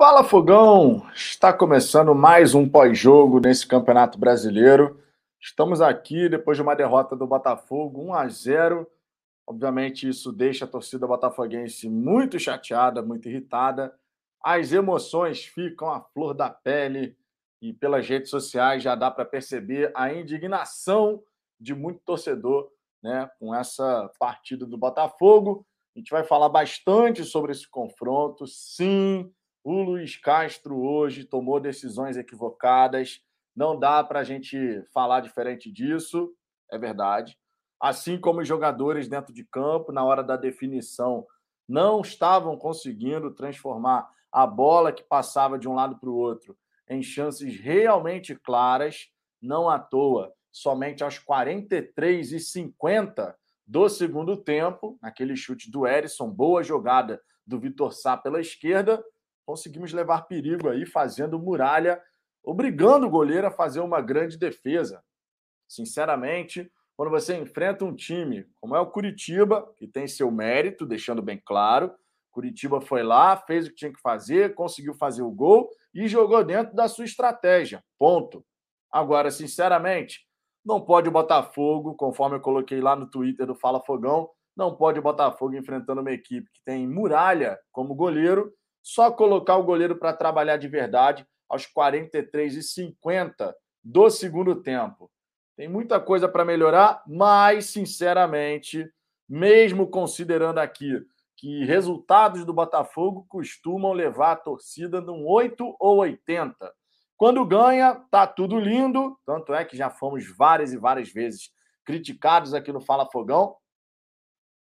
Fala Fogão! Está começando mais um pós-jogo nesse Campeonato Brasileiro. Estamos aqui depois de uma derrota do Botafogo, 1 a 0. Obviamente, isso deixa a torcida botafoguense muito chateada, muito irritada. As emoções ficam à flor da pele e pelas redes sociais já dá para perceber a indignação de muito torcedor né, com essa partida do Botafogo. A gente vai falar bastante sobre esse confronto. Sim, o Luiz Castro hoje tomou decisões equivocadas. Não dá para a gente falar diferente disso, é verdade. Assim como os jogadores dentro de campo, na hora da definição, não estavam conseguindo transformar a bola que passava de um lado para o outro em chances realmente claras, não à toa. Somente aos 43 e 50 do segundo tempo, naquele chute do Erisson, boa jogada do Vitor Sá pela esquerda, conseguimos levar perigo aí, fazendo muralha, obrigando o goleiro a fazer uma grande defesa. Sinceramente, quando você enfrenta um time como é o Curitiba, que tem seu mérito, deixando bem claro, Curitiba foi lá, fez o que tinha que fazer, conseguiu fazer o gol e jogou dentro da sua estratégia. Ponto. Agora, sinceramente, não pode o Botafogo, conforme eu coloquei lá no Twitter do Fala Fogão, não pode o Botafogo enfrentando uma equipe que tem Muralha como goleiro só colocar o goleiro para trabalhar de verdade aos 43 e 50 do segundo tempo. Tem muita coisa para melhorar, mas, sinceramente, mesmo considerando aqui que resultados do Botafogo costumam levar a torcida num 8 ou 80. Quando ganha, tá tudo lindo, tanto é que já fomos várias e várias vezes criticados aqui no Fala Fogão.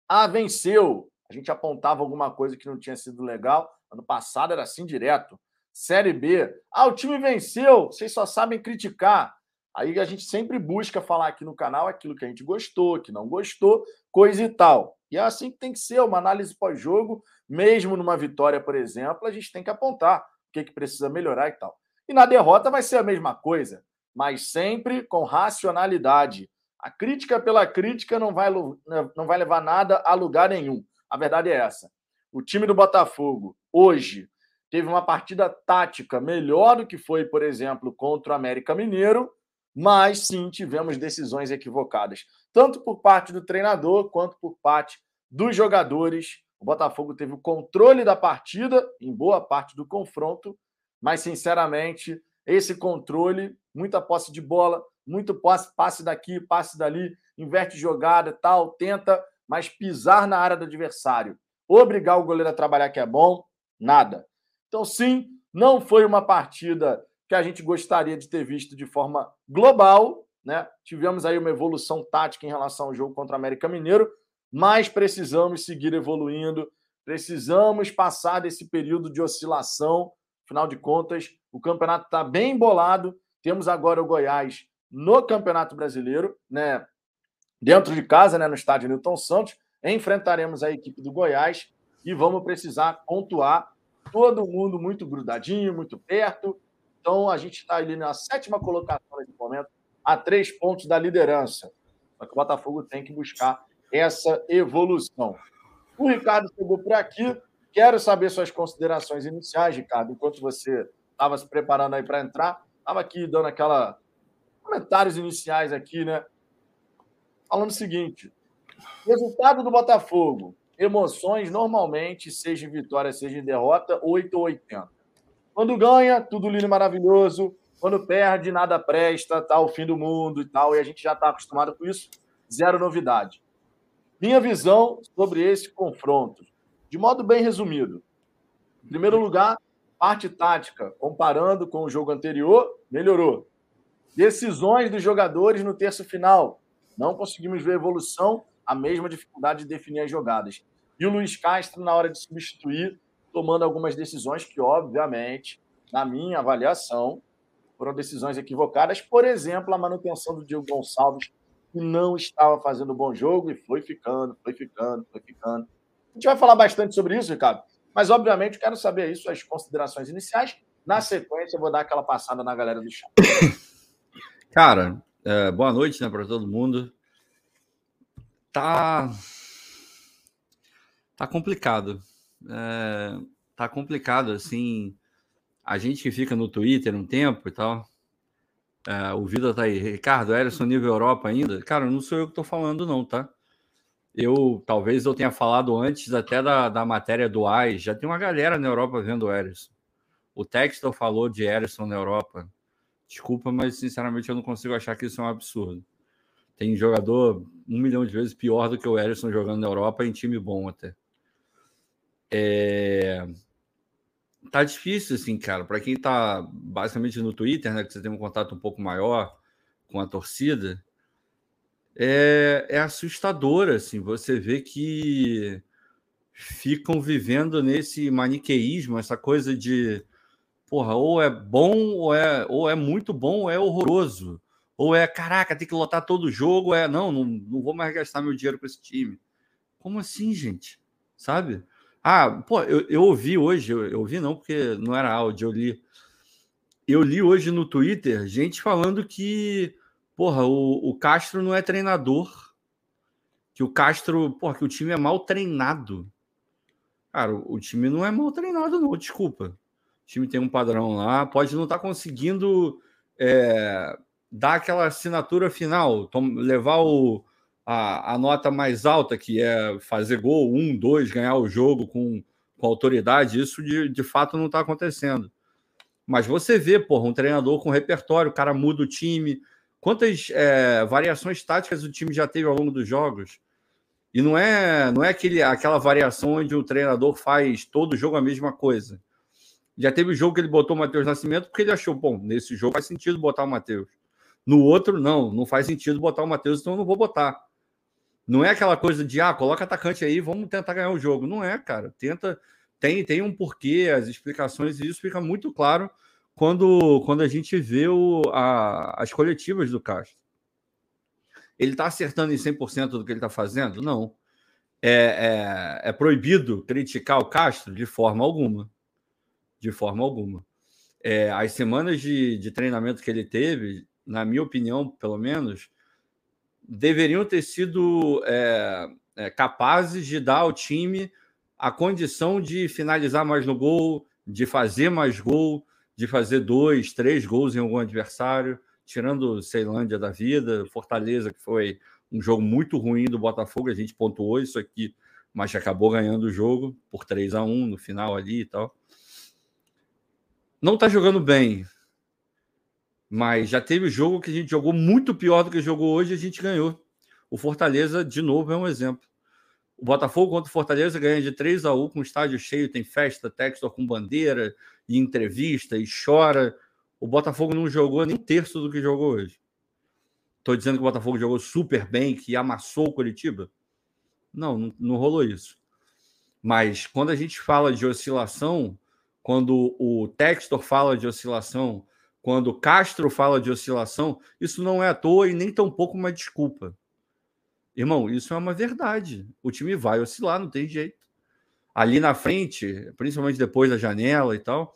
Ah, venceu. A gente apontava alguma coisa que não tinha sido legal. Ano passado era assim direto. Série B. Ah, o time venceu. Vocês só sabem criticar. Aí a gente sempre busca falar aqui no canal aquilo que a gente gostou, que não gostou, coisa e tal. E é assim que tem que ser, uma análise pós-jogo, mesmo numa vitória, por exemplo, a gente tem que apontar o que, que precisa melhorar e tal. E na derrota vai ser a mesma coisa, mas sempre com racionalidade. A crítica pela crítica não vai, não vai levar nada a lugar nenhum. A verdade é essa. O time do Botafogo hoje teve uma partida tática melhor do que foi, por exemplo, contra o América Mineiro, mas sim tivemos decisões equivocadas, tanto por parte do treinador quanto por parte dos jogadores. O Botafogo teve o controle da partida em boa parte do confronto, mas sinceramente, esse controle, muita posse de bola, muito passe, passe daqui, passe dali, inverte jogada, tal, tenta, mas pisar na área do adversário, obrigar o goleiro a trabalhar que é bom, nada. Então, sim, não foi uma partida que a gente gostaria de ter visto de forma global, né? Tivemos aí uma evolução tática em relação ao jogo contra o América Mineiro, mas precisamos seguir evoluindo, precisamos passar desse período de oscilação. Afinal de contas, o campeonato está bem embolado. Temos agora o Goiás no Campeonato Brasileiro, né? Dentro de casa, né? No estádio Newton Santos. Enfrentaremos a equipe do Goiás e vamos precisar pontuar. Todo mundo muito grudadinho, muito perto. Então a gente está ali na sétima colocação nesse momento, a três pontos da liderança. Só que o Botafogo tem que buscar essa evolução. O Ricardo chegou por aqui. Quero saber suas considerações iniciais, Ricardo, enquanto você estava se preparando aí para entrar. Estava aqui dando aquela comentários iniciais aqui, né? Falando o seguinte: resultado do Botafogo, emoções normalmente, seja em vitória, seja em derrota, 8 ou 80. Quando ganha, tudo lindo e maravilhoso. Quando perde, nada presta, tá o fim do mundo e tal. E a gente já está acostumado com isso. Zero novidade. Minha visão sobre esse confronto, de modo bem resumido. Em primeiro lugar, parte tática, comparando com o jogo anterior, melhorou. Decisões dos jogadores no terço final. Não conseguimos ver evolução, a mesma dificuldade de definir as jogadas. E o Luiz Castro, na hora de substituir, tomando algumas decisões que, obviamente, na minha avaliação, foram decisões equivocadas. Por exemplo, a manutenção do Diego Gonçalves que não estava fazendo bom jogo e foi ficando, foi ficando, foi ficando. A gente vai falar bastante sobre isso, Ricardo, mas obviamente quero saber aí suas considerações iniciais. Na sequência, eu vou dar aquela passada na galera do chat. Cara, é, boa noite né, para todo mundo. Tá. Tá complicado. É, tá complicado, assim. a gente que fica no Twitter um tempo e tal, é, o Vida tá aí, Ricardo, Erison nível Europa ainda? Cara, não sou eu que tô falando, não, tá? Eu talvez eu tenha falado antes até da, da matéria do AIS, já tem uma galera na Europa vendo o. O Textor falou de Erison na Europa. Desculpa, mas sinceramente eu não consigo achar que isso é um absurdo. Tem jogador um milhão de vezes pior do que o Erison jogando na Europa em time bom até. É... Tá difícil, assim, cara. Para quem tá basicamente no Twitter, né? Que você tem um contato um pouco maior com a torcida, é, é assustador, assim. Você vê que ficam vivendo nesse maniqueísmo, essa coisa de porra, ou é bom, ou é, ou é muito bom, ou é horroroso. Ou é, caraca, tem que lotar todo o jogo, é, não, não, não vou mais gastar meu dinheiro com esse time. Como assim, gente? Sabe? Ah, pô, eu, eu ouvi hoje, eu, eu ouvi não, porque não era áudio, eu li. Eu li hoje no Twitter gente falando que, porra, o, o Castro não é treinador. Que o Castro, porra, que o time é mal treinado. Cara, o, o time não é mal treinado, não, desculpa. O time tem um padrão lá, pode não estar tá conseguindo é, dar aquela assinatura final, levar o, a, a nota mais alta, que é fazer gol, um, dois, ganhar o jogo com, com autoridade, isso de, de fato não está acontecendo. Mas você vê, porra, um treinador com repertório, o cara muda o time. Quantas é, variações táticas o time já teve ao longo dos jogos? E não é, não é aquele, aquela variação onde o treinador faz todo jogo a mesma coisa. Já teve o jogo que ele botou o Matheus Nascimento porque ele achou, bom, nesse jogo faz sentido botar o Matheus. No outro, não, não faz sentido botar o Matheus, então eu não vou botar. Não é aquela coisa de, ah, coloca atacante aí, vamos tentar ganhar o jogo. Não é, cara. Tenta, tem, tem um porquê, as explicações, e isso fica muito claro quando, quando a gente vê o, a, as coletivas do Castro. Ele está acertando em 100% do que ele está fazendo? Não. É, é, é, proibido criticar o Castro? De forma alguma. De forma alguma. É, as semanas de, de treinamento que ele teve na minha opinião, pelo menos, deveriam ter sido é, é, capazes de dar ao time a condição de finalizar mais no gol, de fazer mais gol, de fazer dois, três gols em algum adversário, tirando Ceilândia da vida, Fortaleza, que foi um jogo muito ruim do Botafogo, a gente pontuou isso aqui, mas acabou ganhando o jogo por 3 a 1 no final ali e tal. Não está jogando bem, mas já teve jogo que a gente jogou muito pior do que jogou hoje e a gente ganhou. O Fortaleza, de novo, é um exemplo. O Botafogo contra o Fortaleza ganha de 3 a 1 com estádio cheio, tem festa, Textor com bandeira e entrevista e chora. O Botafogo não jogou nem terço do que jogou hoje. Estou dizendo que o Botafogo jogou super bem, que amassou o Curitiba? Não, não, não rolou isso. Mas quando a gente fala de oscilação, quando o Textor fala de oscilação, quando Castro fala de oscilação, isso não é à toa e nem tampouco uma desculpa. Irmão, isso é uma verdade. O time vai oscilar, não tem jeito. Ali na frente, principalmente depois da janela e tal,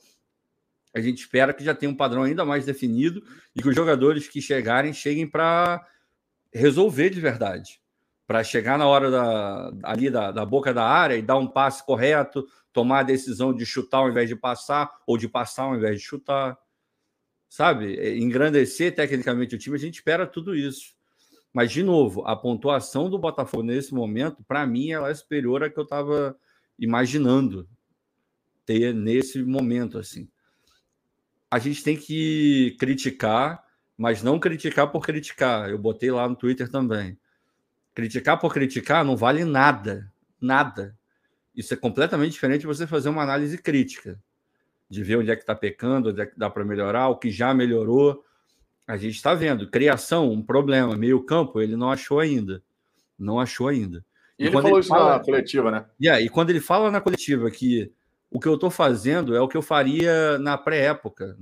a gente espera que já tenha um padrão ainda mais definido e que os jogadores que chegarem cheguem para resolver de verdade. Para chegar na hora da, ali da, da boca da área e dar um passe correto, tomar a decisão de chutar ao invés de passar, ou de passar ao invés de chutar sabe, é, engrandecer tecnicamente o time, a gente espera tudo isso. Mas, de novo, a pontuação do Botafogo nesse momento, para mim, ela é superior à que eu estava imaginando ter nesse momento. assim. A gente tem que criticar, mas não criticar por criticar. Eu botei lá no Twitter também. Criticar por criticar não vale nada. Nada. Isso é completamente diferente de você fazer uma análise crítica de ver onde é que está pecando, onde é que dá para melhorar, o que já melhorou. A gente está vendo. Criação, um problema. Meio campo, ele não achou ainda. Não achou ainda. E, e ele falou ele isso fala... na coletiva, né? Yeah, e quando ele fala na coletiva que o que eu estou fazendo é o que eu faria na pré-época,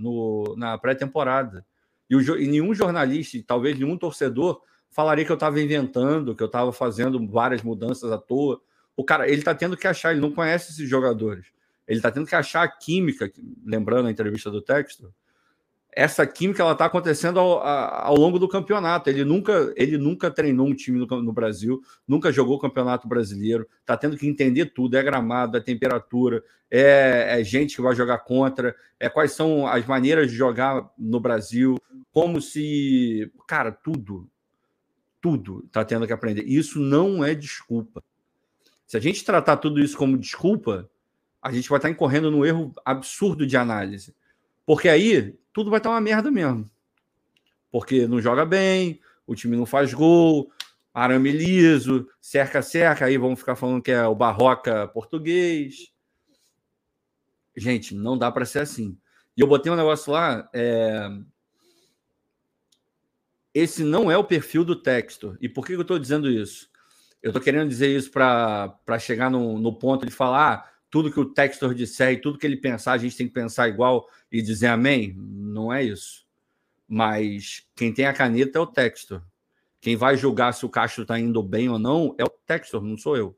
na pré-temporada. E, o, e nenhum jornalista, talvez nenhum torcedor, falaria que eu estava inventando, que eu estava fazendo várias mudanças à toa. O cara, ele está tendo que achar, ele não conhece esses jogadores. Ele está tendo que achar a química, lembrando a entrevista do texto, essa química ela está acontecendo ao, ao, longo do campeonato. Ele nunca, ele nunca treinou um time no, no Brasil, nunca jogou o campeonato brasileiro, está tendo que entender tudo: é gramado, é temperatura, é, é, gente que vai jogar contra, é quais são as maneiras de jogar no Brasil, como se. Cara, tudo. Tudo está tendo que aprender. Isso não é desculpa. Se a gente tratar tudo isso como desculpa, a gente vai estar incorrendo num erro absurdo de análise. Porque aí tudo vai estar uma merda mesmo. Porque não joga bem, o time não faz gol, arame liso, cerca, cerca, aí vamos ficar falando que é o barroca português. Gente, não dá para ser assim. E eu botei um negócio lá. É... Esse não é o perfil do texto. E por que eu estou dizendo isso? Eu estou querendo dizer isso para chegar no, no ponto de falar tudo que o Textor disser e tudo que ele pensar, a gente tem que pensar igual e dizer amém? Não é isso. Mas quem tem a caneta é o Textor. Quem vai julgar se o Castro está indo bem ou não é o Textor, não sou eu.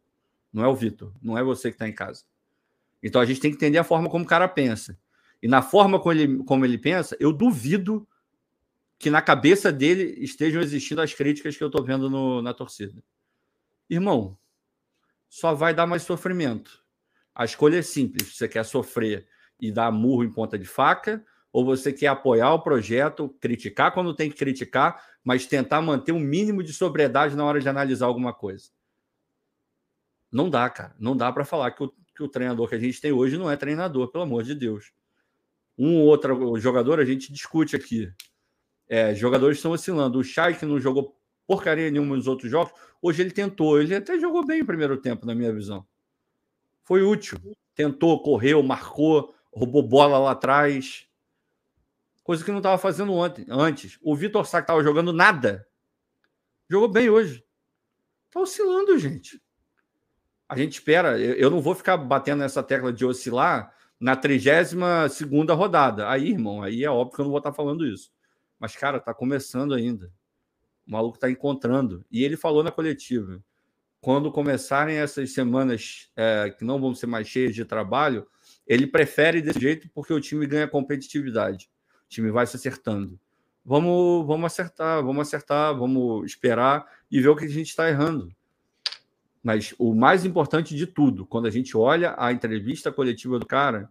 Não é o Vitor. Não é você que está em casa. Então a gente tem que entender a forma como o cara pensa. E na forma como ele, como ele pensa, eu duvido que na cabeça dele estejam existindo as críticas que eu estou vendo no, na torcida. Irmão, só vai dar mais sofrimento. A escolha é simples: você quer sofrer e dar murro em ponta de faca, ou você quer apoiar o projeto, criticar quando tem que criticar, mas tentar manter um mínimo de sobriedade na hora de analisar alguma coisa. Não dá, cara. Não dá para falar que o, que o treinador que a gente tem hoje não é treinador, pelo amor de Deus. Um ou outro jogador a gente discute aqui. É, jogadores estão oscilando. O Chay, que não jogou porcaria nenhuma nos outros jogos, hoje ele tentou. Ele até jogou bem o primeiro tempo, na minha visão foi útil. Tentou, correu, marcou, roubou bola lá atrás. Coisa que não estava fazendo antes. O Vitor Sá, que estava jogando nada, jogou bem hoje. Está oscilando, gente. A gente espera. Eu não vou ficar batendo nessa tecla de oscilar na 32 rodada. Aí, irmão, aí é óbvio que eu não vou estar tá falando isso. Mas, cara, tá começando ainda. O maluco tá encontrando. E ele falou na coletiva quando começarem essas semanas é, que não vão ser mais cheias de trabalho, ele prefere desse jeito porque o time ganha competitividade. O time vai se acertando. Vamos, vamos acertar, vamos acertar, vamos esperar e ver o que a gente está errando. Mas o mais importante de tudo, quando a gente olha a entrevista coletiva do cara,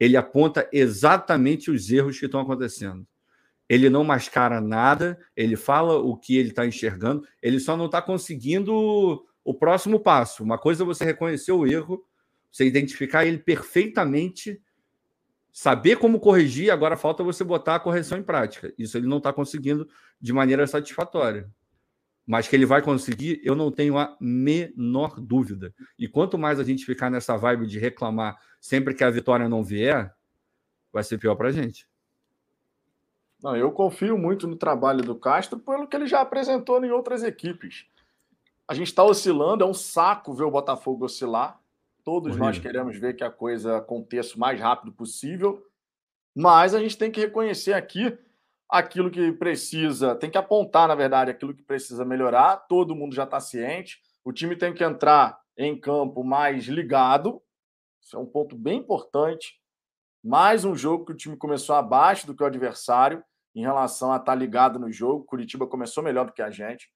ele aponta exatamente os erros que estão acontecendo. Ele não mascara nada, ele fala o que ele está enxergando, ele só não está conseguindo o próximo passo. Uma coisa é você reconhecer o erro, você identificar ele perfeitamente, saber como corrigir, agora falta você botar a correção em prática. Isso ele não está conseguindo de maneira satisfatória. Mas que ele vai conseguir, eu não tenho a menor dúvida. E quanto mais a gente ficar nessa vibe de reclamar sempre que a vitória não vier, vai ser pior para a gente. Não, eu confio muito no trabalho do Castro pelo que ele já apresentou em outras equipes. A gente está oscilando, é um saco ver o Botafogo oscilar. Todos nós queremos ver que a coisa aconteça o mais rápido possível, mas a gente tem que reconhecer aqui aquilo que precisa, tem que apontar, na verdade, aquilo que precisa melhorar. Todo mundo já está ciente. O time tem que entrar em campo mais ligado. Isso é um ponto bem importante. Mais um jogo que o time começou abaixo do que o adversário em relação a estar tá ligado no jogo. Curitiba começou melhor do que a gente.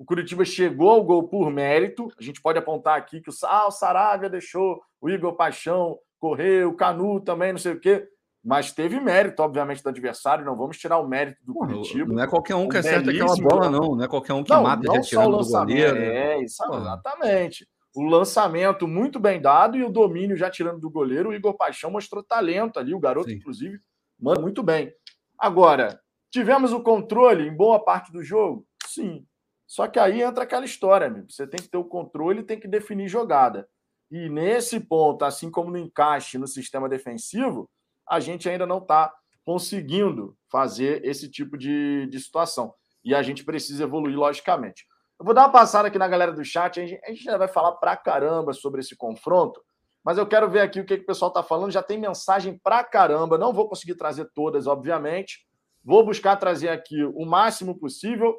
O Curitiba chegou ao gol por mérito. A gente pode apontar aqui que o, ah, o Saravia deixou o Igor Paixão correr, o Canu também, não sei o quê. Mas teve mérito, obviamente, do adversário. Não vamos tirar o mérito do Pô, Curitiba. Não é qualquer um que acerta aquela bola, não. Não é qualquer um que não, mata não retirando do goleiro. É, isso, exatamente. O lançamento muito bem dado e o domínio já tirando do goleiro. O Igor Paixão mostrou talento ali. O garoto, Sim. inclusive, manda muito bem. Agora, tivemos o controle em boa parte do jogo? Sim. Só que aí entra aquela história, amigo. Você tem que ter o controle e tem que definir jogada. E nesse ponto, assim como no encaixe no sistema defensivo, a gente ainda não está conseguindo fazer esse tipo de, de situação. E a gente precisa evoluir, logicamente. Eu vou dar uma passada aqui na galera do chat. A gente, já vai falar pra caramba sobre esse confronto, mas eu quero ver aqui o que, que o pessoal está falando. Já tem mensagem pra caramba. Não vou conseguir trazer todas, obviamente. Vou buscar trazer aqui o máximo possível.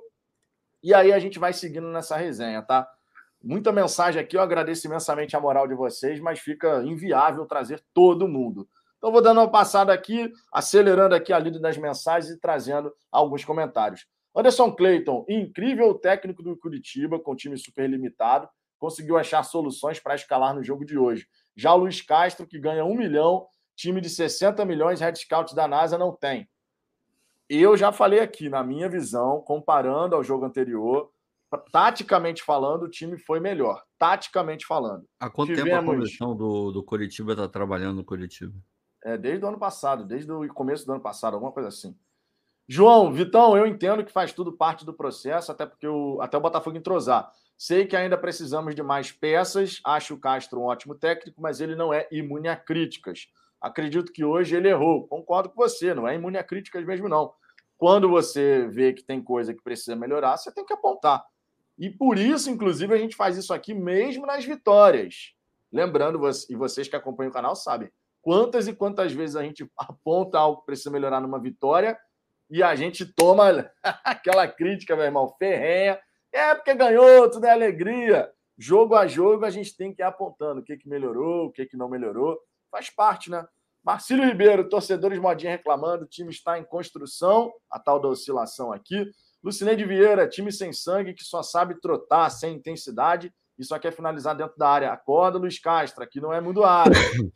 E aí a gente vai seguindo nessa resenha, tá? Muita mensagem aqui, eu agradeço imensamente a moral de vocês, mas fica inviável trazer todo mundo. Então, vou dando uma passada aqui, acelerando aqui a lida das mensagens e trazendo alguns comentários. Anderson Clayton, incrível técnico do Curitiba, com time super limitado, conseguiu achar soluções para escalar no jogo de hoje. Já o Luiz Castro, que ganha um milhão, time de 60 milhões, Red Scout da NASA não tem. Eu já falei aqui, na minha visão, comparando ao jogo anterior, taticamente falando, o time foi melhor. Taticamente falando. Há quanto Tivemos... tempo a comissão do, do Curitiba está trabalhando no Curitiba? É, desde o ano passado, desde o começo do ano passado, alguma coisa assim. João, Vitão, eu entendo que faz tudo parte do processo, até porque o, até o Botafogo entrosar. Sei que ainda precisamos de mais peças, acho o Castro um ótimo técnico, mas ele não é imune a críticas. Acredito que hoje ele errou. Concordo com você, não é imune a críticas mesmo, não. Quando você vê que tem coisa que precisa melhorar, você tem que apontar. E por isso, inclusive, a gente faz isso aqui mesmo nas vitórias. Lembrando, e vocês que acompanham o canal sabem, quantas e quantas vezes a gente aponta algo que precisa melhorar numa vitória e a gente toma aquela crítica, meu irmão, ferrenha. É porque ganhou, tudo é alegria. Jogo a jogo, a gente tem que ir apontando o que, que melhorou, o que, que não melhorou faz parte, né? Marcílio Ribeiro, torcedores modinha reclamando, o time está em construção, a tal da oscilação aqui. Lucineide Vieira, time sem sangue que só sabe trotar sem intensidade e só quer finalizar dentro da área. Acorda, Luiz Castro, aqui não é mundo área.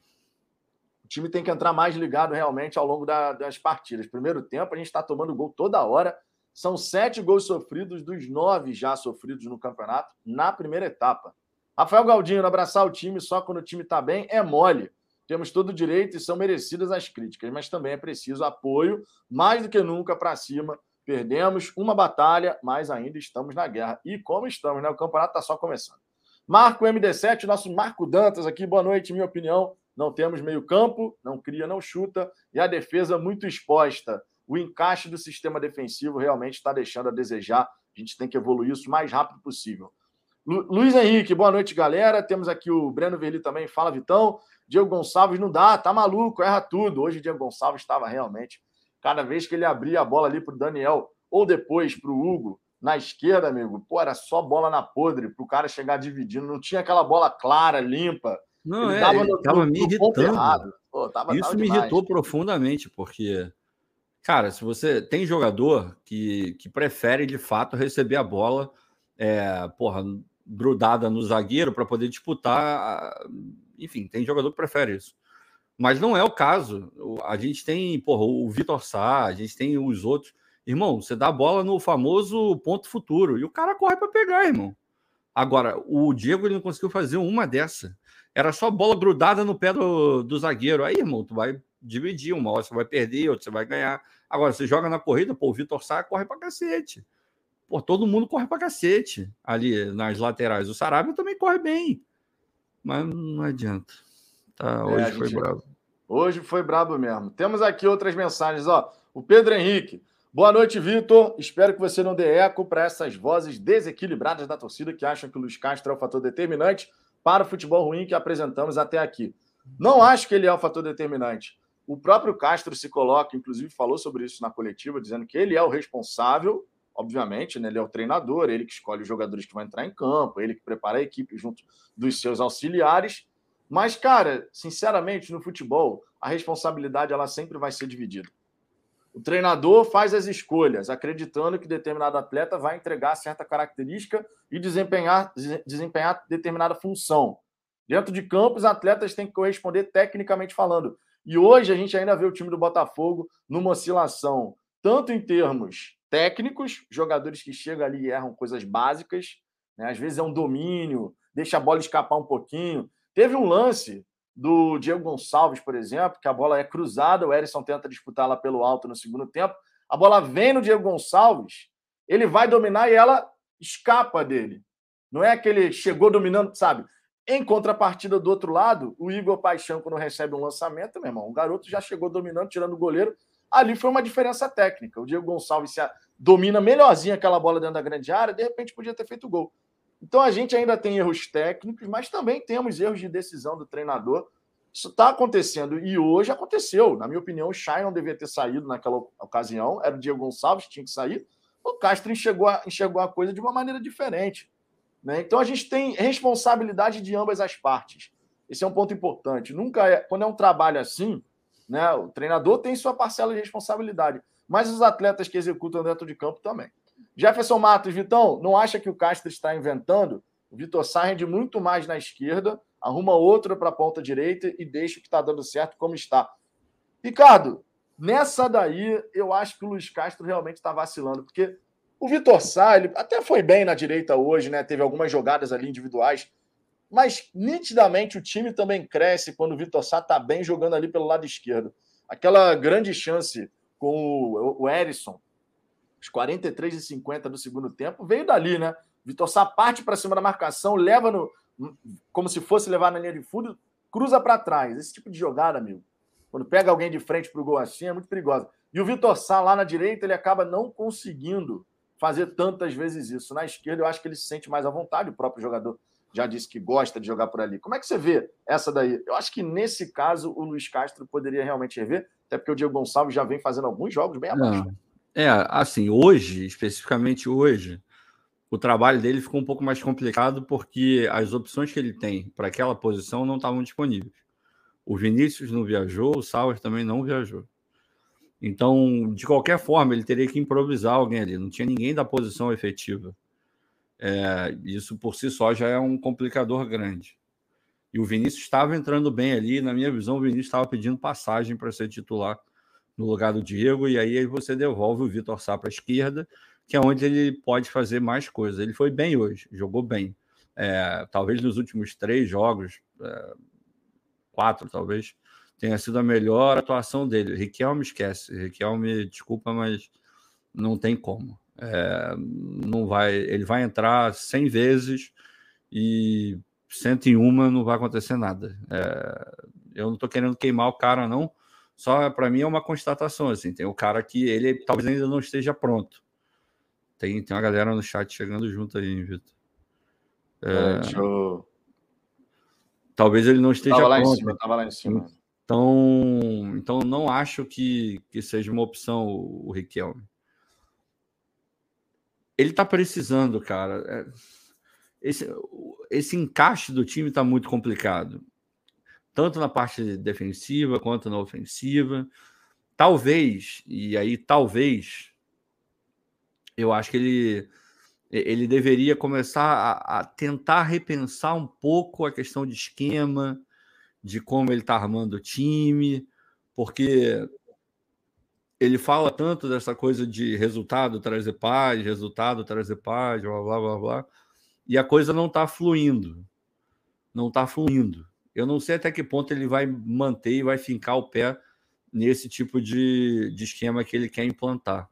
O time tem que entrar mais ligado realmente ao longo da, das partidas. Primeiro tempo, a gente está tomando gol toda hora. São sete gols sofridos dos nove já sofridos no campeonato na primeira etapa. Rafael Galdino, abraçar o time só quando o time está bem é mole. Temos todo o direito e são merecidas as críticas, mas também é preciso apoio, mais do que nunca, para cima. Perdemos uma batalha, mas ainda estamos na guerra. E como estamos, né? O campeonato está só começando. Marco MD7, nosso Marco Dantas aqui, boa noite, minha opinião. Não temos meio-campo, não cria, não chuta, e a defesa muito exposta. O encaixe do sistema defensivo realmente está deixando a desejar. A gente tem que evoluir isso o mais rápido possível. Lu Luiz Henrique, boa noite, galera. Temos aqui o Breno Verli também. Fala, Vitão. Diego Gonçalves não dá, tá maluco, erra tudo. Hoje o Diego Gonçalves estava realmente. Cada vez que ele abria a bola ali para o Daniel ou depois para o Hugo, na esquerda, amigo, pô, era só bola na podre para o cara chegar dividindo. Não tinha aquela bola clara, limpa. Não, ele é, dava no, tava no, me irritando. Pô, tava, Isso tava me irritou profundamente, porque, cara, se você tem jogador que, que prefere de fato receber a bola, é, porra, grudada no zagueiro para poder disputar enfim, tem jogador que prefere isso. Mas não é o caso. A gente tem, porra, o Vitor Sá, a gente tem os outros. Irmão, você dá a bola no famoso ponto futuro e o cara corre para pegar, irmão. Agora, o Diego ele não conseguiu fazer uma dessa. Era só bola grudada no pé do, do zagueiro. Aí, irmão, tu vai dividir. Uma hora você vai perder, outra você vai ganhar. Agora, você joga na corrida, pô, o Vitor Sá corre para cacete. Pô, todo mundo corre para cacete ali nas laterais. O Sarabia também corre bem mas não adianta. Tá, é, hoje é, foi gente... brabo. Hoje foi brabo mesmo. Temos aqui outras mensagens, ó. O Pedro Henrique. Boa noite, Vitor. Espero que você não dê eco para essas vozes desequilibradas da torcida que acham que o Luiz Castro é o fator determinante para o futebol ruim que apresentamos até aqui. Não acho que ele é o fator determinante. O próprio Castro se coloca, inclusive falou sobre isso na coletiva, dizendo que ele é o responsável obviamente, né, ele é o treinador, ele que escolhe os jogadores que vão entrar em campo, ele que prepara a equipe junto dos seus auxiliares. Mas, cara, sinceramente, no futebol, a responsabilidade ela sempre vai ser dividida. O treinador faz as escolhas, acreditando que determinado atleta vai entregar certa característica e desempenhar, desempenhar determinada função. Dentro de campo, os atletas têm que corresponder tecnicamente falando. E hoje a gente ainda vê o time do Botafogo numa oscilação, tanto em termos técnicos, jogadores que chegam ali e erram coisas básicas, né? às vezes é um domínio, deixa a bola escapar um pouquinho. Teve um lance do Diego Gonçalves, por exemplo, que a bola é cruzada, o Erisson tenta disputá-la pelo alto no segundo tempo, a bola vem no Diego Gonçalves, ele vai dominar e ela escapa dele. Não é que ele chegou dominando, sabe? Em contrapartida do outro lado, o Igor Paixão, quando recebe um lançamento, meu irmão, o garoto já chegou dominando, tirando o goleiro. Ali foi uma diferença técnica. O Diego Gonçalves se, domina melhorzinho aquela bola dentro da grande área, de repente podia ter feito gol. Então a gente ainda tem erros técnicos, mas também temos erros de decisão do treinador. Isso está acontecendo e hoje aconteceu. Na minha opinião, o Chay não devia ter saído naquela ocasião, era o Diego Gonçalves que tinha que sair. O Castro enxergou a, enxergou a coisa de uma maneira diferente. Né? Então a gente tem responsabilidade de ambas as partes. Esse é um ponto importante. Nunca é, quando é um trabalho assim, Né? O treinador tem sua parcela de responsabilidade, mas os atletas que executam dentro de campo também. Jefferson Matos, Vitão, não acha que o Castro está inventando? O Vitor Sá rende muito mais na esquerda, arruma outro para a ponta direita e deixa o que está dando certo como está. Ricardo, nessa daí, eu acho que o Luiz Castro realmente está vacilando, porque o Vitor Sá, ele até foi bem na direita hoje, né? Teve algumas jogadas ali individuais, mas nitidamente o time também cresce quando o Vitor Sá está bem jogando ali pelo lado esquerdo. Aquela grande chance com o, o Erisson, os 43 e 50 do segundo tempo, veio dali, né? Vitor Sá parte para cima da marcação, leva no. como se fosse levar na linha de fundo, cruza para trás. Esse tipo de jogada, amigo, quando pega alguém de frente para o gol assim, é muito perigosa. E o Vitor Sá lá na direita, ele acaba não conseguindo fazer tantas vezes isso. Na esquerda, eu acho que ele se sente mais à vontade, o próprio jogador já disse que gosta de jogar por ali. Como é que você vê essa daí? Eu acho que nesse caso o Luiz Castro poderia realmente rever, até porque o Diego Gonçalves já vem fazendo alguns jogos bem abaixo. É, assim, hoje, especificamente hoje, o trabalho dele ficou um pouco mais complicado porque as opções que ele tem para aquela posição não estavam disponíveis. O Vinícius não viajou, o Sauer também não viajou. Então, de qualquer forma, ele teria que improvisar alguém ali. Não tinha ninguém da posição efetiva. É, isso por si só já é um complicador grande. E o Vinícius estava entrando bem ali. Na minha visão, o Vinícius estava pedindo passagem para ser titular no lugar do Diego. E aí você devolve o Vitor Sá para a esquerda, que é onde ele pode fazer mais coisas. Ele foi bem hoje, jogou bem. É, talvez nos últimos três jogos, é, quatro talvez, tenha sido a melhor atuação dele. Riquelme esquece. Riquelme, desculpa, mas não tem como. É, não vai, ele vai entrar 100 vezes e 101 não vai acontecer nada. É, eu não estou querendo queimar o cara, não. Só para mim é uma constatação. Assim, tem o cara que ele talvez ainda não esteja pronto. Tem, tem uma galera no chat chegando junto aí, Vitor. É, eu... Talvez ele não esteja tava pronto. Lá em cima, tava lá em cima. Então, então não acho que, que seja uma opção o, o Riquelme. Ele está precisando, cara. É, esse, esse encaixe do time está muito complicado. Tanto na parte defensiva quanto na ofensiva. Talvez, e aí talvez, eu acho que ele, ele deveria começar a, a tentar repensar um pouco a questão de esquema, de como ele está armando o time, porque ele fala tanto dessa coisa de resultado trazer paz, resultado trazer paz, blá blá blá blá, e a coisa não está fluindo. Não está fluindo. Eu não sei até que ponto ele vai manter e vai fincar o pé nesse tipo de, de esquema que ele quer implantar.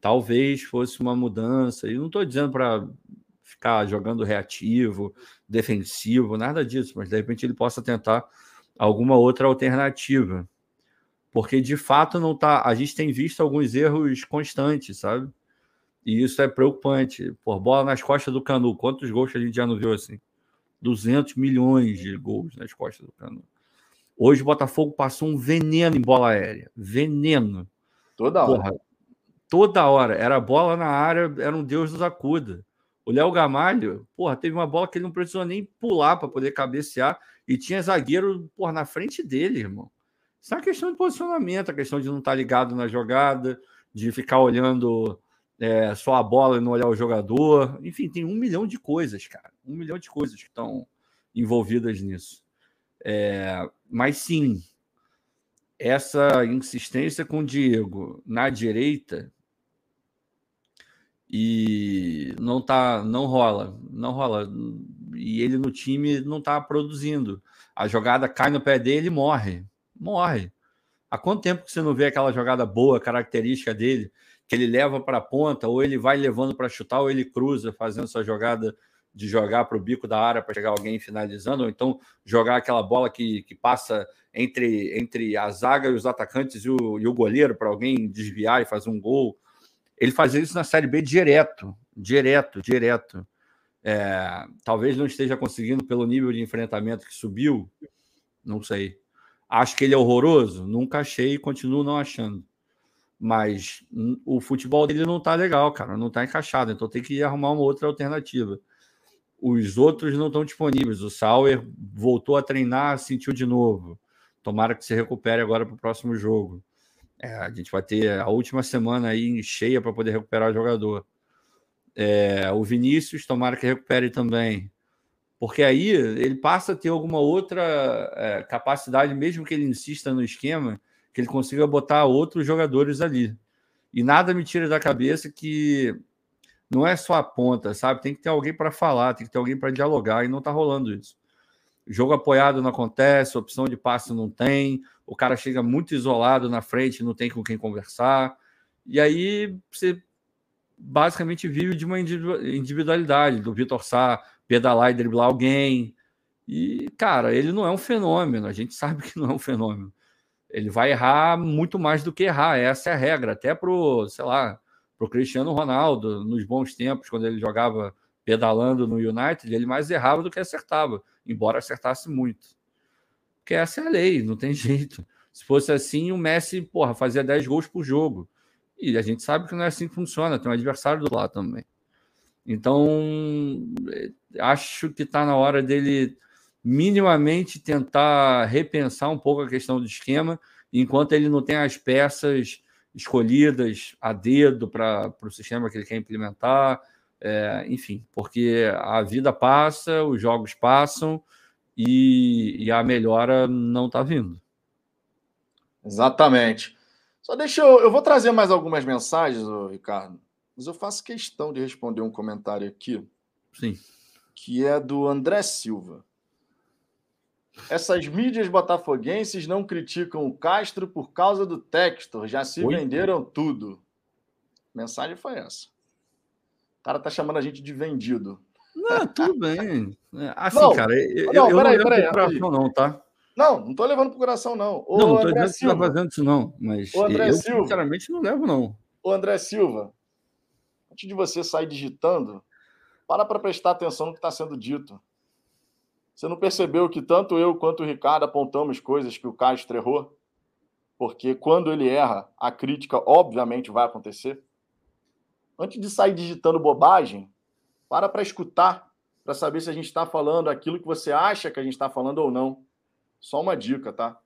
Talvez fosse uma mudança, e não estou dizendo para ficar jogando reativo, defensivo, nada disso, mas de repente ele possa tentar alguma outra alternativa. Porque de fato não tá. A gente tem visto alguns erros constantes, sabe? E isso é preocupante. Por bola nas costas do Canu. Quantos gols a gente já não viu assim? 200 milhões de gols nas costas do Canu. Hoje o Botafogo passou um veneno em bola aérea. Veneno. Toda hora. Porra, toda hora. Era bola na área, era um Deus nos acuda. O Léo Gamalho, porra, teve uma bola que ele não precisou nem pular para poder cabecear e tinha zagueiro, porra, na frente dele, irmão. Isso é uma questão de posicionamento, a questão de não estar tá ligado na jogada, de ficar olhando é, só a bola e não olhar o jogador. Enfim, tem um milhão de coisas, cara. Um milhão de coisas que estão envolvidas nisso. É, mas sim, essa insistência com o Diego na direita e não tá, não rola, não rola. E ele no time não tá produzindo. A jogada cai no pé dele e morre. Morre. Há quanto tempo que você não vê aquela jogada boa, característica dele, que ele leva para a ponta, ou ele vai levando para chutar, ou ele cruza, fazendo essa jogada de jogar para o bico da área para chegar alguém finalizando, ou então jogar aquela bola que, que passa entre, entre a zaga e os atacantes e o, e o goleiro para alguém desviar e fazer um gol. Ele fazia isso na Série B direto, direto, direto. É, talvez não esteja conseguindo pelo nível de enfrentamento que subiu, não sei. Acho que ele é horroroso? Nunca achei e continuo não achando. Mas o futebol dele não tá legal, cara, não tá encaixado, então tem que arrumar uma outra alternativa. Os outros não estão disponíveis. O Sauer voltou a treinar, sentiu de novo. Tomara que se recupere agora para o próximo jogo. É, a gente vai ter a última semana aí cheia para poder recuperar o jogador. É, o Vinícius, tomara que recupere também. Porque aí ele passa a ter alguma outra é, capacidade, mesmo que ele insista no esquema, que ele consiga botar outros jogadores ali. E nada me tira da cabeça que não é só a ponta, sabe? Tem que ter alguém para falar, tem que ter alguém para dialogar, e não está rolando isso. Jogo apoiado não acontece, opção de passe não tem, o cara chega muito isolado na frente, não tem com quem conversar. E aí você basicamente vive de uma individualidade do Vitor Sá pedalar e driblar alguém. E, cara, ele não é um fenômeno, a gente sabe que não é um fenômeno. Ele vai errar muito mais do que errar, essa é a regra. Até pro, sei lá, pro Cristiano Ronaldo, nos bons tempos, quando ele jogava pedalando no United, ele mais errava do que acertava, embora acertasse muito. Porque essa é a lei, não tem jeito. Se fosse assim, o Messi, porra, fazia 10 gols por jogo. E a gente sabe que não é assim que funciona, tem um adversário do lado também. Então, eh, acho que está na hora dele minimamente tentar repensar um pouco a questão do esquema, enquanto ele não tem as peças escolhidas a dedo para o sistema que ele quer implementar, é, enfim, porque a vida passa, os jogos passam e, e a melhora não está vindo. Exatamente. Só deixa eu. Eu vou trazer mais algumas mensagens, Ricardo, mas eu faço questão de responder um comentário aqui. Sim. Que é do André Silva. Essas mídias botafoguenses não criticam o Castro por causa do Textor, já se Oi? venderam tudo. A mensagem foi essa. O cara tá chamando a gente de vendido. Não, tudo bem. É, assim, não, cara, eu não, eu peraí, não peraí, coração, não, tá? Não, não tô levando pro coração, não. O não, não tô André dizendo Silva. que tá fazendo isso, não. Mas eu, Silva. sinceramente, não levo, não. O André Silva, antes de você sair digitando, para para prestar atenção no que está sendo dito. Você não percebeu que tanto eu quanto o Ricardo apontamos coisas que o Castro errou? Porque quando ele erra, a crítica obviamente vai acontecer antes de sair digitando bobagem, para para escutar, para saber se a gente está falando aquilo que você acha que a gente está falando ou não. Só uma dica, tá?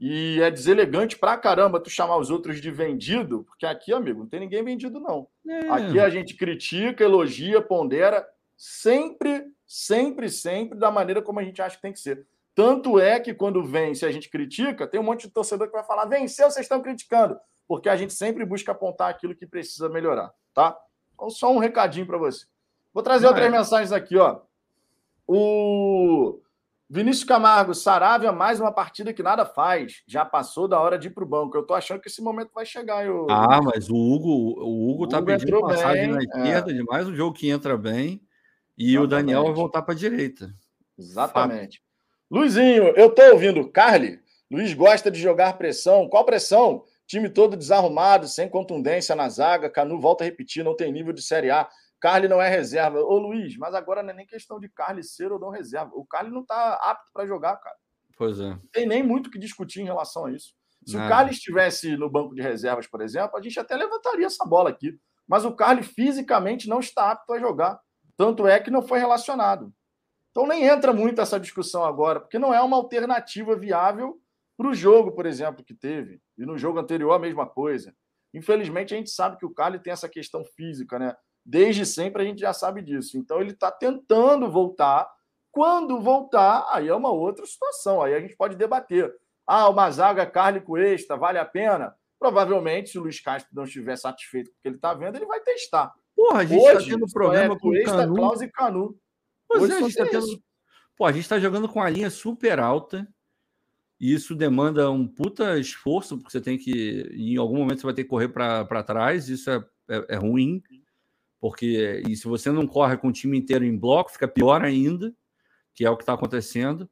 E é deselegante pra caramba tu chamar os outros de vendido, porque aqui, amigo, não tem ninguém vendido, não. É. Aqui a gente critica, elogia, pondera, sempre, sempre, sempre da maneira como a gente acha que tem que ser. Tanto é que quando vence a gente critica, tem um monte de torcedor que vai falar: venceu, vocês estão criticando. Porque a gente sempre busca apontar aquilo que precisa melhorar tá? Então, só um recadinho para você. Vou trazer outras mensagens aqui, ó. O Vinícius Camargo, Saravia, mais uma partida que nada faz. Já passou da hora de ir para o banco. Eu tô achando que esse momento vai chegar. Eu... Ah, mas o Hugo, o Hugo, o tá Hugo tá pedindo passagem bem, na esquerda é. de mais um jogo que entra bem. E Exatamente. o Daniel vai voltar para a direita. Exatamente. Fato. Luizinho, eu tô ouvindo. Carly, Luiz gosta de jogar pressão. Qual pressão? Time todo desarrumado, sem contundência na zaga. Canu volta a repetir, não tem nível de Série A. Carly não é reserva. Ô Luiz, mas agora não é nem questão de Carly ser ou não reserva. O Carly não está apto para jogar, cara. Pois é. Não tem nem muito o que discutir em relação a isso. Se Nada. o Carly estivesse no banco de reservas, por exemplo, a gente até levantaria essa bola aqui. Mas o Carly fisicamente não está apto a jogar. Tanto é que não foi relacionado. Então nem entra muito essa discussão agora, porque não é uma alternativa viável para o jogo, por exemplo, que teve, e no jogo anterior a mesma coisa. Infelizmente, a gente sabe que o Cali tem essa questão física, né? Desde sempre a gente já sabe disso. Então, ele está tentando voltar. Quando voltar, aí é uma outra situação. Aí a gente pode debater. Ah, uma zaga Carly Cuesta, vale a pena? Provavelmente, se o Luiz Castro não estiver satisfeito com o que ele está vendo, ele vai testar. Porra, a gente está tendo problema é, com Cuesta, Canu. Klaus e Canu. Pois Hoje é, a gente tá tendo... Pô, a gente está jogando com a linha super alta e isso demanda um puta esforço, porque você tem que, em algum momento, você vai ter que correr para trás. Isso é, é, é, ruim, porque e se você não corre com o time inteiro em bloco, fica pior ainda, que é o que está acontecendo.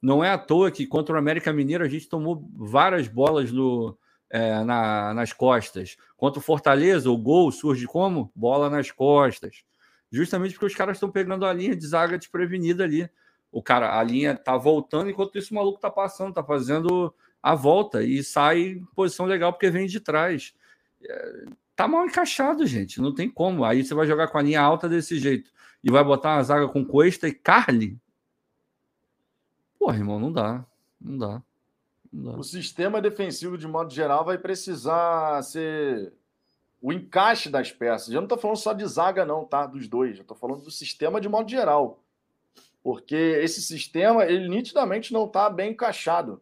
Não é à toa que contra o América Mineiro a gente tomou várias bolas no, é, na, nas costas. Contra o Fortaleza, o gol surge como? Bola nas costas. Justamente porque os caras estão pegando a linha de zaga desprevenida ali o cara, a linha tá voltando, enquanto isso o maluco tá passando, tá fazendo a volta e sai em posição legal porque vem de trás. É, tá mal encaixado, gente, não tem como. Aí você vai jogar com a linha alta desse jeito e vai botar uma zaga com Cuesta e Carly. Porra, irmão, não dá. Não dá. O sistema defensivo, de modo geral, vai precisar ser o encaixe das peças. Eu não estou falando só de zaga, não, tá? Dos dois. Eu estou falando do sistema de modo geral. Porque esse sistema, ele nitidamente não está bem encaixado.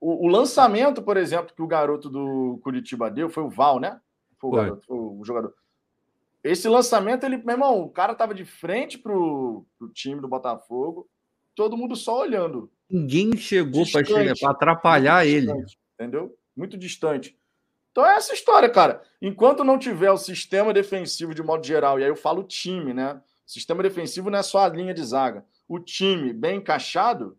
O, o, lançamento, por exemplo, que o garoto do Curitiba deu, foi o Val, né? Foi o. Garoto, foi o jogador. Esse lançamento, ele, meu irmão, o cara estava de frente pro, pro time do Botafogo, todo mundo só olhando. Ninguém chegou para atrapalhar ele. Distante, entendeu? Muito distante. Então é essa história, cara. Enquanto não tiver o sistema defensivo de modo geral, e aí eu falo time, né? O sistema defensivo não é só a linha de zaga. O time bem encaixado,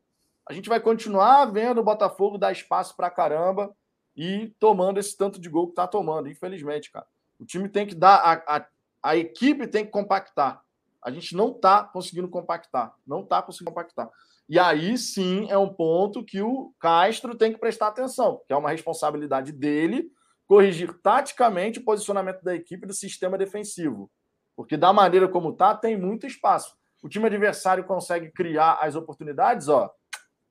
a gente vai continuar vendo o Botafogo dar espaço para caramba e tomando esse tanto de gol que tá tomando, infelizmente, cara. O time tem que dar, a, a, a equipe tem que compactar. A gente não tá conseguindo compactar, não tá conseguindo compactar. E aí sim é um ponto que o Castro tem que prestar atenção, que é uma responsabilidade dele corrigir taticamente o posicionamento da equipe do sistema defensivo. Porque da maneira como tá, tem muito espaço. O time adversário consegue criar as oportunidades, ó,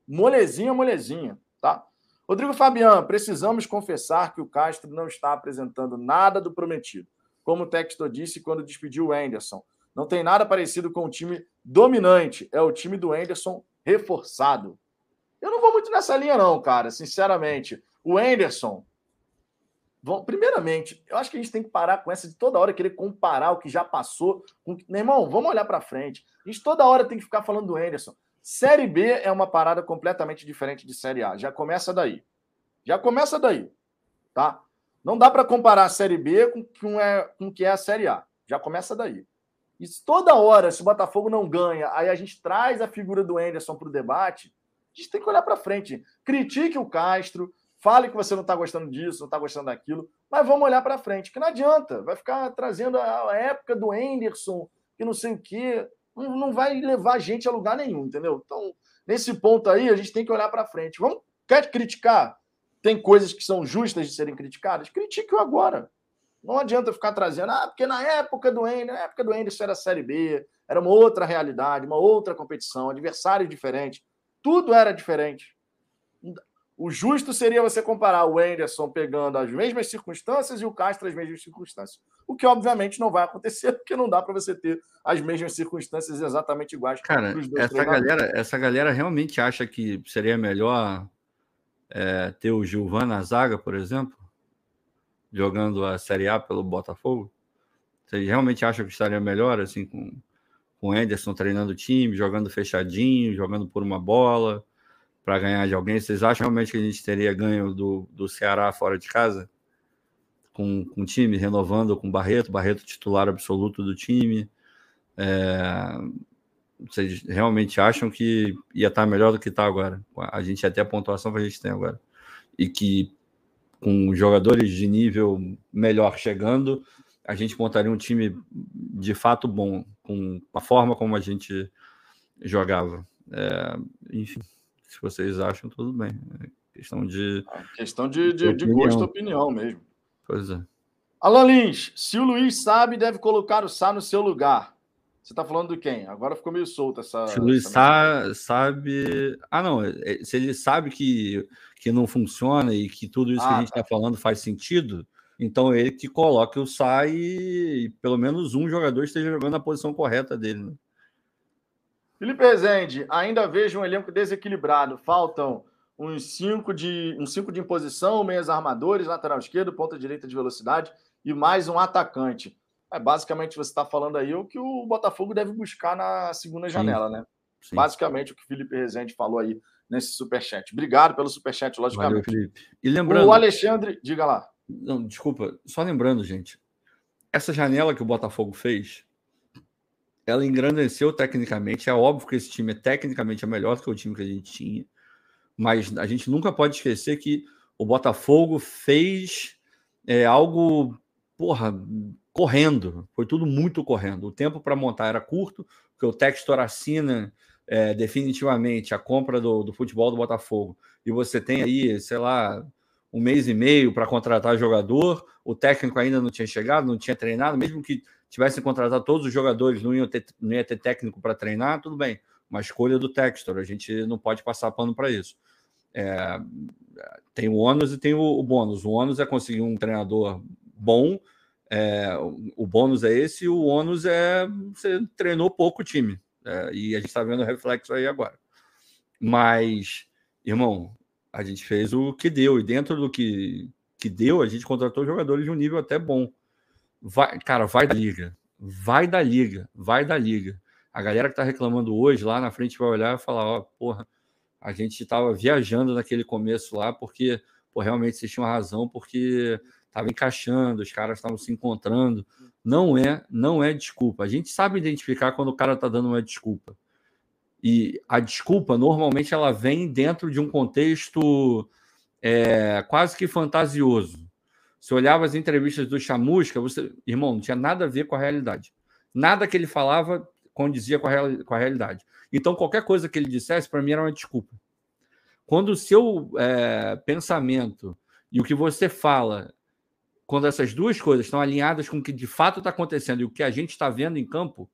molezinha, molezinha, tá? Rodrigo Fabian, precisamos confessar que o Castro não está apresentando nada do prometido. Como o Textor disse quando despediu o Anderson. Não tem nada parecido com um time dominante. É o time do Anderson reforçado. Eu não vou muito nessa linha, não, cara, sinceramente. O Anderson primeiramente, eu acho que a gente tem que parar com essa de toda hora querer comparar o que já passou com. Meu irmão, vamos olhar para frente. A gente toda hora tem que ficar falando do Henderson. Série B é uma parada completamente diferente de Série A. Já começa daí. Já começa daí. Tá? Não dá para comparar a Série B é, com o que é a Série A. Já começa daí. E toda hora, se o Botafogo não ganha, aí a gente traz a figura do Henderson para o debate, a gente tem que olhar para frente. Critique o Castro, Fale que você não está gostando disso, não está gostando daquilo, mas vamos olhar para frente, que não adianta. Vai ficar trazendo a época do Anderson, que não sei o quê, não, vai levar a gente a lugar nenhum, entendeu? Então, nesse ponto aí, a gente tem que olhar para frente. Vamos, quer criticar? Tem coisas que são justas de serem criticadas? Critique-o agora. Não adianta ficar trazendo, ah, porque na época do Anderson, na época do Anderson era Série B, era uma outra realidade, uma outra competição, adversário diferente. Tudo era diferente. O justo seria você comparar o Anderson pegando as mesmas circunstâncias e o Castro as mesmas circunstâncias. O que, obviamente, não vai acontecer, porque não dá para você ter as mesmas circunstâncias exatamente iguais. Cara, essa galera, essa galera realmente acha que seria melhor é, ter o Gilvan na zaga, por exemplo, jogando a Série A pelo Botafogo? Vocês realmente acham que estaria melhor, assim, com, com o Anderson treinando o time, jogando fechadinho, jogando por uma bola? Para ganhar de alguém? Vocês acham realmente que a gente teria ganho do, do Ceará fora de casa? Com, o time renovando com o Barreto, Barreto titular absoluto do time. É, vocês realmente acham que ia estar melhor do que está agora? A gente até a pontuação que a gente tem agora. E que com jogadores de nível melhor chegando, a gente montaria um time de fato bom, com a forma como a gente jogava. É, enfim. Se vocês acham, tudo bem. É questão de. A questão de, de, de gosto e opinião mesmo. Pois é. Alan Lins, se o Luiz sabe, deve colocar o Sá no seu lugar. Você está falando de quem? Agora ficou meio solta essa. Se o Luiz Sá sabe. Ah, não. É, se ele sabe que, que não funciona e que tudo isso ah, que a ah, gente está tá falando faz sentido, então ele que coloque o Sá e, e, pelo menos um jogador esteja jogando na posição correta dele. Né? Felipe Rezende, ainda vejo um elenco desequilibrado. Faltam uns cinco de, uns cinco de imposição, meias armadores, lateral esquerdo, ponta direita de velocidade e mais um atacante. É, basicamente, você está falando aí o que o Botafogo deve buscar na segunda janela, Sim. né? Sim. Basicamente, o que o Felipe Rezende falou aí nesse superchat. Obrigado pelo superchat, logicamente. Valeu, Felipe. E lembrando. O Alexandre, diga lá. Não, desculpa, só lembrando, gente. Essa janela que o Botafogo fez, ela engrandeceu tecnicamente. É óbvio que esse time é tecnicamente é melhor que o time que a gente tinha, mas a gente nunca pode esquecer que o Botafogo fez é, algo, porra, correndo. Foi tudo muito correndo. O tempo para montar era curto, porque o Textor assina é, definitivamente a compra do, do futebol do Botafogo. E você tem aí, sei lá, um mês e meio para contratar jogador. O técnico ainda não tinha chegado, não tinha treinado, mesmo que tivessem contratado todos os jogadores, não, iam ter, não ia ter técnico para treinar, tudo bem. Uma escolha do Textor, a gente não pode passar pano para isso. É, tem o ônus e tem o, o, bônus. O ônus é conseguir um treinador bom, é, o, o bônus é esse, e o ônus é você treinou pouco o time. É, e a gente está vendo o reflexo aí agora. Mas, irmão, a gente fez o que deu, e dentro do que, que deu, a gente contratou jogadores de um nível até bom. Vai, cara, vai da liga. Vai da liga, vai da liga. A galera que está reclamando hoje lá na frente vai olhar e falar: ó, porra, a gente estava viajando naquele começo lá, porque pô, realmente vocês tinham razão, porque estava encaixando, os caras estavam se encontrando. Não é, não é desculpa. A gente sabe identificar quando o cara está dando uma desculpa. E a desculpa, normalmente, ela vem dentro de um contexto é, quase que fantasioso. Você olhava as entrevistas do Chamusca, você, irmão, não tinha nada a ver com a realidade. Nada que ele falava condizia com a, real, com a realidade. Então, qualquer coisa que ele dissesse, para mim, era uma desculpa. Quando o seu é, pensamento e o que você fala, quando essas duas coisas estão alinhadas com o que de fato está acontecendo e o que a gente está vendo em campo,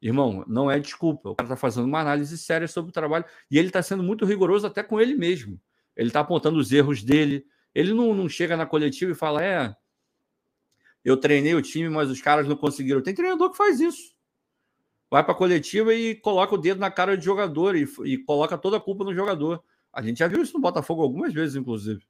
Irmão, não é desculpa. O cara está fazendo uma análise séria sobre o trabalho e ele está sendo muito rigoroso até com ele mesmo. Ele está apontando os erros dele. Ele não, não chega na coletiva e fala: É, eu treinei o time, mas os caras não conseguiram. Tem treinador que faz isso. Vai para a coletiva e coloca o dedo na cara do jogador e, e coloca toda a culpa no jogador. A gente já viu isso no Botafogo algumas vezes, inclusive.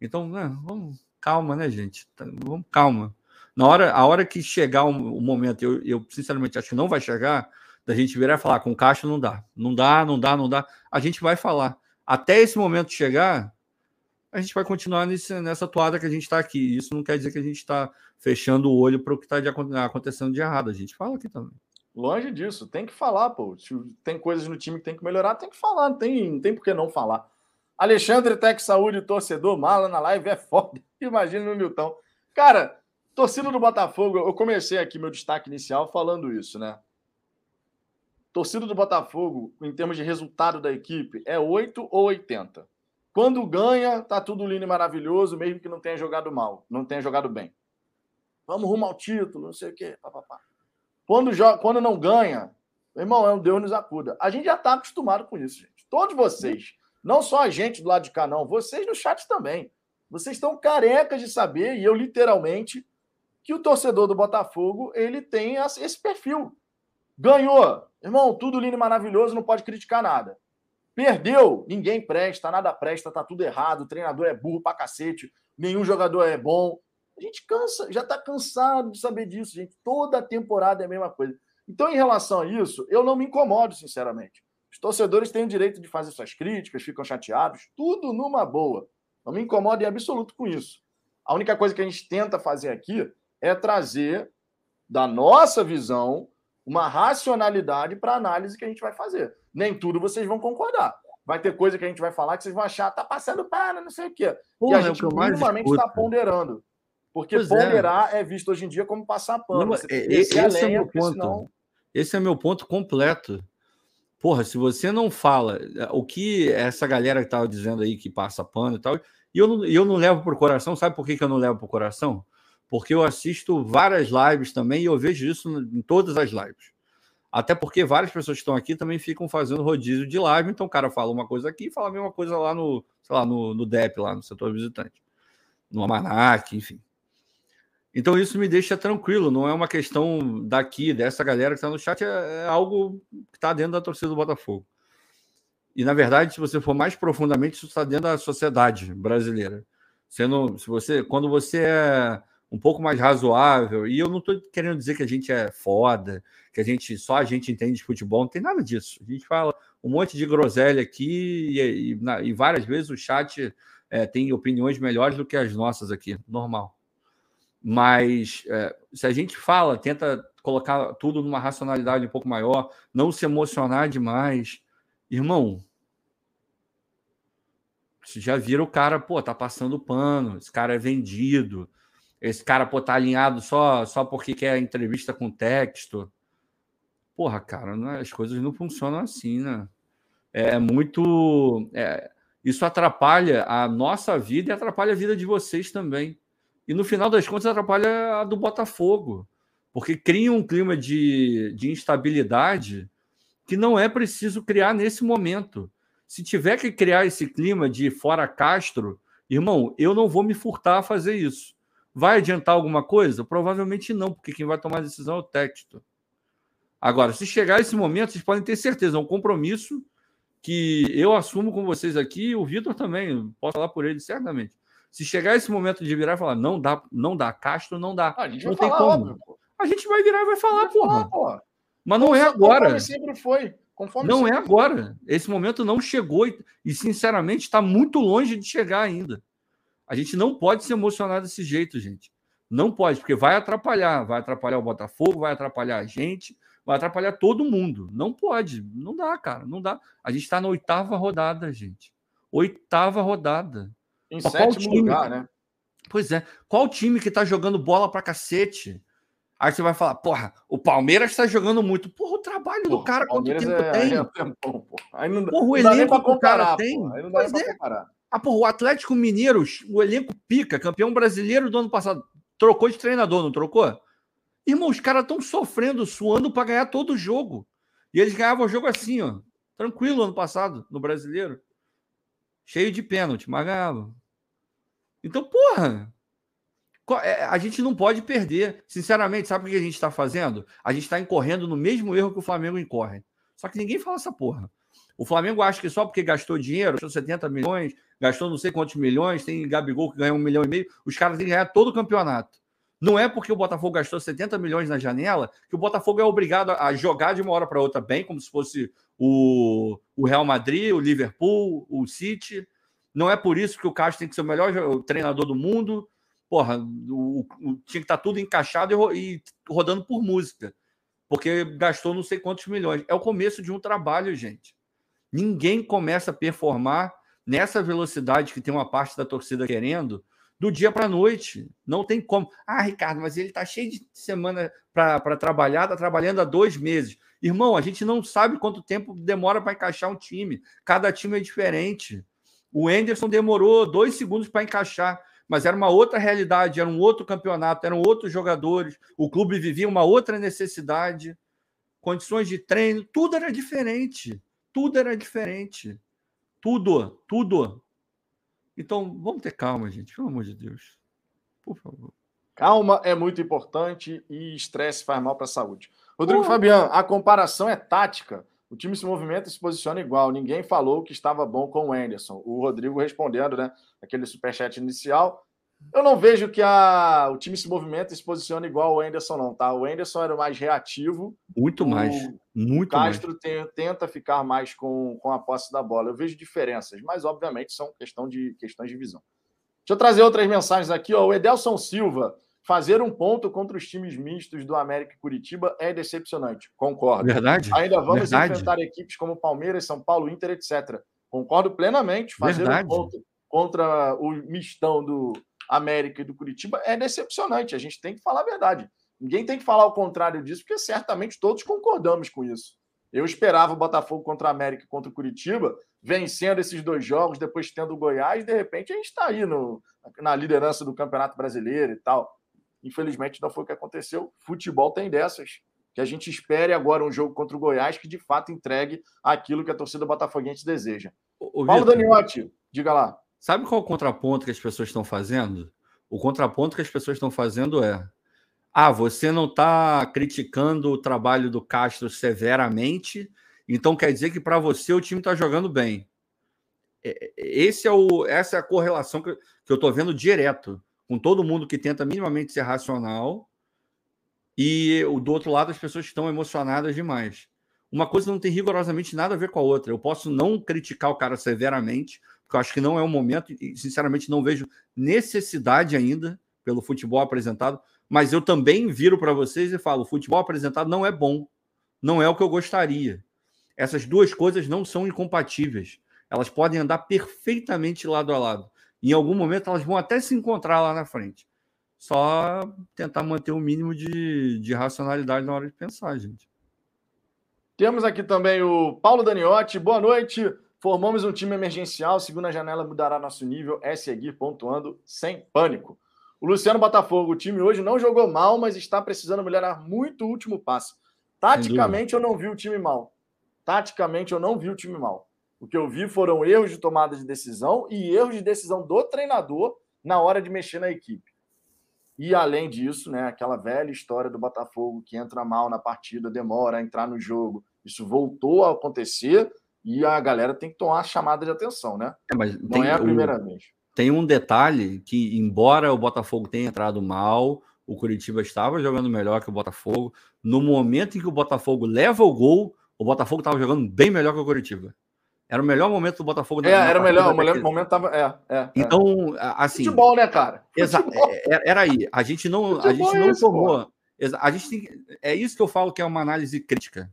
Então, né, vamos calma, né, gente? Tá, vamos calma. Na hora, a hora que chegar o, o momento, eu, eu, sinceramente acho que não vai chegar, da gente virar e falar com caixa não dá, não dá, não dá, não dá. A gente vai falar. Até esse momento chegar, a gente vai continuar nesse, nessa toada que a gente está aqui. Isso não quer dizer que a gente está fechando o olho para o que está acontecendo de errado. A gente fala aqui também. Longe disso, tem que falar, pô. Tem coisas no time que tem que melhorar, tem que falar, não tem, não tem por que não falar. Alexandre Tec Saúde, torcedor, mala na live é foda. Imagina no Milton. Cara, Torcida do Botafogo, eu comecei aqui meu destaque inicial falando isso, né? Torcida do Botafogo, em termos de resultado da equipe, é 8 ou 80. Quando ganha, tá tudo lindo e maravilhoso, mesmo que não tenha jogado mal, não tenha jogado bem. Vamos rumo ao título, não sei o quê. Papapá. Quando, joga, quando não ganha, irmão, é um Deus nos acuda. A gente já tá acostumado com isso, gente. Todos vocês, não só a gente do lado de cá, não, vocês no chat também. Vocês estão carecas de saber, e eu literalmente que o torcedor do Botafogo ele tem esse perfil. Ganhou, irmão, tudo lindo e maravilhoso, não pode criticar nada. Perdeu, ninguém presta, nada presta, tá tudo errado, o treinador é burro pra cacete, nenhum jogador é bom. A gente cansa, já tá cansado de saber disso, gente. Toda temporada é a mesma coisa. Então, em relação a isso, eu não me incomodo, sinceramente. Os torcedores têm o direito de fazer suas críticas, ficam chateados, tudo numa boa. Não me incomodo em absoluto com isso. A única coisa que a gente tenta fazer aqui é trazer da nossa visão uma racionalidade para a análise que a gente vai fazer. Nem tudo vocês vão concordar. Vai ter coisa que a gente vai falar que vocês vão achar, tá passando para, não sei o quê. Porra, e a gente é minimamente está ponderando. Porque pois é. ponderar é. é. visto hoje em dia como passar pano. Não, esse, esse é meu ponto. Senão... Esse é meu ponto completo. Porra, se você não fala o que essa galera que estava dizendo aí que passa pano e tal, e eu não, eu não levo por coração, sabe por que, que eu não levo por coração? Porque eu assisto várias lives também e eu vejo isso em todas as lives. Até porque várias pessoas que estão aqui também ficam fazendo rodízio de live, então o cara fala uma coisa aqui e fala a mesma coisa lá no, sei lá, no, no DEP, lá no setor visitante, no Amanac, enfim. Então isso me deixa tranquilo, não é uma questão daqui, dessa galera que está no chat, é, é algo que está dentro da torcida do Botafogo. E na verdade, se você for mais profundamente, isso está dentro da sociedade brasileira. Sendo, se você, quando você é um pouco mais razoável. E eu não estou querendo dizer que a gente é foda, que a gente só a gente entende de futebol, não tem nada disso. A gente fala um monte de groselha aqui e, e, na, e várias vezes o chat é, tem opiniões melhores do que as nossas aqui, normal. Mas é, se a gente fala, tenta colocar tudo numa racionalidade um pouco maior, não se emocionar demais, irmão. Você já vira o cara, pô, tá passando pano, esse cara é vendido, esse cara, pô, tá alinhado só, só porque quer entrevista com texto. Porra, cara, não, é, as coisas não funcionam assim, né? É muito. É, isso atrapalha a nossa vida e atrapalha a vida de vocês também. E no final das contas, atrapalha a do Botafogo, porque cria um clima de, de instabilidade que não é preciso criar nesse momento. Se tiver que criar esse clima de fora Castro, irmão, eu não vou me furtar a fazer isso. Vai adiantar alguma coisa? Provavelmente não, porque quem vai tomar a decisão é o texto. Agora, se chegar esse momento, vocês podem ter certeza, é um compromisso que eu assumo com vocês aqui, o Vitor também, posso falar por ele certamente. Se chegar esse momento de virar e falar, não dá, não dá, Castro não dá. Ah, a gente não vai tem falar, como. óbvio, a gente vai virar e vai falar, vai porra. falar, porra. Mas não é agora. Conforme sempre foi. Conforme Não é sempre agora. Esse momento não chegou e, e, sinceramente, está muito longe de chegar ainda. A gente não pode se emocionar desse jeito, gente. Não pode, porque vai atrapalhar. Vai atrapalhar o Botafogo, vai atrapalhar a gente, vai atrapalhar todo mundo. Não pode. Não dá, cara. Não dá. A gente está na oitava rodada, gente. Oitava rodada. Em Qual sétimo time? lugar, né? Pois é. Qual time que tá jogando bola pra cacete? Aí você vai falar, porra, o Palmeiras tá jogando muito. Porra, o trabalho do Porra, cara, quanto tempo é- tem? é porra. Aí não, Porra, o não nem elenco que o cara tem. Aí não dá nem Pois pra é. comparar. Ah, porra, o Atlético Mineiro, o elenco pica, campeão brasileiro do ano passado, trocou de treinador, não trocou? Irmão, os caras estão sofrendo, suando para ganhar todo o jogo. E eles ganhavam o jogo assim, ó. Tranquilo ano passado, no brasileiro. Cheio de pênalti, mas ganhavam. Então, porra. é, A gente não pode perder. Sinceramente, sabe o que a gente está fazendo? A gente está incorrendo no mesmo erro que o Flamengo incorre. Só que ninguém fala essa porra. O Flamengo acha que só porque gastou dinheiro, gastou 70 milhões, gastou não sei quantos milhões, tem Gabigol que ganhou um milhão e meio, os caras têm que ganhar todo o campeonato. Não é porque o Botafogo gastou 70 milhões na janela que o Botafogo é obrigado a jogar de uma hora para outra bem, como se fosse o, o Real Madrid, o Liverpool, o City. Não é por isso que o Castro tem que ser o melhor treinador do mundo. Porra, o, o- tinha que estar tudo encaixado e, e rodando por música. Porque gastou não sei quantos milhões. É o começo de um trabalho, gente. Ninguém começa a performar nessa velocidade que tem uma parte da torcida querendo do dia para a noite. Não tem como. Ah, Ricardo, mas ele está cheio de semana para trabalhar, está trabalhando há dois meses. Irmão, a gente não sabe quanto tempo demora para encaixar um time. Cada time é diferente. O Anderson demorou dois segundos para encaixar, mas era uma outra realidade, era um outro campeonato, eram outros jogadores. O clube vivia uma outra necessidade, condições de treino, tudo era diferente. Tudo era diferente. Tudo, tudo. Então, vamos ter calma, gente, pelo amor de Deus. Por favor. Calma é muito importante e estresse faz mal para a saúde. Rodrigo Porra. Fabiano, a comparação é tática. O time se movimenta e se posiciona igual. Ninguém falou que estava bom com o Anderson. O Rodrigo respondendo, né? Aquele superchat inicial. Eu não vejo que a, o time se movimenta e se posiciona igual o Anderson, não, tá? O Anderson era o mais reativo. Muito o mais. Muito mais. Castro tem- tenta ficar mais com, com a posse da bola. Eu vejo diferenças, mas obviamente são questão de, questões de visão. Deixa eu trazer outras mensagens aqui. Ó. O Edelson Silva. Fazer um ponto contra os times mistos do América e Curitiba é decepcionante. Concordo. Verdade? Ainda vamos Verdade. enfrentar equipes como Palmeiras, São Paulo, Inter, etc. Concordo plenamente. Fazer Verdade. um ponto contra o mistão do América e do Curitiba é decepcionante. A gente tem que falar a verdade. Ninguém tem que falar o contrário disso, porque certamente todos concordamos com isso. Eu esperava o Botafogo contra o América e contra o Curitiba, vencendo esses dois jogos, depois tendo o Goiás, de repente a gente está aí no, na liderança do Campeonato Brasileiro e tal. Infelizmente não foi o que aconteceu. Futebol tem dessas. Que a gente espere agora um jogo contra o Goiás que de fato entregue aquilo que a torcida botafoguense deseja. Ô, Paulo Daniotti, diga lá. Sabe qual é o contraponto que as pessoas estão fazendo? O contraponto que as pessoas estão fazendo é: ah, você não está criticando o trabalho do Castro severamente, então quer dizer que para você o time está jogando bem. Esse é o, essa é a correlação que, que eu estou vendo direto com todo mundo que tenta minimamente ser racional e o do outro lado as pessoas estão emocionadas demais. Uma coisa não tem rigorosamente nada a ver com a outra. Eu posso não criticar o cara severamente, porque eu acho que não é o momento e, sinceramente, não vejo necessidade ainda pelo futebol apresentado, mas eu também viro para vocês e falo: o futebol apresentado não é bom, não é o que eu gostaria. Essas duas coisas não são incompatíveis. Elas podem andar perfeitamente lado a lado. Em algum momento, elas vão até se encontrar lá na frente. Só tentar manter o mínimo de, de racionalidade na hora de pensar, gente. Temos aqui também o Paulo Daniotti. Boa noite. Formamos um time emergencial. Segunda janela mudará nosso nível. É seguir pontuando sem pânico. O Luciano Botafogo. O time hoje não jogou mal, mas está precisando melhorar muito o último passe. Taticamente, eu não vi o time mal. Taticamente, eu não vi o time mal. O que eu vi foram erros de tomada de decisão e erros de decisão do treinador na hora de mexer na equipe. E além disso, né, aquela velha história do Botafogo que entra mal na partida, demora a entrar no jogo. Isso voltou a acontecer e a galera tem que tomar a chamada de atenção, né? É, mas Não é a primeira o... vez. Tem um detalhe que, embora o Botafogo tenha entrado mal, o Curitiba estava jogando melhor que o Botafogo. No momento em que o Botafogo leva o gol, o Botafogo estava jogando bem melhor que o Curitiba. Era o melhor momento do Botafogo. É, era o melhor, o momento estava. É, é, é, então, assim. Futebol, né, cara? Exato. É, é, era aí. A gente não, a gente não isso, tomou. A gente tem, é isso que eu falo que é uma análise crítica.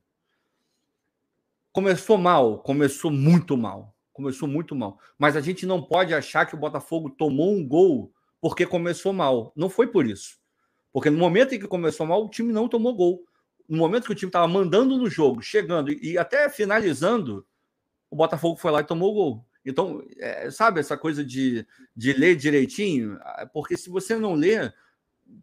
Começou mal, começou muito mal. Começou muito mal. Mas a gente não pode achar que o Botafogo tomou um gol porque começou mal. Não foi por isso. Porque no momento em que começou mal, o time não tomou gol. No momento que o time estava mandando no jogo, chegando e até finalizando, o Botafogo foi lá e tomou o gol. Então, é, sabe essa coisa de, de ler direitinho? Porque se você não lê,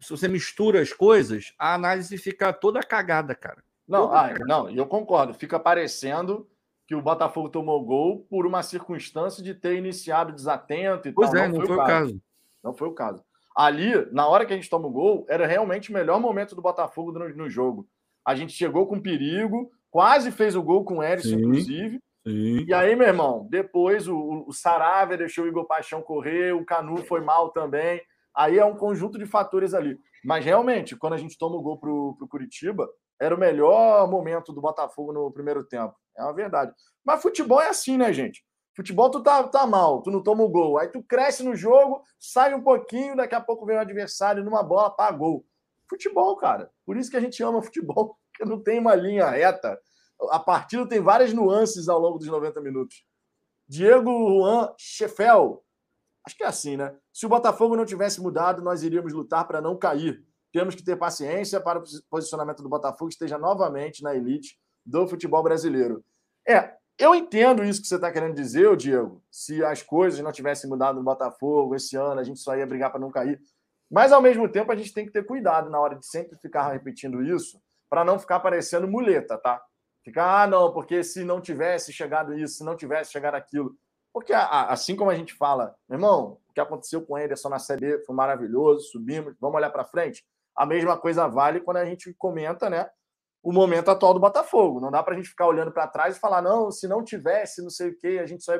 se você mistura as coisas, a análise fica toda cagada, cara. Não, ah, não, eu concordo. Fica parecendo que o Botafogo tomou gol por uma circunstância de ter iniciado desatento e pois tal. É, não, não foi, foi o caso. caso. Não foi o caso. Ali, na hora que a gente toma o gol, era realmente o melhor momento do Botafogo no, no jogo. A gente chegou com perigo, quase fez o gol com o Erisson, inclusive. Sim. E aí, meu irmão, depois o, o Saravia deixou o Igor Paixão correr, o Canu foi mal também. Aí é um conjunto de fatores ali. Mas realmente, quando a gente toma o gol pro, pro Curitiba, era o melhor momento do Botafogo no primeiro tempo. É uma verdade. Mas futebol é assim, né, gente? Futebol, tu tá, tá mal, tu não toma o gol. Aí tu cresce no jogo, sai um pouquinho, daqui a pouco vem o adversário numa bola, pá, gol. Futebol, cara. Por isso que a gente ama futebol, porque não tem uma linha reta a partida tem várias nuances ao longo dos 90 minutos. Diego Juan Chefel. Acho que é assim, né? Se o Botafogo não tivesse mudado, nós iríamos lutar para não cair. Temos que ter paciência para o posicionamento do Botafogo esteja novamente na elite do futebol brasileiro. É, eu entendo isso que você está querendo dizer, Diego. Se as coisas não tivessem mudado no Botafogo esse ano, a gente só ia brigar para não cair. Mas, ao mesmo tempo, a gente tem que ter cuidado na hora de sempre ficar repetindo isso, para não ficar parecendo muleta, tá? Ficar, ah, não, porque se não tivesse chegado isso, se não tivesse chegado aquilo. Porque assim como a gente fala, meu irmão, o que aconteceu com ele só na CB foi maravilhoso, subimos, vamos olhar para frente. A mesma coisa vale quando a gente comenta, né, o momento atual do Botafogo. Não dá para a gente ficar olhando para trás e falar, não, se não tivesse, não sei o quê, a gente só.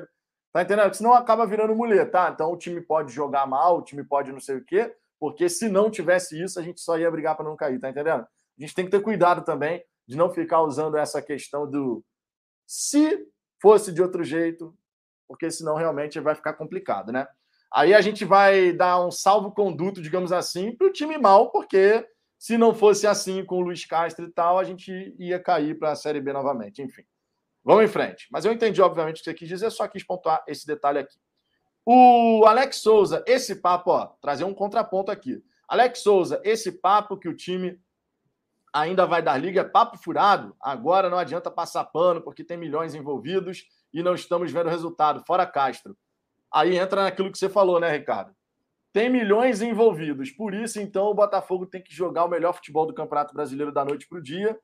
Tá entendendo? Senão acaba virando mulher, tá? Então o time pode jogar mal, o time pode não sei o quê, porque se não tivesse isso, a gente só ia brigar para não cair, tá entendendo? A gente tem que ter cuidado também de não ficar usando essa questão do se fosse de outro jeito, porque senão realmente vai ficar complicado, né? Aí a gente vai dar um salvo-conduto, digamos assim, para o time mal, porque se não fosse assim com o Luiz Castro e tal, a gente ia cair para a Série B novamente. Enfim, vamos em frente. Mas eu entendi, obviamente, o que você quis dizer, só quis pontuar esse detalhe aqui. O Alex Souza, esse papo, ó, trazer um contraponto aqui. Alex Souza, esse papo que o time ainda vai dar liga, é papo furado. Agora não adianta passar pano, porque tem milhões envolvidos e não estamos vendo resultado. Fora Castro. Aí entra naquilo que você falou, né, Ricardo? Tem milhões envolvidos. Por isso, então, o Botafogo tem que jogar o melhor futebol do Campeonato Brasileiro da noite para o dia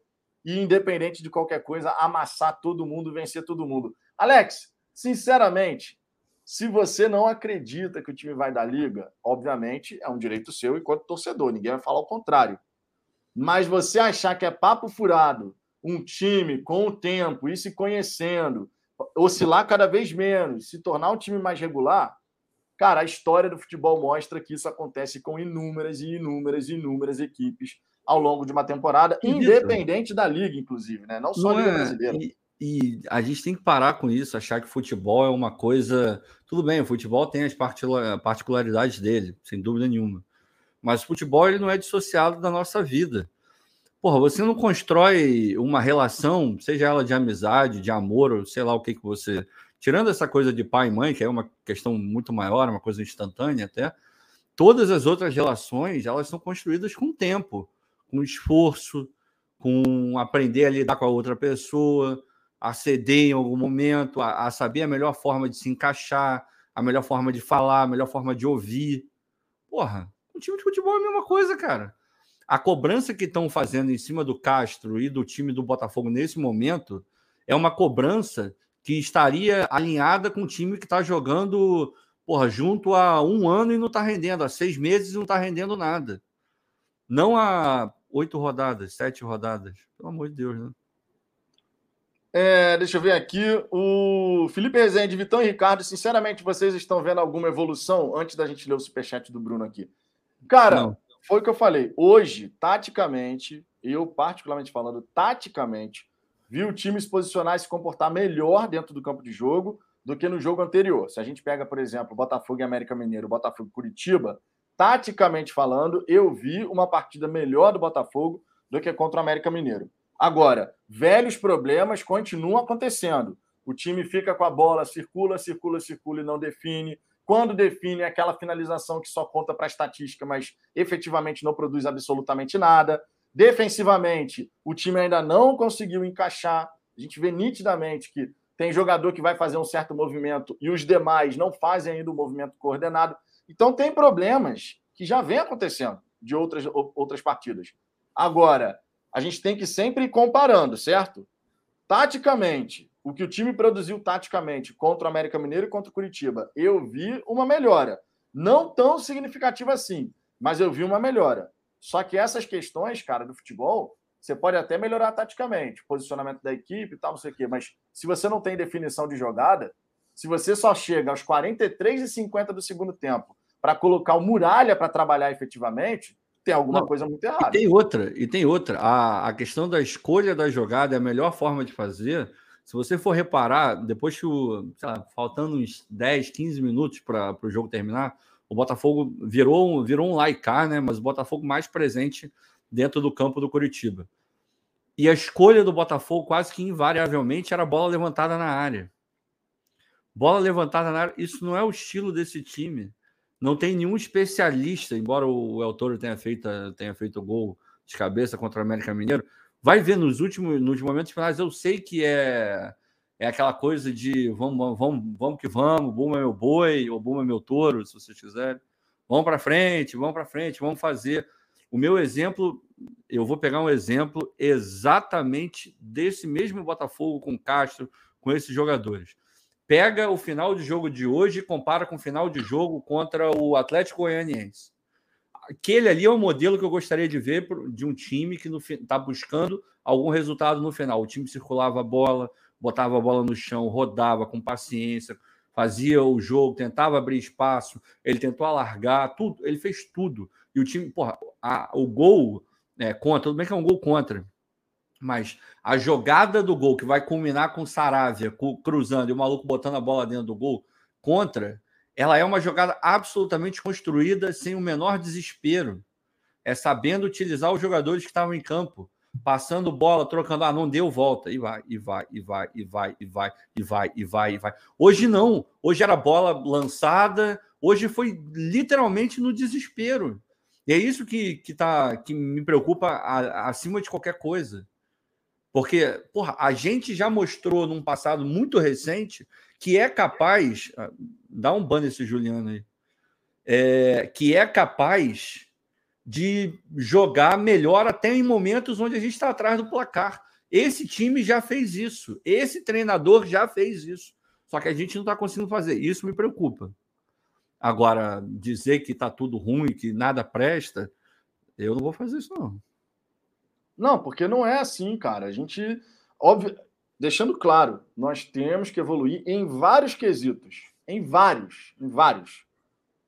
e, independente de qualquer coisa, amassar todo mundo, vencer todo mundo. Alex, sinceramente, se você não acredita que o time vai dar liga, obviamente é um direito seu enquanto torcedor, ninguém vai falar o contrário. Mas você achar que é papo furado, um time com o tempo e se conhecendo, oscilar cada vez menos, se tornar um time mais regular, cara, a história do futebol mostra que isso acontece com inúmeras e inúmeras e inúmeras equipes ao longo de uma temporada, isso. independente da liga, inclusive, né? Não só Não a Liga é... Brasileira. E, e, a gente tem que parar com isso, achar que futebol é uma coisa. Tudo bem, o futebol tem as particularidades dele, sem dúvida nenhuma. Mas o futebol ele não é dissociado da nossa vida. Porra, você não constrói uma relação, seja ela de amizade, de amor, ou sei lá o que que você. Tirando essa coisa de pai e mãe, que é uma questão muito maior, uma coisa instantânea até, todas as outras relações elas são construídas com tempo, com esforço, com aprender a lidar com a outra pessoa, a ceder em algum momento, a, a saber a melhor forma de se encaixar, a melhor forma de falar, a melhor forma de ouvir. Porra, o time de futebol é a mesma coisa, cara. A cobrança que estão fazendo em cima do Castro e do time do Botafogo nesse momento é uma cobrança que estaria alinhada com o time que está jogando porra, junto há um ano e não está rendendo, há seis meses e não está rendendo nada. Não há oito rodadas, sete rodadas. Pelo amor de Deus, né? É, deixa eu ver aqui. O Felipe Rezende, Vitão e Ricardo, sinceramente, vocês estão vendo alguma evolução antes da gente ler o superchat do Bruno aqui? Cara, Não. Foi o que eu falei. Hoje, taticamente, eu particularmente falando, taticamente, vi o time se posicionar e se comportar melhor dentro do campo de jogo do que no jogo anterior. Se a gente pega, por exemplo, Botafogo e América Mineiro, Botafogo e Curitiba, taticamente falando, eu vi uma partida melhor do Botafogo do que contra o América Mineiro. Agora, velhos problemas continuam acontecendo. O time fica com a bola, circula, circula, circula e não define. Quando define, aquela finalização que só conta para a estatística, mas efetivamente não produz absolutamente nada. Defensivamente, o time ainda não conseguiu encaixar. A gente vê nitidamente que tem jogador que vai fazer um certo movimento e os demais não fazem ainda o movimento coordenado. Então, tem problemas que já vem acontecendo de outras, outras partidas. Agora, a gente tem que sempre ir comparando, certo? Taticamente, o que o time produziu taticamente contra o América Mineiro e contra o Curitiba, eu vi uma melhora. Não tão significativa assim, mas eu vi uma melhora. Só que essas questões, cara, do futebol, você pode até melhorar taticamente, posicionamento da equipe e tal, não sei o quê, mas se você não tem definição de jogada, se você só chega aos 43 e 50 do segundo tempo para colocar o muralha para trabalhar efetivamente, tem alguma Não, coisa muito errada. E tem outra, e tem outra. A, a questão da escolha da jogada é a melhor forma de fazer. Se você for reparar, depois que o. Lá, faltando uns 10, 15 minutos para o jogo terminar, o Botafogo virou, virou um laicar, né? Mas o Botafogo mais presente dentro do campo do Curitiba. E a escolha do Botafogo, quase que invariavelmente, era bola levantada na área. Bola levantada na área, isso não é o estilo desse time. Não tem nenhum especialista, embora o El Toro tenha feito, tenha feito gol de cabeça contra o América Mineiro. Vai ver nos últimos nos momentos finais, eu sei que é é aquela coisa de vamos, vamos, vamos que vamos, Buma é meu boi, ou Buma é meu touro, se vocês quiserem. Vamos para frente, vamos para frente, vamos fazer. O meu exemplo, eu vou pegar um exemplo exatamente desse mesmo Botafogo com Castro, com esses jogadores pega o final de jogo de hoje e compara com o final de jogo contra o Atlético Goianiense. Aquele ali é o modelo que eu gostaria de ver de um time que está buscando algum resultado no final. O time circulava a bola, botava a bola no chão, rodava com paciência, fazia o jogo, tentava abrir espaço, ele tentou alargar, tudo, ele fez tudo. E o time, porra, a, o gol é, contra, tudo bem que é um gol contra, mas a jogada do gol que vai culminar com o Saravia cruzando e o maluco botando a bola dentro do gol contra, ela é uma jogada absolutamente construída sem o menor desespero. É sabendo utilizar os jogadores que estavam em campo, passando bola, trocando, ah, não deu, volta e vai, e vai, e vai, e vai, e vai, e vai, e vai, e vai. Hoje não, hoje era bola lançada, hoje foi literalmente no desespero. E é isso que, que, tá, que me preocupa a, acima de qualquer coisa. Porque, porra, a gente já mostrou num passado muito recente que é capaz. Ah, dá um ban nesse Juliano aí. É, que é capaz de jogar melhor até em momentos onde a gente está atrás do placar. Esse time já fez isso. Esse treinador já fez isso. Só que a gente não está conseguindo fazer. Isso me preocupa. Agora, dizer que está tudo ruim, que nada presta, eu não vou fazer isso, não. Não, porque não é assim, cara. A gente, óbvio, deixando claro, nós temos que evoluir em vários quesitos, em vários, em vários.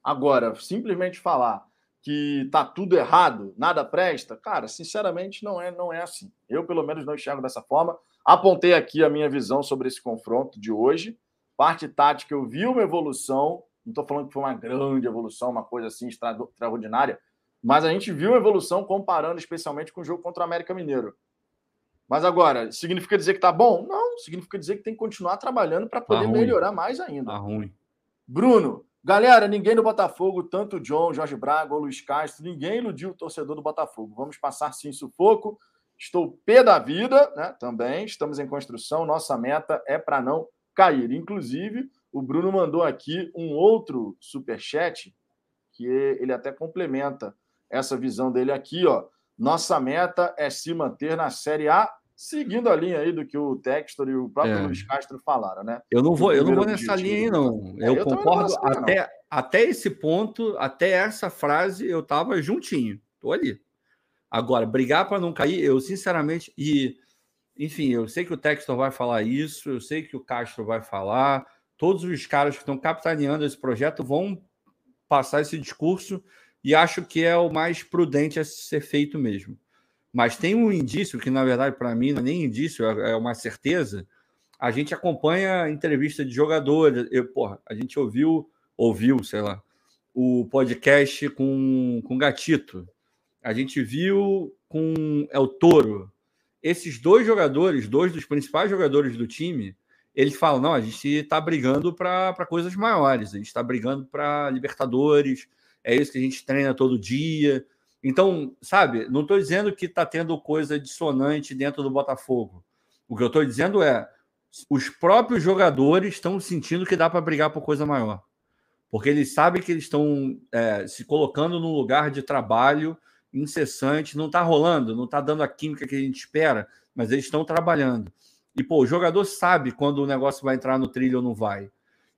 Agora, simplesmente falar que tá tudo errado, nada presta, cara, sinceramente não é, não é assim. Eu pelo menos não enxergo dessa forma. Apontei aqui a minha visão sobre esse confronto de hoje. Parte tática, eu vi uma evolução. Não estou falando que foi uma grande evolução, uma coisa assim extraordinária, mas a gente viu uma evolução comparando especialmente com o jogo contra o América Mineiro. Mas agora, significa dizer que tá bom? Não, significa dizer que tem que continuar trabalhando para poder tá melhorar mais ainda. Tá ruim. Bruno, galera, ninguém no Botafogo, tanto o John, Jorge Braga ou Luiz Castro, ninguém iludiu o torcedor do Botafogo. Vamos passar sim sufoco. Estou pé da vida, né? Também estamos em construção. Nossa meta é para não cair. Inclusive, o Bruno mandou aqui um outro super chat que ele até complementa essa visão dele aqui, ó. Nossa meta é se manter na Série A seguindo a linha aí do que o Textor e o próprio é. Luiz Castro falaram, né? Eu não vou, eu não vou nessa linha aí, não. É, eu, eu concordo até, não. até esse ponto, até essa frase, eu estava juntinho. Tô ali. Agora, brigar para não cair, eu sinceramente. E, enfim, eu sei que o Textor vai falar isso, eu sei que o Castro vai falar. Todos os caras que estão capitaneando esse projeto vão passar esse discurso e acho que é o mais prudente a ser feito mesmo. Mas tem um indício que, na verdade, para mim, não é nem indício, é, é uma certeza. A gente acompanha entrevista de jogadores. Eu, porra, a gente ouviu, ouviu, sei lá, o podcast com, com Gatito. A gente viu com El Toro. Esses dois jogadores, dois dos principais jogadores do time, eles falam: não, a gente está brigando para coisas maiores, a gente está brigando para Libertadores, é isso que a gente treina todo dia. Então, sabe, não estou dizendo que está tendo coisa dissonante dentro do Botafogo. O que eu estou dizendo é os próprios jogadores estão sentindo que dá para brigar por coisa maior. Porque eles sabem que eles estão é, se colocando num lugar de trabalho incessante, não está rolando, não está dando a química que a gente espera, mas eles estão trabalhando. E, pô, o jogador sabe quando o negócio vai entrar no trilho ou não vai.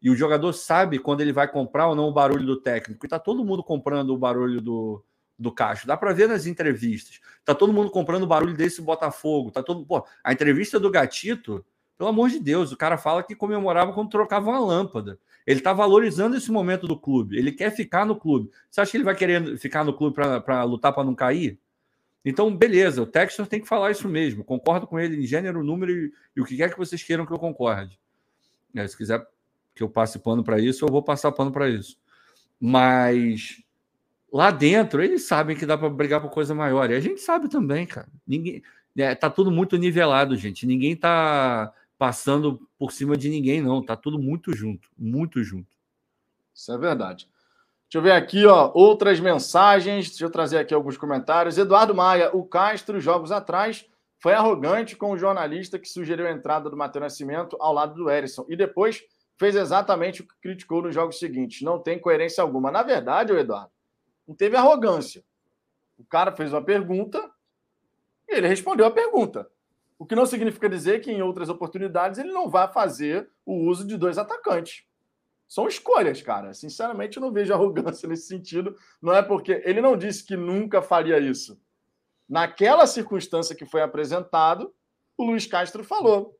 E o jogador sabe quando ele vai comprar ou não o barulho do técnico. E está todo mundo comprando o barulho do, do Castro. Dá para ver nas entrevistas. Tá todo mundo comprando o barulho desse Botafogo. Tá todo, pô, a entrevista do Gatito, pelo amor de Deus, o cara fala que comemorava quando trocava uma lâmpada. Ele está valorizando esse momento do clube. Ele quer ficar no clube. Você acha que ele vai querer ficar no clube para lutar para não cair? Então, beleza, o Texas tem que falar isso mesmo. Concordo com ele em gênero, número e, e o que quer que vocês queiram que eu concorde. É, se quiser que eu passe pano para isso, eu vou passar pano para isso. Mas lá dentro eles sabem que dá para brigar por coisa maior. E a gente sabe também, cara. Ninguém é, tá tudo muito nivelado, gente. Ninguém tá passando por cima de ninguém, não. Tá tudo muito junto, muito junto. Isso é verdade. Deixa eu ver aqui, ó, outras mensagens. Deixa eu trazer aqui alguns comentários. Eduardo Maia, o Castro, jogos atrás, foi arrogante com o jornalista que sugeriu a entrada do Matheus Nascimento ao lado do Erisson. E depois fez exatamente o que criticou nos jogos seguintes. Não tem coerência alguma. Na verdade, Eduardo, não teve arrogância. O cara fez uma pergunta e ele respondeu a pergunta. O que não significa dizer que em outras oportunidades ele não vai fazer o uso de dois atacantes. São escolhas, cara. Sinceramente, eu não vejo arrogância nesse sentido. Não é porque ele não disse que nunca faria isso. Naquela circunstância que foi apresentado, o Luiz Castro falou: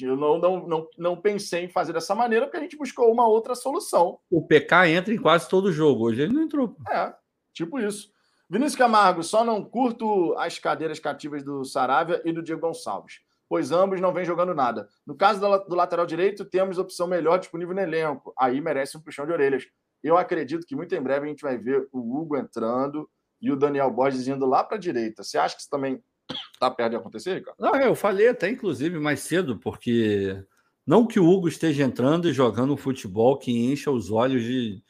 eu não, não, não, não pensei em fazer dessa maneira porque a gente buscou uma outra solução. O PK entra em quase todo jogo. Hoje ele não entrou. É, tipo isso. Vinícius Camargo, só não curto as cadeiras cativas do Saravia e do Diego Gonçalves, pois ambos não vêm jogando nada. No caso do lateral direito, temos opção melhor disponível no elenco. Aí merece um puxão de orelhas. Eu acredito que muito em breve a gente vai ver o Hugo entrando e o Daniel Borges indo lá para a direita. Você acha que isso também Tá perto de acontecer, Ricardo? Não, eu falei até, inclusive, mais cedo, porque não que o Hugo esteja entrando e jogando um futebol que encha os olhos de.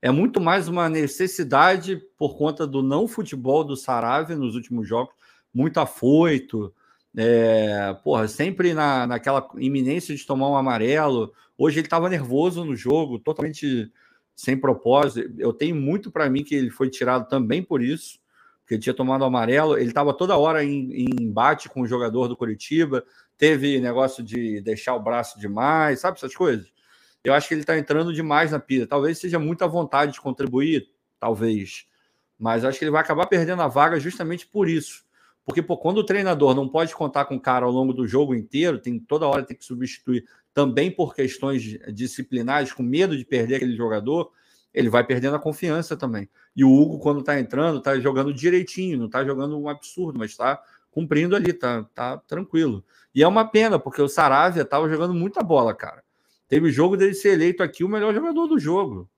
É muito mais uma necessidade por conta do não futebol do Saravia nos últimos jogos, muito afoito, é, porra, sempre na, naquela iminência de tomar um amarelo. Hoje ele estava nervoso no jogo, totalmente sem propósito. Eu tenho muito para mim que ele foi tirado também por isso que ele tinha tomado amarelo, ele estava toda hora em, em, embate com o jogador do Curitiba, teve negócio de deixar o braço demais, sabe essas coisas? Eu acho que ele está entrando demais na pira. Talvez seja muita vontade de contribuir, talvez, mas acho que ele vai acabar perdendo a vaga justamente por isso. Porque pô, quando o treinador não pode contar com o cara ao longo do jogo inteiro, tem toda hora tem que substituir também por questões disciplinares, com medo de perder aquele jogador, ele vai perdendo a confiança também. E o Hugo, quando está entrando, está jogando direitinho, não está jogando um absurdo, mas está cumprindo ali, tá, tá tranquilo. E é uma pena, porque o Saravia estava jogando muita bola, cara. Teve jogo dele ser eleito aqui o melhor jogador do jogo.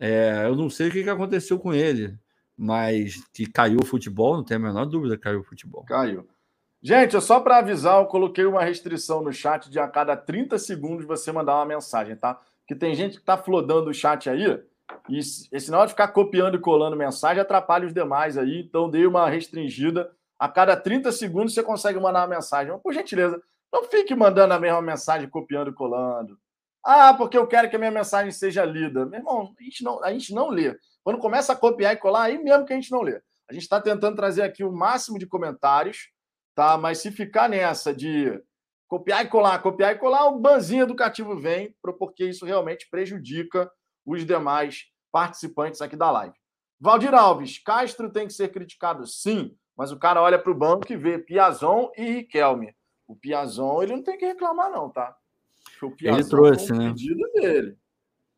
É, eu não sei o que, que aconteceu com ele, mas que caiu o futebol, não tem a menor dúvida caiu o futebol. Caiu. Gente, só para avisar, eu coloquei uma restrição no chat de a cada 30 segundos você mandar uma mensagem, tá? Que tem gente que está flodando o chat aí e esse não de ficar copiando e colando mensagem atrapalha os demais aí. Então, dei uma restringida. A cada 30 segundos você consegue mandar uma mensagem. Mas, por gentileza, não fique mandando a mesma mensagem, copiando e colando. Ah, porque eu quero que a minha mensagem seja lida. Meu irmão, a gente não, a gente não lê. Quando começa a copiar e colar, aí mesmo que a gente não lê. A gente está tentando trazer aqui o máximo de comentários tá? Mas se ficar nessa de copiar e colar, copiar e colar, o banzinho educativo vem, porque isso realmente prejudica os demais participantes aqui da live. Valdir Alves, Castro tem que ser criticado, sim, mas o cara olha para o banco e vê Piazon e Riquelme. O Piazon, ele não tem que reclamar, não, tá? O Piazon ele trouxe, foi um né? pedido dele.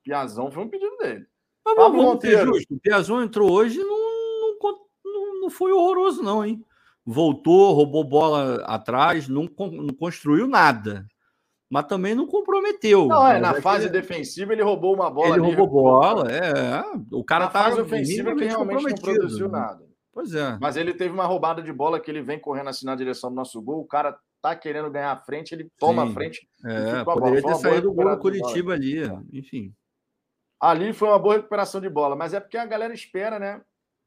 Piazon foi um pedido dele. Mas Pablo Monteiro. Justo. O Piazon entrou hoje e não, não, não foi horroroso, não, hein? Voltou, roubou bola atrás, não, não construiu nada mas também não comprometeu. Não, é, na fase ele... defensiva ele roubou uma bola. Ele roubou bola, é. O cara na tá fase ofensiva que realmente não produziu né? nada. Pois é. Mas ele teve uma roubada de bola que ele vem correndo assim na direção do nosso gol, o cara tá querendo ganhar a frente, ele toma Sim. a frente. É, poderia ter saído o gol do Curitiba ali, enfim. Ali foi uma boa recuperação de bola, mas é porque a galera espera, né?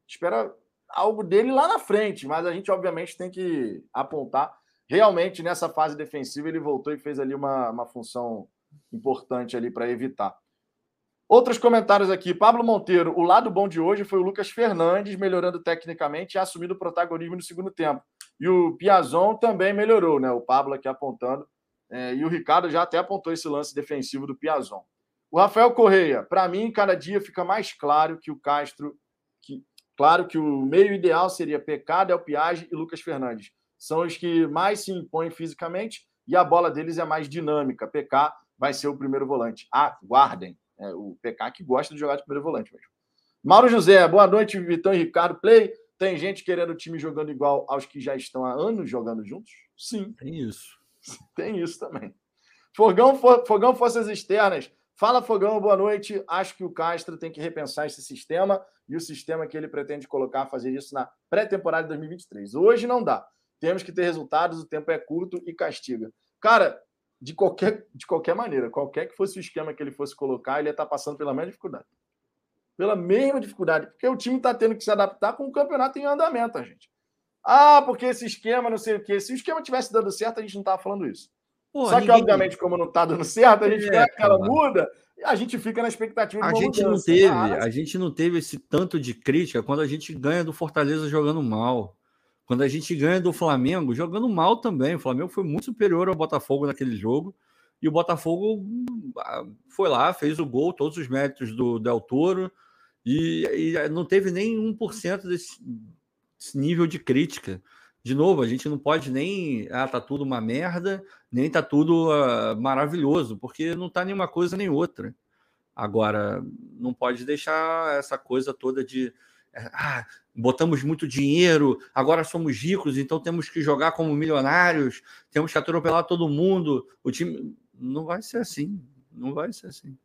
Espera algo dele lá na frente, mas a gente obviamente tem que apontar realmente nessa fase defensiva ele voltou e fez ali uma, uma função importante ali para evitar. Outros comentários aqui. Pablo Monteiro, o lado bom de hoje foi o Lucas Fernandes melhorando tecnicamente e assumindo o protagonismo no segundo tempo. E o Piazon também melhorou, né? O Pablo aqui apontando. É, e o Ricardo já até apontou esse lance defensivo do Piazon. O Rafael Correia, para mim, cada dia fica mais claro que o Castro. Que, claro que o meio ideal seria Pecado, El Piage e Lucas Fernandes são os que mais se impõem fisicamente e a bola deles é mais dinâmica. PK vai ser o primeiro volante. Ah, guardem. É o PK que gosta de jogar de primeiro volante mesmo. Mauro José, boa noite, Vitão e Ricardo. Play. Tem gente querendo o time jogando igual aos que já estão há anos jogando juntos? Sim. Tem isso. Tem isso também. Fogão, Fogão Forças Externas. Fala, Fogão, boa noite. Acho que o Castro tem que repensar esse sistema e o sistema que ele pretende colocar, fazer isso na pré-temporada de 2023. Hoje não dá. Temos que ter resultados, o tempo é curto e castiga. Cara, de qualquer, de qualquer maneira, qualquer que fosse o esquema que ele fosse colocar, ele ia estar passando pela mesma dificuldade. Pela mesma dificuldade, porque o time está tendo que se adaptar com o campeonato em andamento, gente. Ah, porque esse esquema, não sei o quê. Se o esquema tivesse dando certo, a gente não estava falando isso. Pô, Só ninguém... que, obviamente, como não está dando certo, a gente é, quer aquela muda e a gente fica na expectativa de uma a gente mudança. não teve A gente não teve esse tanto de crítica quando a gente ganha do Fortaleza jogando mal. Quando a gente ganha do Flamengo, jogando mal também. O Flamengo foi muito superior ao Botafogo naquele jogo. E o Botafogo ah, foi lá, fez o gol, todos os méritos do Del Toro. E, e não teve nem 1% desse, desse nível de crítica. De novo, a gente não pode nem. Ah, tá tudo uma merda, nem tá tudo uh, maravilhoso, porque não tá nenhuma coisa nem outra. Agora, não pode deixar essa coisa toda de ah, botamos muito dinheiro, agora somos ricos, então temos que jogar como milionários, temos que atropelar todo mundo. O time não vai ser assim, não vai ser assim.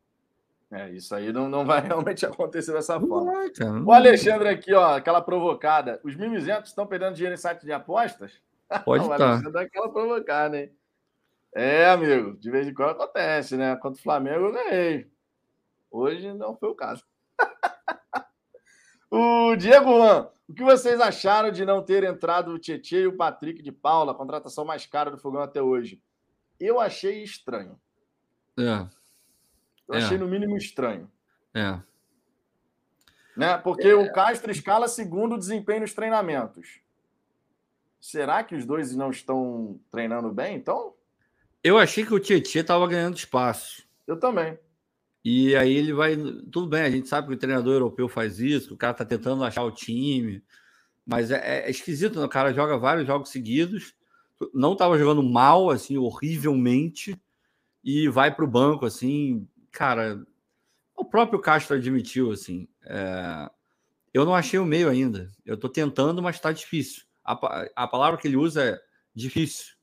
É, isso aí não, não vai realmente acontecer dessa não forma. Vai, cara, o Alexandre aqui, ó, aquela provocada. Os mimizentos estão perdendo dinheiro em site de apostas? Pode estar. o Alexandre dá aquela provocada, hein? É, amigo, de vez em quando acontece, né? Contra o Flamengo eu ganhei. Hoje não foi o caso. O Diego Juan, o que vocês acharam de não ter entrado o Tietchan e o Patrick de Paula, a contratação mais cara do Fogão até hoje? Eu achei estranho. É. Eu é. achei no mínimo estranho. É. Né? Porque é. o Castro escala segundo o desempenho nos treinamentos. Será que os dois não estão treinando bem, então? Eu achei que o Tietchan estava ganhando espaço. Eu também. E aí ele vai. Tudo bem, a gente sabe que o treinador europeu faz isso, que o cara tá tentando achar o time. Mas é, é esquisito, né? o cara joga vários jogos seguidos, não estava jogando mal, assim, horrivelmente, e vai para o banco, assim, cara. O próprio Castro admitiu, assim. É, eu não achei o meio ainda. Eu estou tentando, mas está difícil. A, a palavra que ele usa é difícil.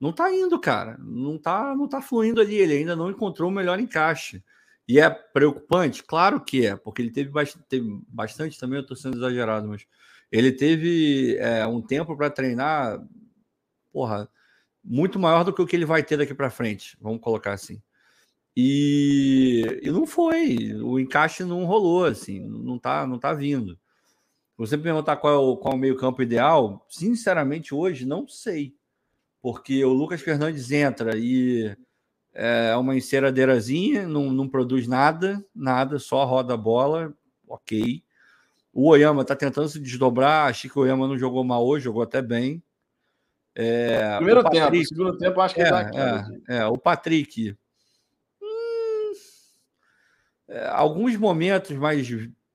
Não está indo, cara. Não está não tá fluindo ali. Ele ainda não encontrou o melhor encaixe. E é preocupante? Claro que é, porque ele teve bastante, teve bastante também, eu estou sendo exagerado, mas ele teve é, um tempo para treinar, porra, muito maior do que o que ele vai ter daqui para frente, vamos colocar assim. E, e não foi, o encaixe não rolou, assim, não tá, não tá vindo. Você me perguntar qual é o, qual é o meio-campo ideal, sinceramente, hoje não sei. Porque o Lucas Fernandes entra e é uma enceradeirazinha, não, não produz nada, nada, só roda a bola, ok. O Oyama está tentando se desdobrar, achei que o Oyama não jogou mal hoje, jogou até bem. É, Primeiro Patrick, tempo, segundo tempo, acho que é, é, é, o Patrick. Hum, é, alguns momentos, mas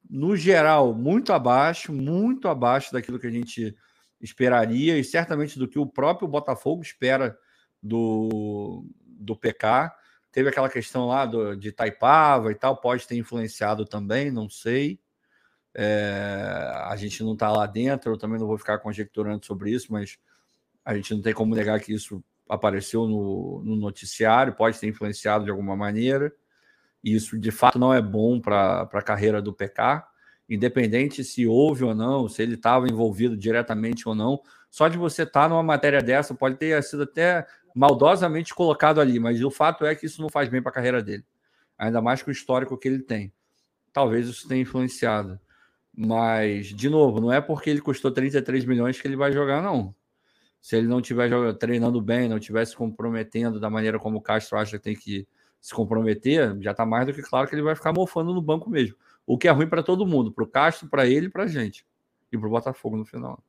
no geral, muito abaixo, muito abaixo daquilo que a gente esperaria e certamente do que o próprio Botafogo espera do, do PK. Teve aquela questão lá do, de Taipava e tal, pode ter influenciado também, não sei. É, a gente não está lá dentro, eu também não vou ficar conjecturando sobre isso, mas a gente não tem como negar que isso apareceu no, no noticiário, pode ter influenciado de alguma maneira. Isso de fato não é bom para a carreira do PK, independente se houve ou não, se ele estava envolvido diretamente ou não. Só de você estar tá numa matéria dessa pode ter sido até maldosamente colocado ali, mas o fato é que isso não faz bem para a carreira dele, ainda mais com o histórico que ele tem. Talvez isso tenha influenciado. Mas, de novo, não é porque ele custou 33 milhões que ele vai jogar, não se ele não estiver treinando bem, não estiver se comprometendo da maneira como o Castro acha que tem que se comprometer, já está mais do que claro que ele vai ficar mofando no banco mesmo. O que é ruim para todo mundo, para o Castro, para ele para a gente. E para o Botafogo no final.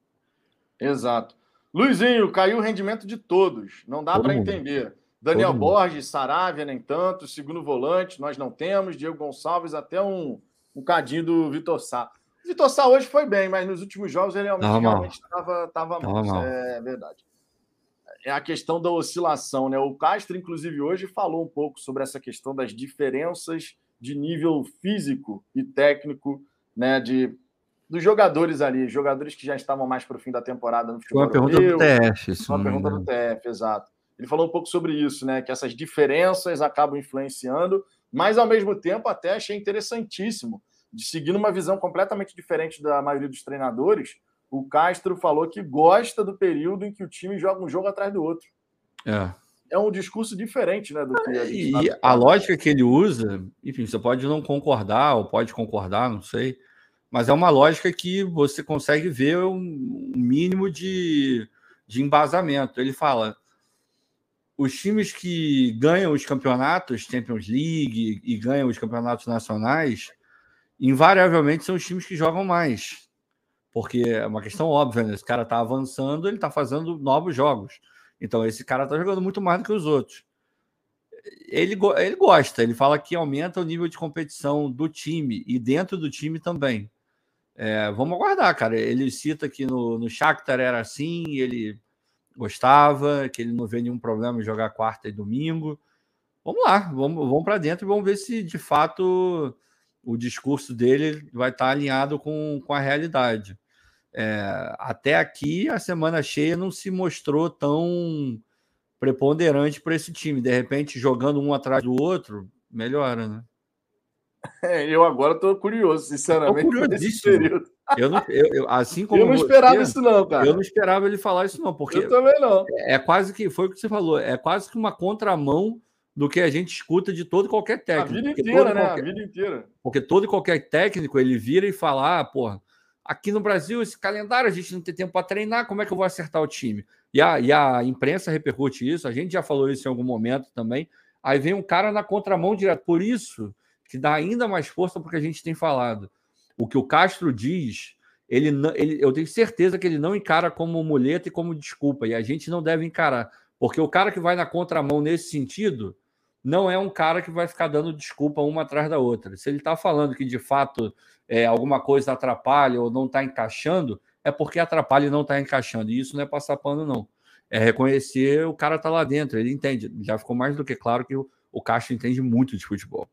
Exato. Luizinho, caiu o rendimento de todos. Não dá para entender. Daniel todo Borges, mundo. Saravia, nem tanto. Segundo volante, nós não temos. Diego Gonçalves, até um, um cadinho do Vitor Sá. Vitor Sá hoje foi bem, mas nos últimos jogos ele realmente estava mal. mal. É verdade. É a questão da oscilação, né? O Castro, inclusive, hoje falou um pouco sobre essa questão das diferenças de nível físico e técnico, né? De, dos jogadores ali, jogadores que já estavam mais para o fim da temporada no futebol. Uma pergunta do TF. Isso uma pergunta do TF, exato. Ele falou um pouco sobre isso, né? Que essas diferenças acabam influenciando, mas ao mesmo tempo até achei interessantíssimo de seguindo uma visão completamente diferente da maioria dos treinadores, o Castro falou que gosta do período em que o time joga um jogo atrás do outro. É. É um discurso diferente, né? Do que a gente e a lógica que ele usa, enfim, você pode não concordar ou pode concordar, não sei, mas é uma lógica que você consegue ver um mínimo de, de embasamento. Ele fala: os times que ganham os campeonatos, Champions League, e ganham os campeonatos nacionais, invariavelmente são os times que jogam mais. Porque é uma questão óbvia, né? Esse cara está avançando, ele está fazendo novos jogos. Então, esse cara está jogando muito mais do que os outros. Ele, ele gosta, ele fala que aumenta o nível de competição do time e dentro do time também. É, vamos aguardar, cara. Ele cita que no, no Shakhtar era assim, ele gostava, que ele não vê nenhum problema em jogar quarta e domingo. Vamos lá, vamos, vamos para dentro e vamos ver se de fato o discurso dele vai estar alinhado com, com a realidade. É, até aqui, a semana cheia não se mostrou tão preponderante para esse time. De repente, jogando um atrás do outro, melhora, né? É, eu agora estou curioso, sinceramente. Curiosíssimo. Eu não, eu, eu, assim como eu não você, esperava isso, não, cara. Eu não esperava ele falar isso, não, porque. Eu também não. É, é quase que foi o que você falou, é quase que uma contramão do que a gente escuta de todo e qualquer técnico. A vida inteira, né? Qualquer... A vida inteira. Porque todo e qualquer técnico ele vira e fala: ah, porra, aqui no Brasil, esse calendário, a gente não tem tempo para treinar, como é que eu vou acertar o time? E a, e a imprensa repercute isso, a gente já falou isso em algum momento também. Aí vem um cara na contramão direto. Por isso que dá ainda mais força porque a gente tem falado. O que o Castro diz, ele, ele, eu tenho certeza que ele não encara como muleta e como desculpa, e a gente não deve encarar. Porque o cara que vai na contramão nesse sentido, não é um cara que vai ficar dando desculpa uma atrás da outra. Se ele está falando que de fato é, alguma coisa atrapalha ou não está encaixando, é porque atrapalha e não está encaixando. E isso não é passar pano, não. É reconhecer o cara está lá dentro, ele entende. Já ficou mais do que claro que o, o Castro entende muito de futebol.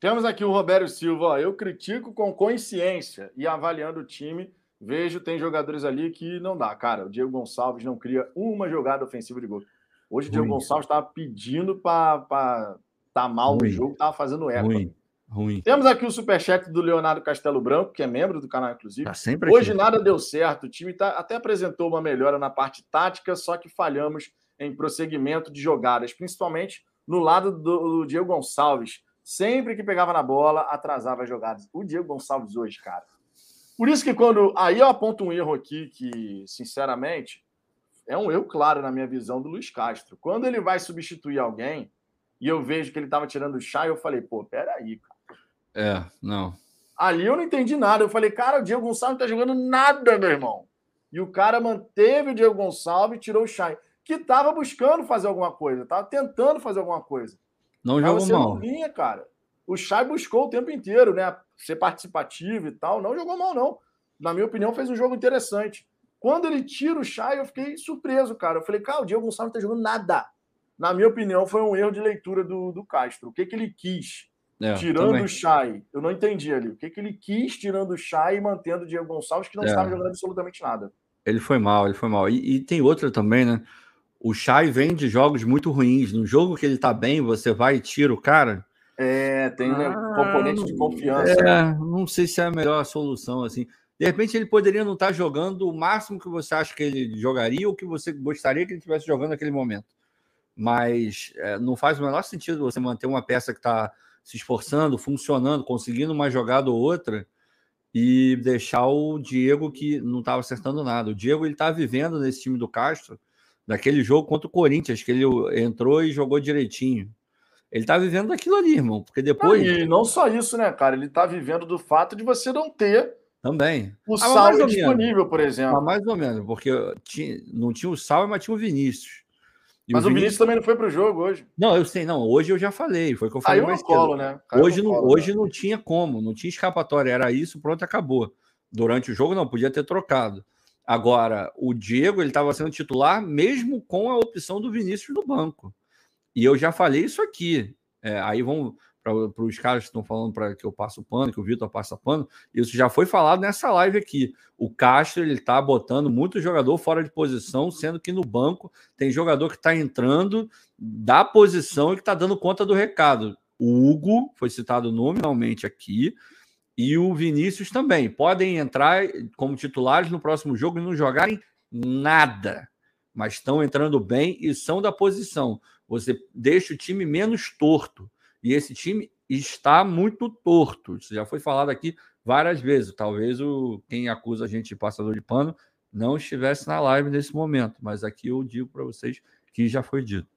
Temos aqui o Roberto Silva. eu critico com consciência e avaliando o time. Vejo, tem jogadores ali que não dá. Cara, o Diego Gonçalves não cria uma jogada ofensiva de gol. Hoje o Diego Gonçalves estava pedindo para estar tá mal Ruim. no jogo, estava fazendo eco. Ruim. Ruim. Temos aqui o superchat do Leonardo Castelo Branco, que é membro do canal, inclusive. Tá sempre Hoje nada deu certo. O time tá, até apresentou uma melhora na parte tática, só que falhamos em prosseguimento de jogadas, principalmente no lado do, do Diego Gonçalves. Sempre que pegava na bola, atrasava as jogadas. O Diego Gonçalves hoje, cara. Por isso que quando. Aí eu aponto um erro aqui que, sinceramente, é um eu claro na minha visão do Luiz Castro. Quando ele vai substituir alguém e eu vejo que ele estava tirando o chá, eu falei, pô, peraí, cara. É, não. Ali eu não entendi nada. Eu falei, cara, o Diego Gonçalves não tá jogando nada, meu irmão. E o cara manteve o Diego Gonçalves e tirou o Chay, que estava buscando fazer alguma coisa, estava tentando fazer alguma coisa. Não jogou mal. Não vinha, cara. O Chay buscou o tempo inteiro, né? Ser participativo e tal. Não jogou mal, não. Na minha opinião, fez um jogo interessante. Quando ele tira o Chay, eu fiquei surpreso, cara. Eu falei, cara, o Diego Gonçalves não tá jogando nada. Na minha opinião, foi um erro de leitura do, do Castro. O que, que ele quis? É, tirando também. o Chay, eu não entendi ali. O que, que ele quis tirando o Chay e mantendo o Diego Gonçalves, que não é. estava jogando absolutamente nada. Ele foi mal, ele foi mal. E, e, tem outra também, né? O Chay vem de jogos muito ruins. No jogo que ele tá bem, você vai e tira o cara. É, tem né, ah, componente de confiança. É, não sei se é a melhor solução, assim. De repente ele poderia não estar tá jogando o máximo que você acha que ele jogaria ou que você gostaria que ele estivesse jogando naquele momento. Mas é, não faz o menor sentido você manter uma peça que está se esforçando, funcionando, conseguindo uma jogada ou outra e deixar o Diego que não estava acertando nada. O Diego ele está vivendo nesse time do Castro, daquele jogo contra o Corinthians, que ele entrou e jogou direitinho. Ele está vivendo daquilo ali, irmão, porque depois. e não só isso, né, cara? Ele está vivendo do fato de você não ter também. O ah, Sal disponível, por exemplo. Mas mais ou menos, porque tinha, não tinha o Sal, mas tinha o Vinícius. E mas o Vinícius, Vinícius, também não foi para o jogo hoje. Não, eu sei, não. Hoje eu já falei, foi o que eu falei. Caiu no colo, né? Caiu hoje, não, colo, hoje né? não tinha como, não tinha escapatória. Era isso, pronto, acabou. Durante o jogo, não, podia ter trocado. Agora, o Diego, ele estava sendo titular mesmo com a opção do Vinícius no banco. E eu já falei isso aqui. É, aí vão para os caras que estão falando para que eu passo pano, que o Vitor passa pano, isso já foi falado nessa live aqui. O Castro ele está botando muito jogador fora de posição, sendo que no banco tem jogador que está entrando da posição e que está dando conta do recado. O Hugo foi citado nominalmente aqui. E o Vinícius também. Podem entrar como titulares no próximo jogo e não jogarem nada. Mas estão entrando bem e são da posição. Você deixa o time menos torto. E esse time está muito torto. Isso já foi falado aqui várias vezes. Talvez o quem acusa a gente de passador de pano não estivesse na live nesse momento, mas aqui eu digo para vocês que já foi dito.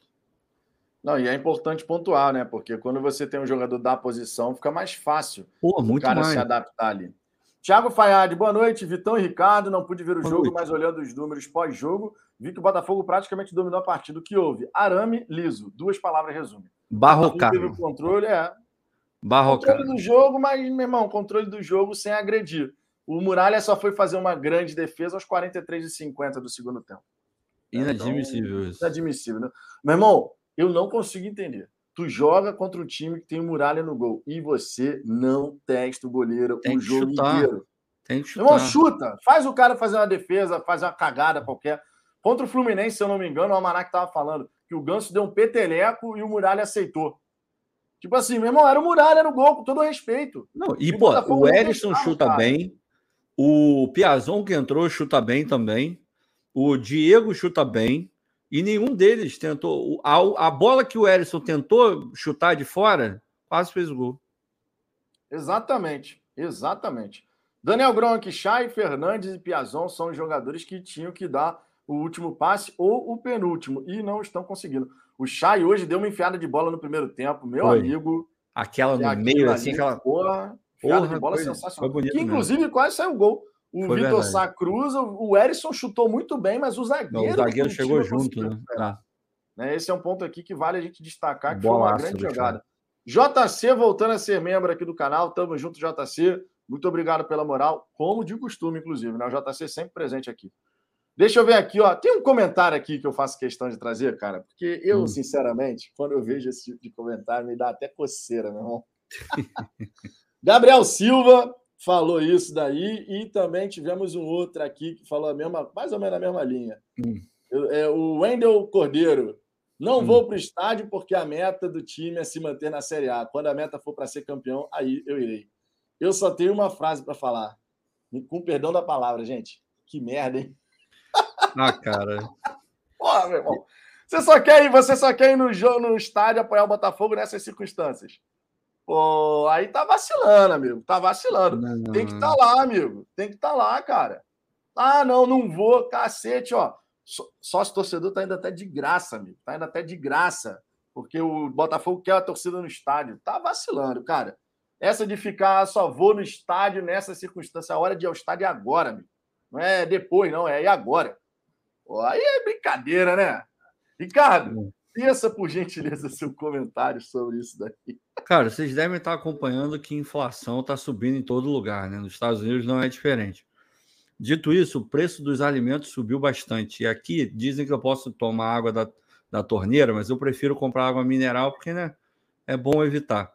Não, e é importante pontuar, né? Porque quando você tem um jogador da posição, fica mais fácil Pô, muito o cara mais. se adaptar ali. Tiago Fayad, boa noite. Vitão e Ricardo, não pude ver o boa jogo, noite. mas olhando os números pós-jogo, vi que o Botafogo praticamente dominou a partida. O que houve? Arame, liso. Duas palavras resume. Barrocado. Teve o controle, é. Barrocado. Controle do jogo, mas, meu irmão, controle do jogo sem agredir. O Muralha só foi fazer uma grande defesa aos 43 e 50 do segundo tempo. Inadmissível então, isso. Inadmissível, né? Meu irmão, eu não consigo entender. Tu joga contra um time que tem o Muralha no gol e você não testa o goleiro tem o jogo chutar. inteiro. Tem que chutar. Irmão, chuta. Faz o cara fazer uma defesa, faz uma cagada qualquer. Contra o Fluminense, se eu não me engano, o Almanac estava falando que o Ganso deu um peteleco e o Muralha aceitou. Tipo assim, meu irmão, era o Muralha no gol, com todo respeito. Não, e, e pô, o Erisson chuta cara. bem, o Piazon que entrou chuta bem também, o Diego chuta bem, e nenhum deles tentou. A, a bola que o Erisson tentou chutar de fora, quase fez o gol. Exatamente, exatamente. Daniel Gronk, Chay, Fernandes e Piazon são os jogadores que tinham que dar o último passe ou o penúltimo e não estão conseguindo. O Chay hoje deu uma enfiada de bola no primeiro tempo, meu amigo. Aquela no meio, assim, aquela. Porra, enfiada de bola foi, sensacional. Foi que inclusive mesmo. quase saiu o gol. O foi Vitor Sá cruza, o Erisson chutou muito bem, mas o zagueiro. Não, o zagueiro chegou junto, né? Ah. né? Esse é um ponto aqui que vale a gente destacar, que Bolaço, foi uma grande jogada. JC voltando a ser membro aqui do canal. Tamo junto, JC. Muito obrigado pela moral, como de costume, inclusive. Né? O JC sempre presente aqui. Deixa eu ver aqui, ó. Tem um comentário aqui que eu faço questão de trazer, cara, porque eu, hum. sinceramente, quando eu vejo esse tipo de comentário, me dá até coceira, meu irmão. Gabriel Silva falou isso daí e também tivemos um outro aqui que falou a mesma, mais ou menos a mesma linha. Hum. É, o Wendel Cordeiro. Não hum. vou para o estádio porque a meta do time é se manter na Série A. Quando a meta for para ser campeão, aí eu irei. Eu só tenho uma frase para falar. Com perdão da palavra, gente. Que merda, hein? Ah, cara. Porra, meu irmão. Você só quer ir, você só quer ir no, jogo, no estádio apoiar o Botafogo nessas circunstâncias. Pô, aí tá vacilando, amigo. Tá vacilando. Não. Tem que estar tá lá, amigo. Tem que estar tá lá, cara. Ah, não, não vou. Cacete, ó. Sócio torcedor tá indo até de graça, amigo. Tá indo até de graça. Porque o Botafogo quer a torcida no estádio. Tá vacilando, cara. Essa de ficar só vou no estádio nessa circunstância, a hora de ir ao estádio é agora, amigo. Não é depois, não, é agora. Pô, aí é brincadeira, né? Ricardo, peça por gentileza seu comentário sobre isso daqui. Cara, vocês devem estar acompanhando que inflação está subindo em todo lugar, né? Nos Estados Unidos não é diferente. Dito isso, o preço dos alimentos subiu bastante. E aqui dizem que eu posso tomar água da, da torneira, mas eu prefiro comprar água mineral porque né, é bom evitar.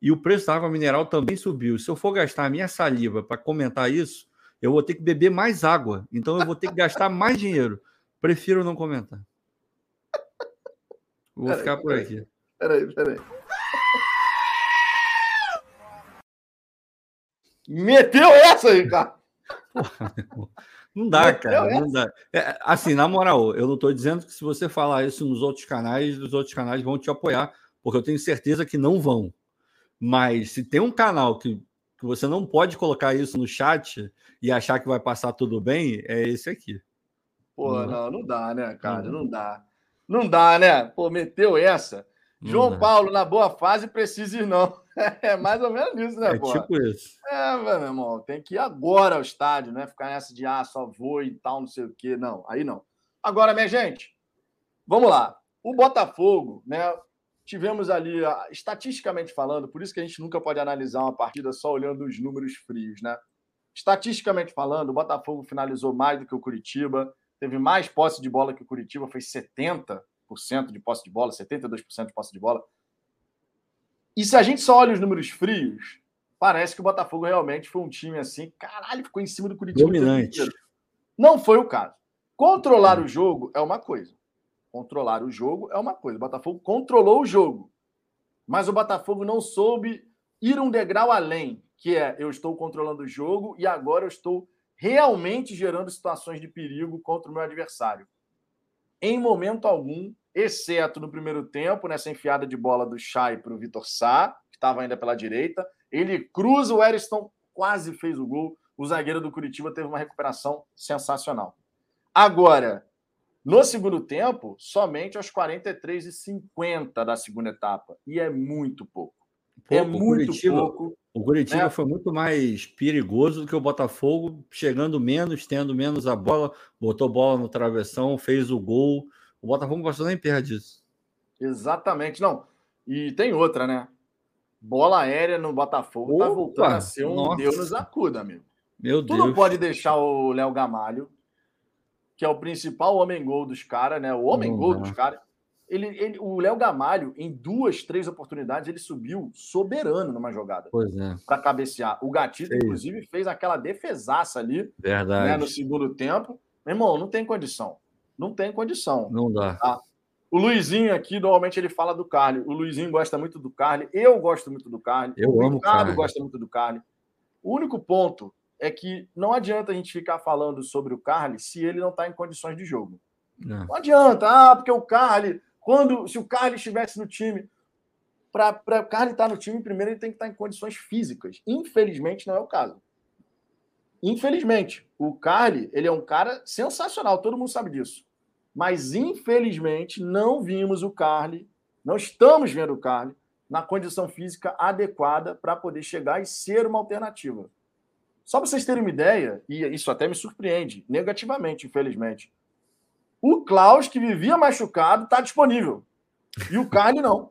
E o preço da água mineral também subiu. Se eu for gastar a minha saliva para comentar isso, eu vou ter que beber mais água. Então eu vou ter que gastar mais dinheiro. Prefiro não comentar. Vou pera ficar aí, por aqui. Peraí, peraí. Meteu essa aí, cara. Não dá, cara. Não dá. É, assim, na moral, eu não estou dizendo que se você falar isso nos outros canais, os outros canais vão te apoiar, porque eu tenho certeza que não vão. Mas se tem um canal que, que você não pode colocar isso no chat e achar que vai passar tudo bem, é esse aqui. Pô, não, não, não dá, né, cara? Não dá. Não dá, né? Pô, meteu essa. João Paulo, na boa fase, precisa ir, não. É mais ou menos isso, né, é pô? tipo isso. É, meu irmão, tem que ir agora ao estádio, né? Ficar nessa de, ah, só vou e tal, não sei o quê. Não, aí não. Agora, minha gente, vamos lá. O Botafogo, né? tivemos ali, estatisticamente falando, por isso que a gente nunca pode analisar uma partida só olhando os números frios, né? Estatisticamente falando, o Botafogo finalizou mais do que o Curitiba, teve mais posse de bola que o Curitiba, foi 70% de posse de bola, 72% de posse de bola. E se a gente só olha os números frios, parece que o Botafogo realmente foi um time assim, caralho, ficou em cima do Curitiba. Dominante. Não foi o caso. Controlar o jogo é uma coisa. Controlar o jogo é uma coisa. O Botafogo controlou o jogo. Mas o Botafogo não soube ir um degrau além, que é eu estou controlando o jogo e agora eu estou realmente gerando situações de perigo contra o meu adversário. Em momento algum, exceto no primeiro tempo, nessa enfiada de bola do Chay para o Vitor Sá, que estava ainda pela direita, ele cruza o Eriston, quase fez o gol. O zagueiro do Curitiba teve uma recuperação sensacional. Agora, no segundo tempo, somente aos 43 e 50 da segunda etapa. E é muito pouco. é muito Curitiba, pouco. O Curitiba né? foi muito mais perigoso do que o Botafogo, chegando menos, tendo menos a bola, botou bola no travessão, fez o gol. O Botafogo passou nem perde isso. Exatamente. Não. E tem outra, né? Bola aérea no Botafogo Opa, tá voltando a ser um nossa. Deus nos acuda, amigo. Meu tu Deus. Tu não pode deixar o Léo Gamalho que é o principal homem-gol dos caras, né? O homem-gol dos caras. Ele, ele, o Léo Gamalho, em duas, três oportunidades, ele subiu soberano numa jogada. Pois é. Para cabecear. O Gatito, inclusive, fez aquela defesaça ali. Verdade. Né, no segundo tempo. Meu irmão, não tem condição. Não tem condição. Não dá. Tá? O Luizinho aqui, normalmente, ele fala do Carly. O Luizinho gosta muito do Carly. Eu gosto muito do Carly. Eu o amo Ricardo gosta muito do Carly. O único ponto é que não adianta a gente ficar falando sobre o Carly se ele não está em condições de jogo. Não. não. adianta, ah, porque o Carly, quando se o Carly estivesse no time, para o Carly estar tá no time, primeiro ele tem que estar tá em condições físicas. Infelizmente, não é o caso. Infelizmente, o Carly, ele é um cara sensacional, todo mundo sabe disso. Mas, infelizmente, não vimos o Carly, não estamos vendo o Carly na condição física adequada para poder chegar e ser uma alternativa. Só para vocês terem uma ideia, e isso até me surpreende, negativamente, infelizmente. O Klaus, que vivia machucado, está disponível. E o Carne não.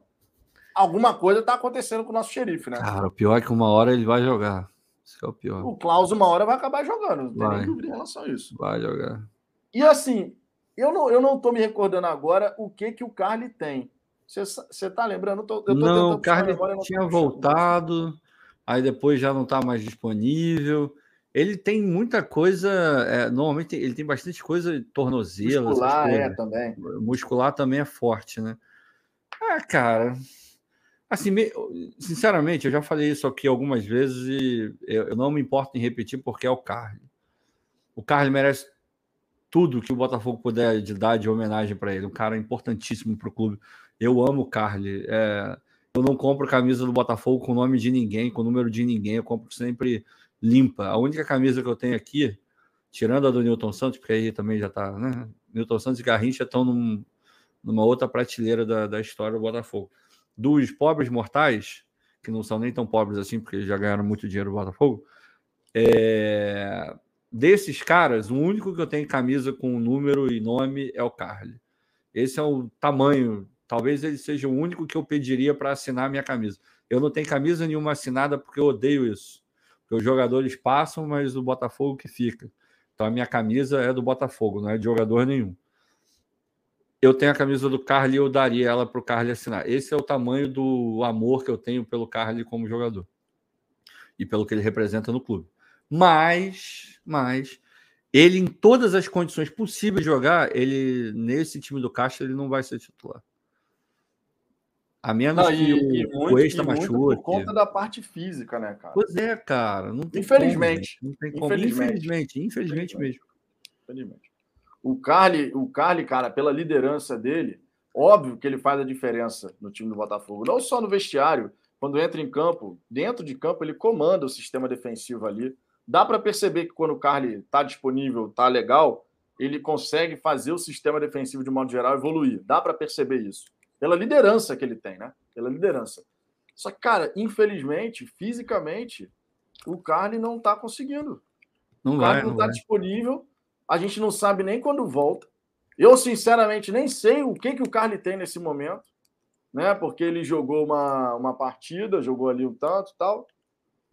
Alguma coisa está acontecendo com o nosso xerife, né? Cara, o pior é que uma hora ele vai jogar. Isso é o pior. O Klaus, uma hora, vai acabar jogando. Não tem vai. nem dúvida em relação a isso. Vai jogar. E assim, eu não, eu não tô me recordando agora o que que o Carly tem. Você tá lembrando? Eu tô, eu tô não, o Carly tinha voltado aí depois já não está mais disponível. Ele tem muita coisa, é, normalmente ele tem bastante coisa tornozelo. Muscular é também. Muscular também é forte, né? Ah, cara. Assim, sinceramente, eu já falei isso aqui algumas vezes e eu, não me importo em repetir porque é o Carly. O Carly merece tudo que o Botafogo puder de dar de homenagem para ele. Um cara importantíssimo para o clube. Eu amo o Carly. É, eu não compro camisa do Botafogo com nome de ninguém, com número de ninguém. Eu compro sempre limpa. A única camisa que eu tenho aqui, tirando a do Newton Santos, porque aí também já está, né? Newton Santos e Garrincha estão num, numa outra prateleira da, da história do Botafogo. Dos pobres mortais, que não são nem tão pobres assim, porque já ganharam muito dinheiro no Botafogo, é... desses caras, o único que eu tenho camisa com número e nome é o Carly. Esse é o tamanho. Talvez ele seja o único que eu pediria para assinar minha camisa. Eu não tenho camisa nenhuma assinada porque eu odeio isso. Porque os jogadores passam, mas o Botafogo que fica. Então a minha camisa é do Botafogo, não é de jogador nenhum. Eu tenho a camisa do Carly eu daria ela para o Carly assinar. Esse é o tamanho do amor que eu tenho pelo Carly como jogador e pelo que ele representa no clube. Mas, mas ele em todas as condições possíveis de jogar, ele nesse time do Caixa ele não vai ser titular. A menos não, que e, o, muito, o Extra machuque. Por conta da parte física, né, cara? Pois é, cara. Não tem infelizmente. Como, não tem como. Infelizmente. Infelizmente, infelizmente, mesmo. Infelizmente. O Carly, o Carly, cara, pela liderança dele, óbvio que ele faz a diferença no time do Botafogo. Não só no vestiário, quando entra em campo, dentro de campo, ele comanda o sistema defensivo ali. Dá para perceber que quando o Carly está disponível, está legal, ele consegue fazer o sistema defensivo de modo geral evoluir. Dá para perceber isso pela liderança que ele tem, né? Pela liderança. Só que, cara, infelizmente, fisicamente, o Carly não está conseguindo. Não o Carly não está disponível. A gente não sabe nem quando volta. Eu, sinceramente, nem sei o que, que o Carly tem nesse momento, né? Porque ele jogou uma, uma partida, jogou ali um tanto tal.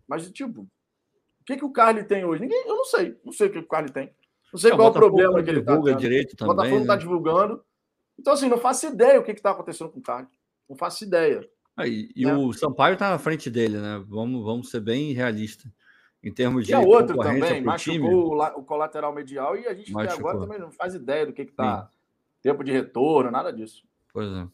Mas, tipo, o que, que o Carly tem hoje? Ninguém, eu não sei. Não sei o que, que o Carly tem. Não sei é, qual o problema que ele está. Direito também, o Botafogo está né? divulgando. Então, assim, não faço ideia o que está acontecendo com o Carlos. Não faço ideia. Aí, e né? o Sampaio está na frente dele, né? Vamos, vamos ser bem realistas. Em termos de. E a outro também, machucou time, o, colateral medial e a gente até agora também não faz ideia do que está. Tempo de retorno, nada disso. Pois é.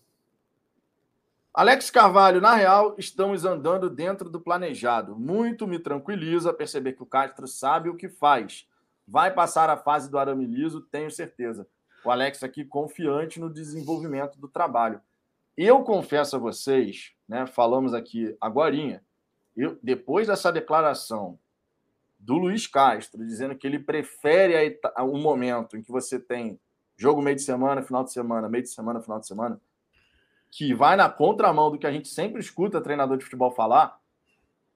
Alex Carvalho, na real, estamos andando dentro do planejado. Muito me tranquiliza perceber que o Castro sabe o que faz. Vai passar a fase do arame liso, tenho certeza o Alex aqui confiante no desenvolvimento do trabalho. Eu confesso a vocês, né, falamos aqui agora, depois dessa declaração do Luiz Castro, dizendo que ele prefere o momento em que você tem jogo meio de semana, final de semana, meio de semana, final de semana, que vai na contramão do que a gente sempre escuta treinador de futebol falar,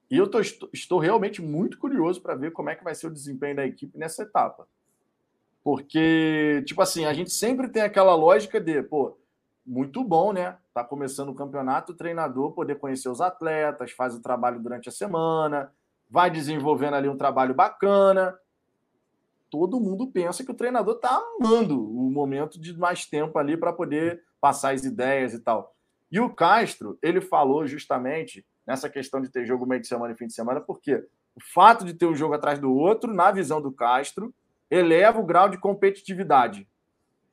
e eu tô, estou realmente muito curioso para ver como é que vai ser o desempenho da equipe nessa etapa. Porque, tipo assim, a gente sempre tem aquela lógica de, pô, muito bom, né? Tá começando o campeonato, o treinador poder conhecer os atletas, faz o trabalho durante a semana, vai desenvolvendo ali um trabalho bacana. Todo mundo pensa que o treinador tá amando o momento de mais tempo ali para poder passar as ideias e tal. E o Castro, ele falou justamente nessa questão de ter jogo meio de semana e fim de semana, porque o fato de ter um jogo atrás do outro, na visão do Castro, eleva o grau de competitividade.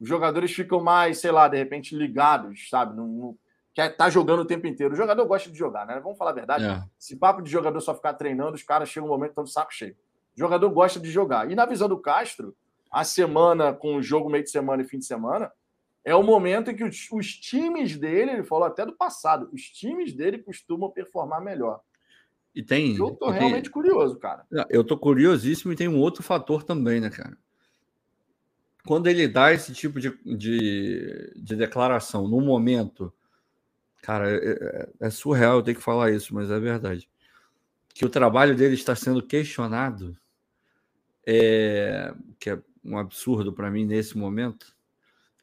Os jogadores ficam mais, sei lá, de repente ligados, sabe? No, quer estar tá jogando o tempo inteiro. O jogador gosta de jogar, né? Vamos falar a verdade. É. Esse papo de jogador só ficar treinando, os caras chegam um momento estão de saco cheio. O jogador gosta de jogar. E na visão do Castro, a semana com o jogo meio de semana e fim de semana é o momento em que os, os times dele, ele falou até do passado, os times dele costumam performar melhor. E tem. Eu tô realmente curioso, cara. Eu tô curiosíssimo e tem um outro fator também, né, cara? Quando ele dá esse tipo de, de, de declaração no momento, cara, é, é, é surreal eu ter que falar isso, mas é verdade. Que o trabalho dele está sendo questionado, é, que é um absurdo para mim nesse momento.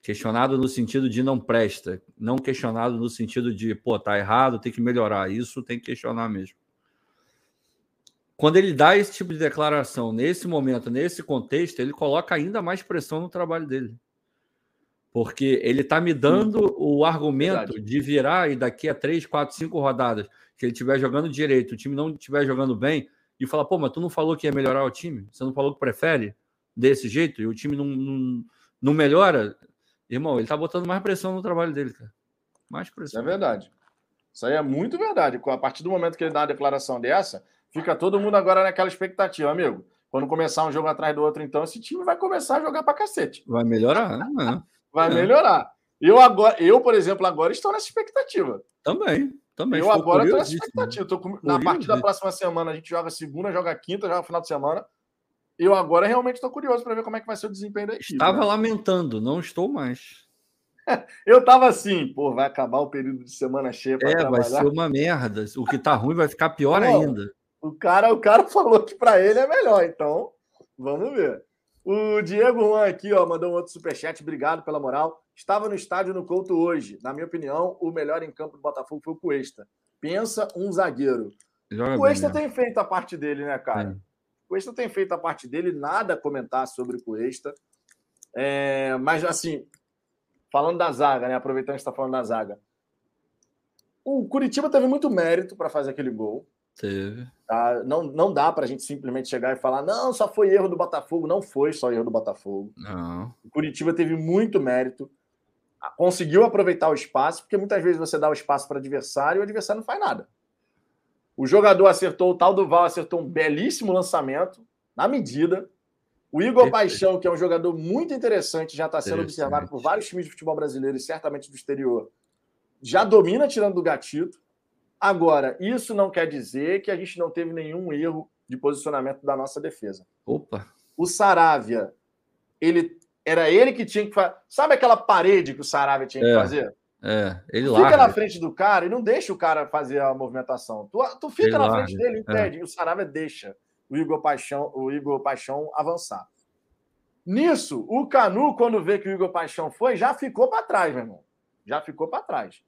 Questionado no sentido de não presta, não questionado no sentido de, pô, tá errado, tem que melhorar. Isso tem que questionar mesmo quando ele dá esse tipo de declaração nesse momento, nesse contexto, ele coloca ainda mais pressão no trabalho dele. Porque ele está me dando o argumento Verdade. de virar e daqui a três, quatro, cinco rodadas, que ele estiver jogando direito, o time não estiver jogando bem, e falar, pô, mas tu não falou que ia melhorar o time? Você não falou que prefere desse jeito? E o time não, não, não melhora? Irmão, ele está botando mais pressão no trabalho dele, cara. Mais pressão. Isso é verdade. Isso aí é muito verdade. A partir do momento que ele dá uma declaração dessa, Fica todo mundo agora naquela expectativa, amigo. Quando começar um jogo atrás do outro, então, esse time vai começar a jogar pra cacete. Vai melhorar, né? Vai é. melhorar. Eu, agora, eu, por exemplo, agora estou nessa expectativa. Também, também. Eu agora estou nessa expectativa. Com... Na partir da próxima semana, a gente joga segunda, joga quinta, joga final de semana. Eu agora realmente estou curioso para ver como é que vai ser o desempenho da equipe. Estava né? lamentando, não estou mais. Eu estava assim, pô, vai acabar o período de semana cheia para é, trabalhar. vai ser uma merda. O que tá ruim vai ficar pior pô, ainda. O cara, o cara falou que para ele é melhor, então Vamos ver. O Diego Juan aqui, ó, mandou um outro superchat. Obrigado pela moral. Estava no estádio no Couto hoje. Na minha opinião, o melhor em campo do Botafogo foi o Cuesta. Pensa um zagueiro. Joga o Cuesta bem, tem feito a parte dele, né, cara? É. O Cuesta tem feito a parte dele. Nada a comentar sobre o Cuesta. É, mas, assim, falando da zaga, né? Aproveitando que está falando da zaga. O Curitiba teve muito mérito para fazer aquele gol. Teve. Tá? Não, não dá para a gente simplesmente chegar e falar, não, só foi erro do Botafogo. Não foi só erro do Botafogo. Não. O Curitiba teve muito mérito, conseguiu aproveitar o espaço, porque muitas vezes você dá o espaço para o adversário e o adversário não faz nada. O jogador acertou, o tal do Val acertou um belíssimo lançamento, na medida. O Igor Paixão, que é um jogador muito interessante, já está sendo observado por vários times de futebol brasileiro e certamente do exterior, já domina tirando do gatito. Agora, isso não quer dizer que a gente não teve nenhum erro de posicionamento da nossa defesa. Opa! O Saravia, ele era ele que tinha que fazer. Sabe aquela parede que o Saravia tinha que é, fazer? É, ele lá. Fica na frente do cara e não deixa o cara fazer a movimentação. Tu, tu fica ele na larga. frente dele, impede, é. e o Saravia deixa o Igor Paixão, o Igor Paixão avançar. Nisso, o Canu, quando vê que o Igor Paixão foi, já ficou para trás, meu irmão. Já ficou para trás.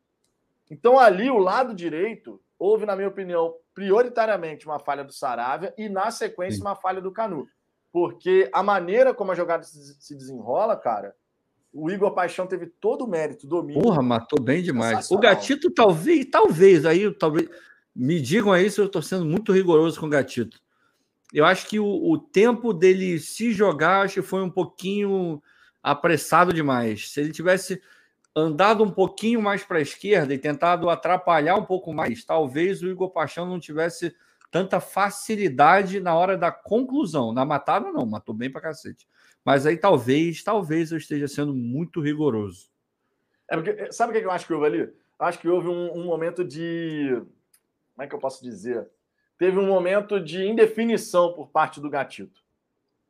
Então, ali, o lado direito, houve, na minha opinião, prioritariamente uma falha do Saravia e, na sequência, uma falha do Canu. Porque a maneira como a jogada se desenrola, cara, o Igor Paixão teve todo o mérito, domínio. Porra, matou bem demais. O Gatito, talvez, talvez, aí, talvez. Me digam aí se eu estou sendo muito rigoroso com o Gatito. Eu acho que o, o tempo dele se jogar acho que foi um pouquinho apressado demais. Se ele tivesse andado um pouquinho mais para a esquerda e tentado atrapalhar um pouco mais, talvez o Igor Paixão não tivesse tanta facilidade na hora da conclusão. Na matada, não, matou bem para cacete. Mas aí talvez, talvez eu esteja sendo muito rigoroso. É porque, sabe o que eu acho que houve ali? Acho que houve um, um momento de. Como é que eu posso dizer? Teve um momento de indefinição por parte do Gatito.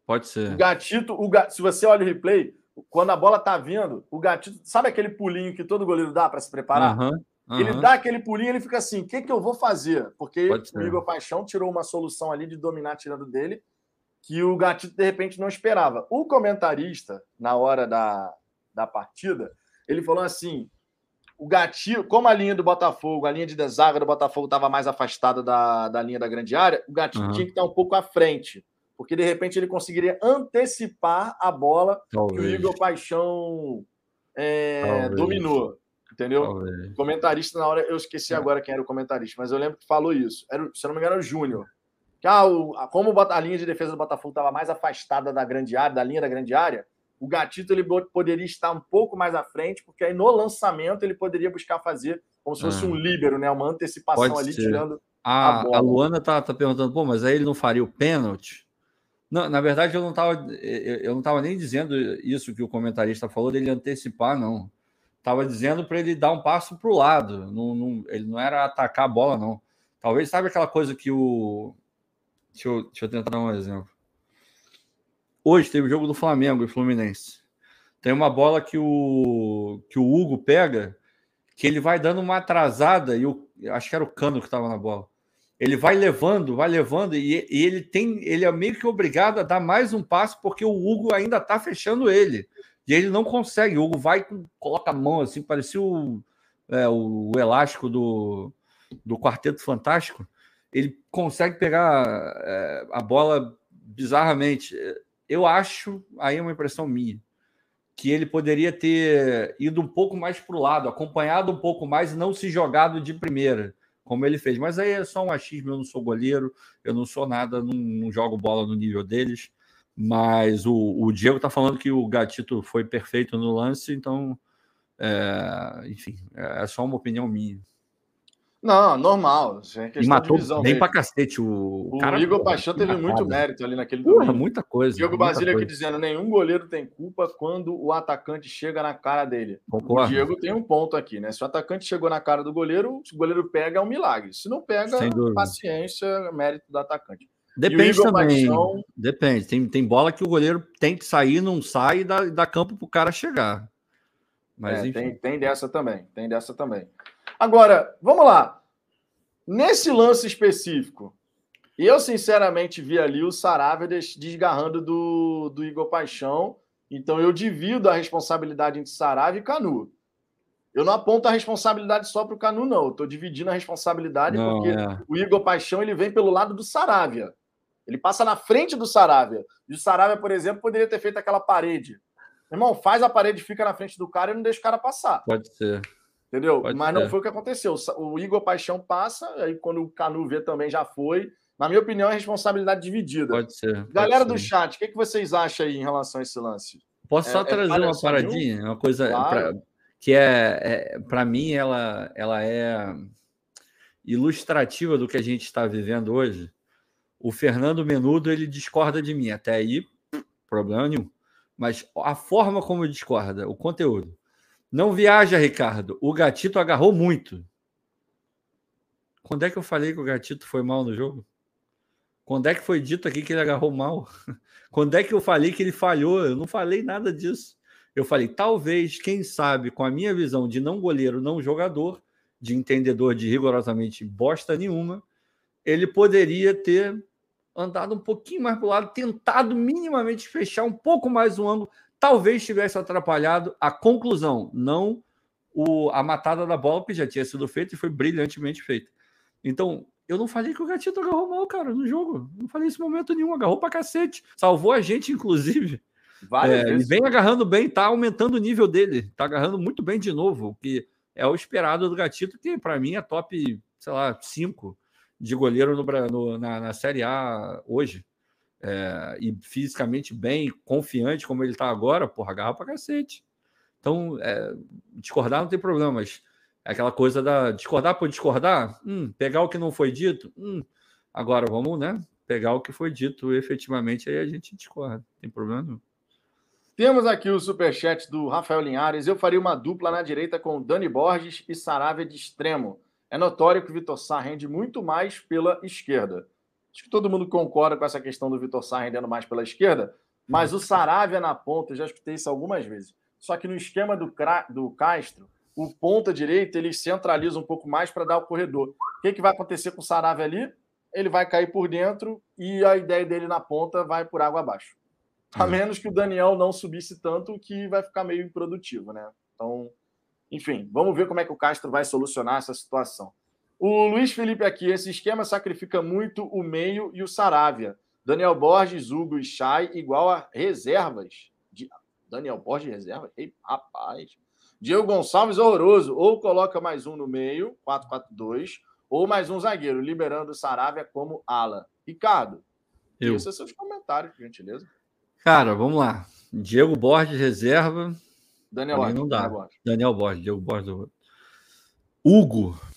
Pode ser. O Gatito, o, se você olha o replay, quando a bola tá vindo, o gatito, sabe aquele pulinho que todo goleiro dá para se preparar? Uhum, uhum. Ele dá aquele pulinho, ele fica assim: o que, que eu vou fazer? Porque o Igor Paixão tirou uma solução ali de dominar tirando dele, que o gatito de repente não esperava. O comentarista, na hora da, da partida, ele falou assim: o gatinho, como a linha do Botafogo, a linha de desaga do Botafogo estava mais afastada da, da linha da grande área, o gatinho uhum. tinha que estar um pouco à frente porque de repente ele conseguiria antecipar a bola Talvez. que o Igor Paixão é, dominou. Entendeu? Talvez. Comentarista, na hora, eu esqueci é. agora quem era o comentarista, mas eu lembro que falou isso. Era, se não me engano, era o Júnior. Que, ah, o, como a linha de defesa do Botafogo estava mais afastada da grande área, da linha da grande área, o Gatito ele poderia estar um pouco mais à frente, porque aí no lançamento ele poderia buscar fazer como se fosse é. um líbero, né? Uma antecipação Pode ali, ser. tirando. A, a, a Luana tá, tá perguntando, pô, mas aí ele não faria o pênalti? Não, na verdade, eu não estava eu não nem dizendo isso que o comentarista falou dele antecipar, não. Estava dizendo para ele dar um passo para o lado. Não, não, ele não era atacar a bola, não. Talvez, sabe aquela coisa que o. Deixa eu, deixa eu tentar dar um exemplo. Hoje teve o jogo do Flamengo e Fluminense. Tem uma bola que o, que o Hugo pega, que ele vai dando uma atrasada, e o, acho que era o cano que estava na bola ele vai levando, vai levando, e, e, ele tem, ele é meio que obrigado a dar mais um passo, porque o Hugo ainda está fechando ele. E ele não consegue. O Hugo vai, coloca a mão assim, parecia o, é, o, elástico do, do Quarteto Fantástico. Ele consegue pegar é, a bola bizarramente. Eu acho, aí é uma impressão minha, que ele poderia ter ido um pouco mais para o lado, acompanhado um pouco mais e não se jogado de primeira como ele fez. Mas aí é só um achismo, eu não sou goleiro, eu não sou nada, não, não jogo bola no nível deles. Mas o, o Diego está falando que o Gatito foi perfeito no lance, então, é, enfim, é só uma opinião minha. Não, normal. É e matou bem pra cacete. O, o cara, Igor Paixão teve muito mérito ali naquele Porra, muita coisa. Diego Basílio aqui dizendo: nenhum goleiro tem culpa quando o atacante chega na cara dele. Concordo. O Diego tem um ponto aqui, né? Se o atacante chegou na cara do goleiro, se o goleiro pega, é um milagre. Se não pega, paciência, mérito do atacante. Depende também. Paixão... Depende. Tem, tem bola que o goleiro tem que sair, não sai e dá, dá campo pro cara chegar. Mas, é, tem, tem dessa também. Tem dessa também. Agora, vamos lá. Nesse lance específico, Eu, sinceramente, vi ali o Saravia desgarrando do, do Igor Paixão. Então, eu divido a responsabilidade entre Saravia e Canu. Eu não aponto a responsabilidade só para o Canu, não. Eu estou dividindo a responsabilidade não, porque é. o Igor Paixão ele vem pelo lado do Saravia. Ele passa na frente do Saravia. E o Saravia, por exemplo, poderia ter feito aquela parede. Irmão, faz a parede, fica na frente do cara e não deixa o cara passar. Pode ser. Entendeu? Pode Mas ser. não foi o que aconteceu. O Igor Paixão passa, aí quando o Canu vê também já foi. Na minha opinião, é responsabilidade dividida. Pode ser. Pode Galera ser. do chat, o que, que vocês acham aí em relação a esse lance? Posso só é, é trazer é uma paradinha? Uma coisa claro. pra, que é, é para mim, ela, ela é ilustrativa do que a gente está vivendo hoje. O Fernando Menudo ele discorda de mim. Até aí, problema nenhum. Mas a forma como discorda, o conteúdo. Não viaja, Ricardo. O Gatito agarrou muito. Quando é que eu falei que o Gatito foi mal no jogo? Quando é que foi dito aqui que ele agarrou mal? Quando é que eu falei que ele falhou? Eu não falei nada disso. Eu falei, talvez, quem sabe, com a minha visão de não goleiro, não jogador, de entendedor de rigorosamente bosta nenhuma, ele poderia ter andado um pouquinho mais para o lado, tentado minimamente fechar um pouco mais o ângulo, talvez tivesse atrapalhado a conclusão, não o, a matada da bola, que já tinha sido feita e foi brilhantemente feita. Então, eu não falei que o Gatito agarrou mal, cara, no jogo. Não falei isso em momento nenhum. Agarrou pra cacete. Salvou a gente, inclusive. É, ele vem agarrando bem, tá aumentando o nível dele. Tá agarrando muito bem de novo, o que é o esperado do Gatito, que para mim é top, sei lá, 5 de goleiro no, no, na, na Série A hoje. É, e fisicamente bem, confiante como ele tá agora, porra, agarra pra cacete. Então, é, discordar não tem problema, mas é aquela coisa da discordar por discordar, hum, pegar o que não foi dito, hum, agora vamos, né? Pegar o que foi dito efetivamente, aí a gente discorda, não tem problema nenhum. Temos aqui o superchat do Rafael Linhares. Eu faria uma dupla na direita com Dani Borges e Saravia de extremo. É notório que o Vitor Sá rende muito mais pela esquerda. Acho que todo mundo concorda com essa questão do Vitor Sá rendendo mais pela esquerda, mas o Saravia na ponta, eu já escutei isso algumas vezes. Só que no esquema do, do Castro, o ponta direita ele centraliza um pouco mais para dar o corredor. O que, que vai acontecer com o Saravia ali? Ele vai cair por dentro e a ideia dele na ponta vai por água abaixo. A menos que o Daniel não subisse tanto que vai ficar meio improdutivo, né? Então, enfim, vamos ver como é que o Castro vai solucionar essa situação. O Luiz Felipe aqui, esse esquema sacrifica muito o meio e o Saravia. Daniel Borges, Hugo e Chay igual a reservas. De... Daniel Borges reserva? Ei, rapaz. Diego Gonçalves, horroroso. Ou coloca mais um no meio, 4-4-2, ou mais um zagueiro, liberando o Saravia como ala. Ricardo, Eu. esses são seus comentários, por gentileza. Cara, vamos lá. Diego Borges, reserva. Daniel Borges. Não dá. Daniel Borges. Daniel Borges, Diego Borges. Hugo.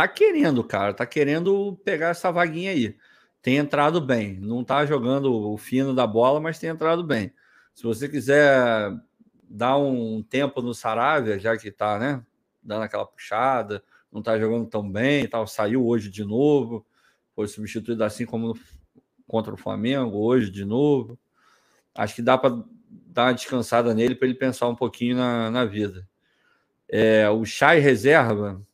Tá querendo, cara. Tá querendo pegar essa vaguinha aí. Tem entrado bem. Não tá jogando o fino da bola, mas tem entrado bem. Se você quiser dar um tempo no Saravia, já que tá, né, dando aquela puxada, não tá jogando tão bem tal, saiu hoje de novo, foi substituído assim como contra o Flamengo, hoje de novo. Acho que dá para dar uma descansada nele para ele pensar um pouquinho na, na vida. É, o Chay reserva.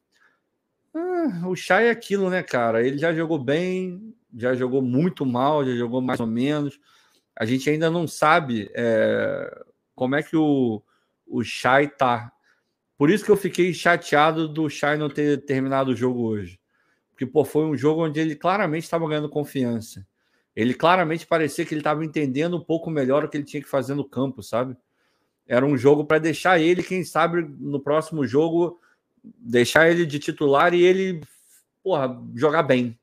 O Chay é aquilo, né, cara? Ele já jogou bem, já jogou muito mal, já jogou mais ou menos. A gente ainda não sabe é, como é que o, o Shai tá. Por isso que eu fiquei chateado do Shai não ter terminado o jogo hoje. Porque pô, foi um jogo onde ele claramente estava ganhando confiança. Ele claramente parecia que ele estava entendendo um pouco melhor o que ele tinha que fazer no campo, sabe? Era um jogo para deixar ele, quem sabe, no próximo jogo, deixar ele de titular e ele, porra, jogar bem.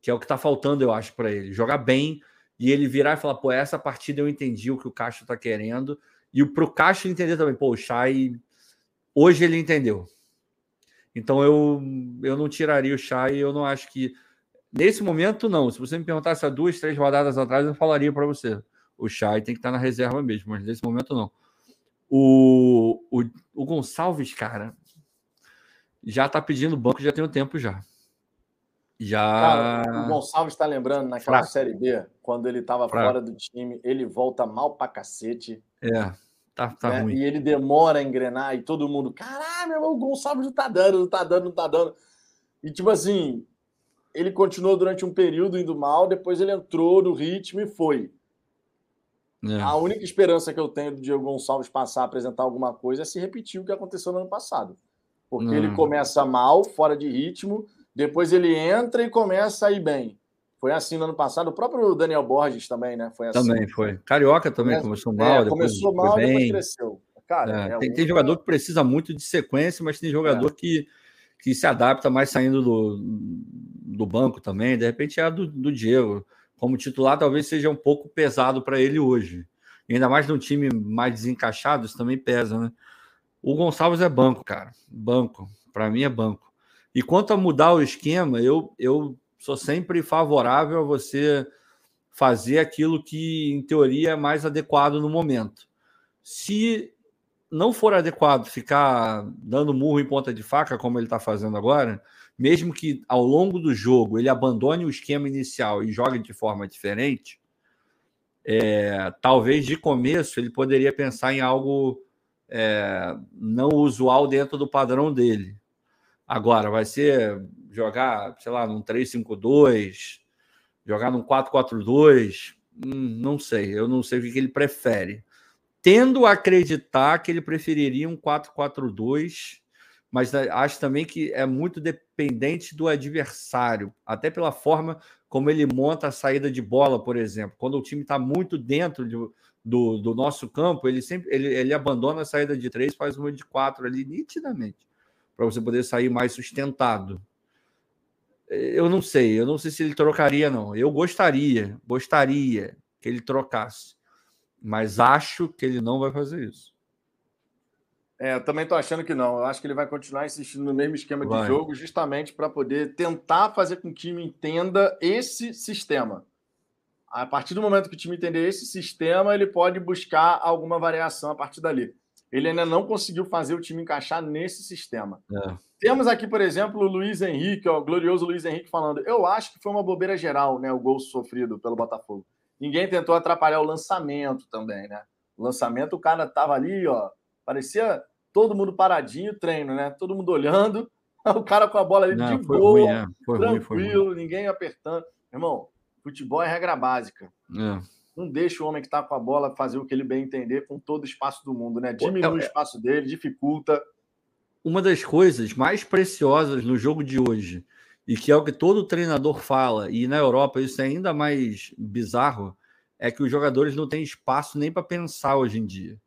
Que é o que está faltando, eu acho, para ele. Jogar bem e ele virar e falar, pô, essa partida eu entendi o que o Castro está querendo e para o Castro entender também, pô, o Chay, hoje ele entendeu. Então eu, eu não tiraria o Chay, eu não acho que. Nesse momento, não. Se você me perguntasse há duas, três rodadas atrás, eu falaria para você. O Chay tem que estar na reserva mesmo, mas nesse momento não. O, o, o Gonçalves, cara, já tá pedindo banco já tem um tempo já. Já. Cara, o Gonçalves está lembrando naquela Fraco. Série B, quando ele estava fora do time, ele volta mal pra cacete. É. Tá, tá né? ruim. E ele demora a engrenar e todo mundo, caralho, o Gonçalves não tá dando, não tá dando, não tá dando. E tipo assim, ele continuou durante um período indo mal, depois ele entrou no ritmo e foi. É. A única esperança que eu tenho do Diego Gonçalves passar a apresentar alguma coisa é se repetir o que aconteceu no ano passado. Porque ele hum. começa mal, fora de ritmo, depois ele entra e começa a ir bem. Foi assim no ano passado. O próprio Daniel Borges também, né? Foi assim. Também foi. Carioca também começou mal. É, começou mal e depois cresceu. Cara, é, é tem, tem, jogador que precisa muito de sequência, mas tem jogador é. que, que se adapta mais saindo do, do banco também. De repente é a do, do Diego. Como titular, talvez seja um pouco pesado para ele hoje. E ainda mais num time mais desencaixado, isso também pesa, né? O Gonçalves é banco, cara. Banco. Para mim é banco. E quanto a mudar o esquema, eu, eu sou sempre favorável a você fazer aquilo que, em teoria, é mais adequado no momento. Se não for adequado ficar dando murro em ponta de faca, como ele está fazendo agora, mesmo que ao longo do jogo ele abandone o esquema inicial e jogue de forma diferente, é, talvez de começo ele poderia pensar em algo é, não usual dentro do padrão dele. Agora, vai ser jogar, sei lá, num 3-5-2, jogar num 4-4-2, hum, não sei, eu não sei o que, que ele prefere. Tendo a acreditar que ele preferiria um 4-4-2, mas acho também que é muito dependente do adversário, até pela forma como ele monta a saída de bola, por exemplo. Quando o time está muito dentro de, do, do, nosso campo, ele sempre ele, ele abandona a saída de três, faz uma de quatro ali nitidamente, para você poder sair mais sustentado eu não sei, eu não sei se ele trocaria, não. Eu gostaria, gostaria que ele trocasse, mas acho que ele não vai fazer isso. É, eu também estou achando que não. Eu acho que ele vai continuar insistindo no mesmo esquema vai. de jogo, justamente para poder tentar fazer com que o time entenda esse sistema. A partir do momento que o time entender esse sistema, ele pode buscar alguma variação a partir dali. Ele ainda não conseguiu fazer o time encaixar nesse sistema. É. Temos aqui, por exemplo, o Luiz Henrique, ó, o glorioso Luiz Henrique falando. Eu acho que foi uma bobeira geral, né? O gol sofrido pelo Botafogo. Ninguém tentou atrapalhar o lançamento também, né? O lançamento, o cara tava ali, ó. Parecia todo mundo paradinho, treino, né? Todo mundo olhando. O cara com a bola ali Não, de boa, ruim, é. tranquilo, ruim, ninguém apertando. Irmão, futebol é regra básica. É. Não deixa o homem que está com a bola fazer o que ele bem entender com todo o espaço do mundo, né? Diminui é, o espaço dele, dificulta uma das coisas mais preciosas no jogo de hoje, e que é o que todo treinador fala, e na Europa isso é ainda mais bizarro, é que os jogadores não têm espaço nem para pensar hoje em dia.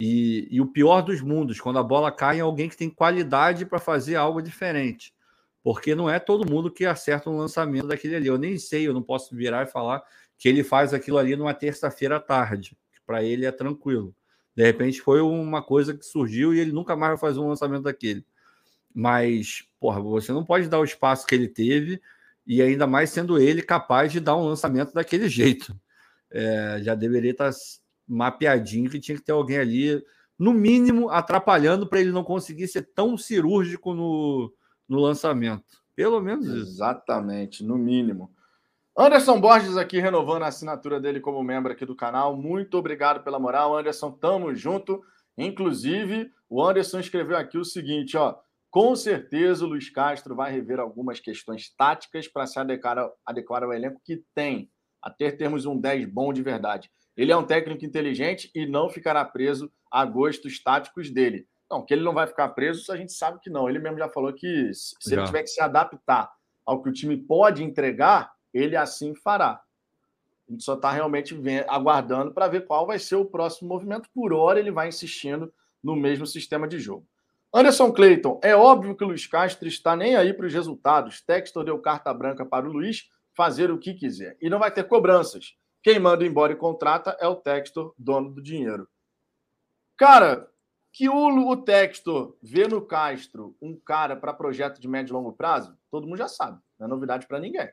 E, e, o pior dos mundos, quando a bola cai em alguém que tem qualidade para fazer algo diferente. Porque não é todo mundo que acerta um lançamento daquele ali. Eu nem sei, eu não posso virar e falar que ele faz aquilo ali numa terça-feira à tarde. Para ele é tranquilo. De repente foi uma coisa que surgiu e ele nunca mais vai fazer um lançamento daquele. Mas, porra, você não pode dar o espaço que ele teve e ainda mais sendo ele capaz de dar um lançamento daquele jeito. É, já deveria estar mapeadinho que tinha que ter alguém ali, no mínimo, atrapalhando para ele não conseguir ser tão cirúrgico no, no lançamento. Pelo menos isso. Exatamente, no mínimo. Anderson Borges aqui renovando a assinatura dele como membro aqui do canal. Muito obrigado pela moral, Anderson. Tamo junto. Inclusive, o Anderson escreveu aqui o seguinte, ó: com certeza o Luiz Castro vai rever algumas questões táticas para se adequar, adequar ao elenco que tem, até termos um 10 bom de verdade. Ele é um técnico inteligente e não ficará preso a gostos táticos dele. Não, que ele não vai ficar preso, a gente sabe que não. Ele mesmo já falou que se já. ele tiver que se adaptar ao que o time pode entregar, ele assim fará. A gente só está realmente aguardando para ver qual vai ser o próximo movimento. Por hora, ele vai insistindo no mesmo sistema de jogo. Anderson Clayton, é óbvio que o Luiz Castro está nem aí para os resultados. Textor deu carta branca para o Luiz fazer o que quiser. E não vai ter cobranças. Quem manda embora e contrata é o Textor, dono do dinheiro. Cara, que o, o Textor vê no Castro um cara para projeto de médio e longo prazo, todo mundo já sabe. Não é novidade para ninguém.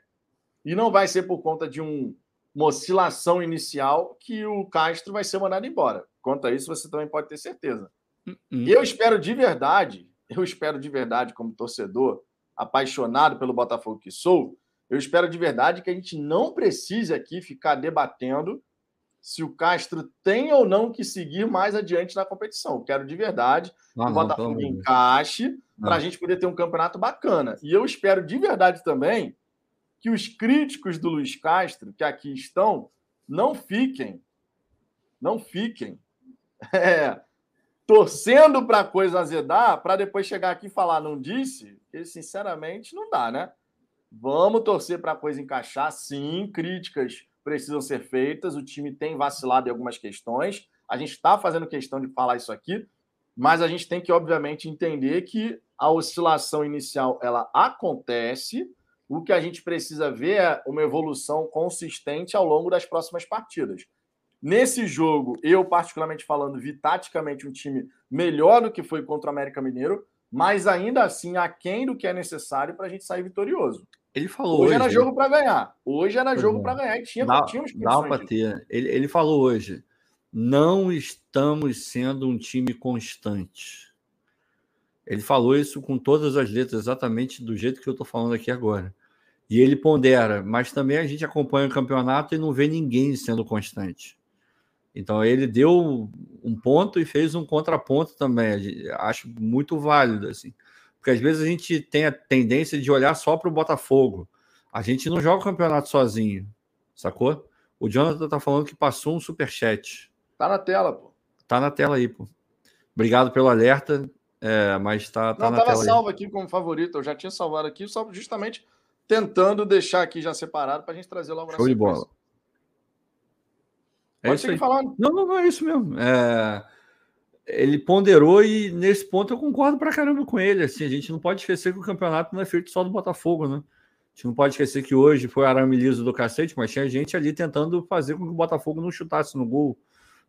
E não vai ser por conta de um, uma oscilação inicial que o Castro vai ser mandado embora. Quanto a isso, você também pode ter certeza. Uhum. Eu espero de verdade, eu espero de verdade, como torcedor, apaixonado pelo Botafogo que sou, eu espero de verdade que a gente não precise aqui ficar debatendo se o Castro tem ou não que seguir mais adiante na competição. Quero de verdade que o Botafogo encaixe, para a gente poder ter um campeonato bacana. E eu espero de verdade também que os críticos do Luiz Castro, que aqui estão, não fiquem, não fiquem é, torcendo para a coisa azedar, para depois chegar aqui e falar, não disse, porque sinceramente não dá, né? Vamos torcer para a coisa encaixar, sim, críticas precisam ser feitas, o time tem vacilado em algumas questões, a gente está fazendo questão de falar isso aqui, mas a gente tem que, obviamente, entender que a oscilação inicial ela acontece. O que a gente precisa ver é uma evolução consistente ao longo das próximas partidas. Nesse jogo, eu, particularmente falando, vi taticamente um time melhor do que foi contra o América Mineiro, mas ainda assim aquém do que é necessário para a gente sair vitorioso. Ele falou hoje. Hoje era jogo para ganhar. Hoje era jogo para ganhar e tinha, dá, tínhamos dá para ter. Ele, ele falou hoje não estamos sendo um time constante. Ele falou isso com todas as letras, exatamente do jeito que eu estou falando aqui agora. E ele pondera, mas também a gente acompanha o campeonato e não vê ninguém sendo constante. Então ele deu um ponto e fez um contraponto também. Acho muito válido assim, porque às vezes a gente tem a tendência de olhar só para o Botafogo. A gente não joga o campeonato sozinho, sacou? O Jonathan está falando que passou um super chat. Tá na tela, pô. Tá na tela aí, pô. Obrigado pelo alerta, é, mas tá, tá Não, na tava tela salvo aí. aqui como favorito. Eu já tinha salvado aqui, só justamente tentando deixar aqui já separado para a gente trazer logo na Show de bola. É Pode seguir falando. Não, não, não, é isso mesmo. É... Ele ponderou e nesse ponto eu concordo pra caramba com ele. Assim, a gente não pode esquecer que o campeonato não é feito só do Botafogo, né? A gente não pode esquecer que hoje foi arame liso do cacete, mas tinha gente ali tentando fazer com que o Botafogo não chutasse no gol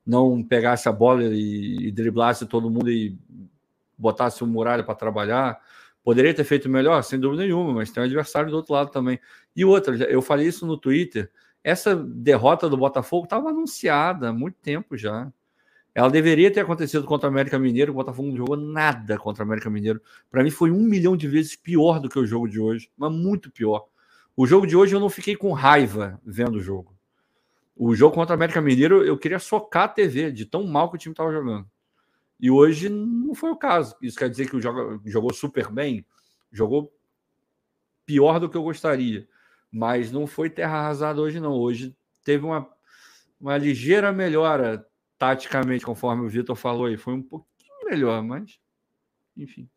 não pegasse a bola e, e driblasse todo mundo e botasse o Muralha para trabalhar. Poderia ter feito melhor, sem dúvida nenhuma, mas tem um adversário do outro lado também. E outra, eu falei isso no Twitter, essa derrota do Botafogo estava anunciada há muito tempo já. Ela deveria ter acontecido contra o América Mineiro, o Botafogo não jogou nada contra o América Mineiro. Para mim foi um milhão de vezes pior do que o jogo de hoje, mas muito pior. O jogo de hoje eu não fiquei com raiva vendo o jogo. O jogo contra o América Mineiro, eu queria socar a TV, de tão mal que o time estava jogando. E hoje não foi o caso. Isso quer dizer que o jogo jogou super bem, jogou pior do que eu gostaria. Mas não foi terra arrasada hoje, não. Hoje teve uma, uma ligeira melhora taticamente, conforme o Vitor falou aí. Foi um pouquinho melhor, mas enfim.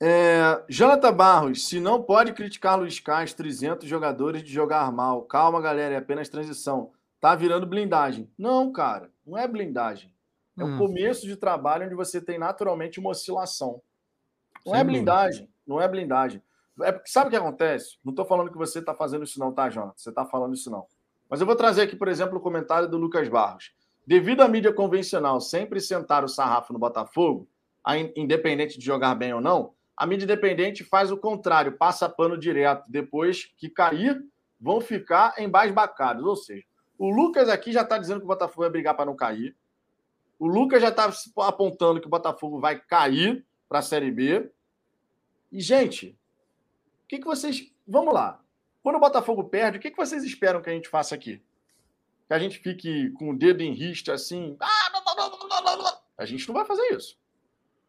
É, Jonathan Barros, se não pode criticar Luiz Castro, 300 jogadores de jogar mal. Calma, galera, é apenas transição. Tá virando blindagem. Não, cara, não é blindagem. É hum. o começo de trabalho onde você tem naturalmente uma oscilação. Não Sem é blindagem, dúvida. não é blindagem. É, sabe o que acontece? Não estou falando que você está fazendo isso, não, tá, Jonathan? Você está falando isso, não. Mas eu vou trazer aqui, por exemplo, o comentário do Lucas Barros. Devido à mídia convencional sempre sentar o sarrafo no Botafogo, independente de jogar bem ou não, a mídia independente faz o contrário, passa pano direto. Depois que cair, vão ficar embasbacados. Ou seja, o Lucas aqui já está dizendo que o Botafogo vai brigar para não cair. O Lucas já está apontando que o Botafogo vai cair para a Série B. E, gente, o que, que vocês. Vamos lá. Quando o Botafogo perde, o que, que vocês esperam que a gente faça aqui? Que a gente fique com o dedo em riste assim. A gente não vai fazer isso.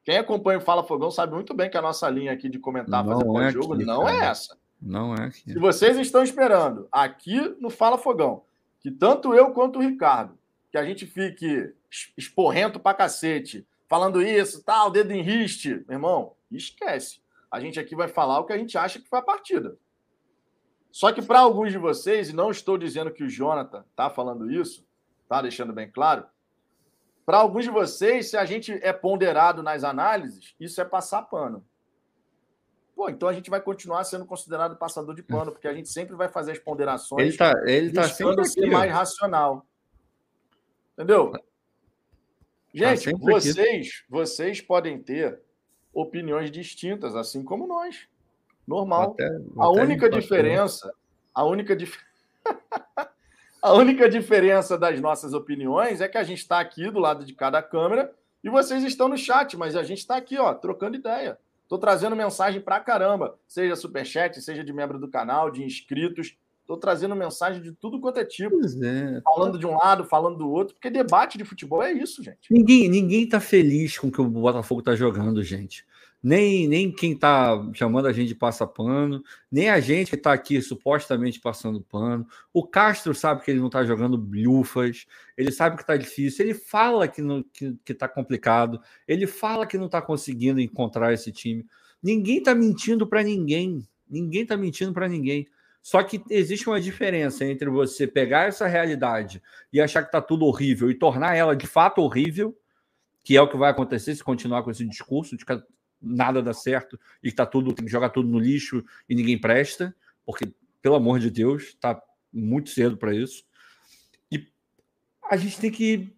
Quem acompanha o Fala Fogão sabe muito bem que a nossa linha aqui de comentar, fazer não é jogo aqui, não cara. é essa. Não é aqui. Se vocês estão esperando aqui no Fala Fogão, que tanto eu quanto o Ricardo, que a gente fique esporrento pra cacete, falando isso, tal, dedo em riste, meu irmão, esquece. A gente aqui vai falar o que a gente acha que foi a partida. Só que para alguns de vocês, e não estou dizendo que o Jonathan tá falando isso, tá deixando bem claro, para alguns de vocês, se a gente é ponderado nas análises, isso é passar pano. Pô, então a gente vai continuar sendo considerado passador de pano, porque a gente sempre vai fazer as ponderações. Ele está ele tá sempre ser aqui, mais ó. racional. Entendeu? Gente, tá vocês, vocês podem ter opiniões distintas, assim como nós. Normal. Até, a única diferença, a única diferença A única diferença das nossas opiniões é que a gente está aqui do lado de cada câmera e vocês estão no chat, mas a gente está aqui, ó, trocando ideia. Estou trazendo mensagem pra caramba, seja superchat, seja de membro do canal, de inscritos. Estou trazendo mensagem de tudo quanto é tipo. É. Falando de um lado, falando do outro, porque debate de futebol é isso, gente. Ninguém, ninguém tá feliz com o que o Botafogo tá jogando, gente. Nem, nem quem está chamando a gente de passa pano, nem a gente que está aqui supostamente passando pano. O Castro sabe que ele não está jogando blufas, ele sabe que está difícil, ele fala que está que, que tá complicado, ele fala que não está conseguindo encontrar esse time. Ninguém está mentindo para ninguém, ninguém está mentindo para ninguém. Só que existe uma diferença entre você pegar essa realidade e achar que está tudo horrível e tornar ela de fato horrível, que é o que vai acontecer se continuar com esse discurso de que nada dá certo e que tá tudo, tem que jogar tudo no lixo e ninguém presta, porque, pelo amor de Deus, está muito cedo para isso. E a gente tem que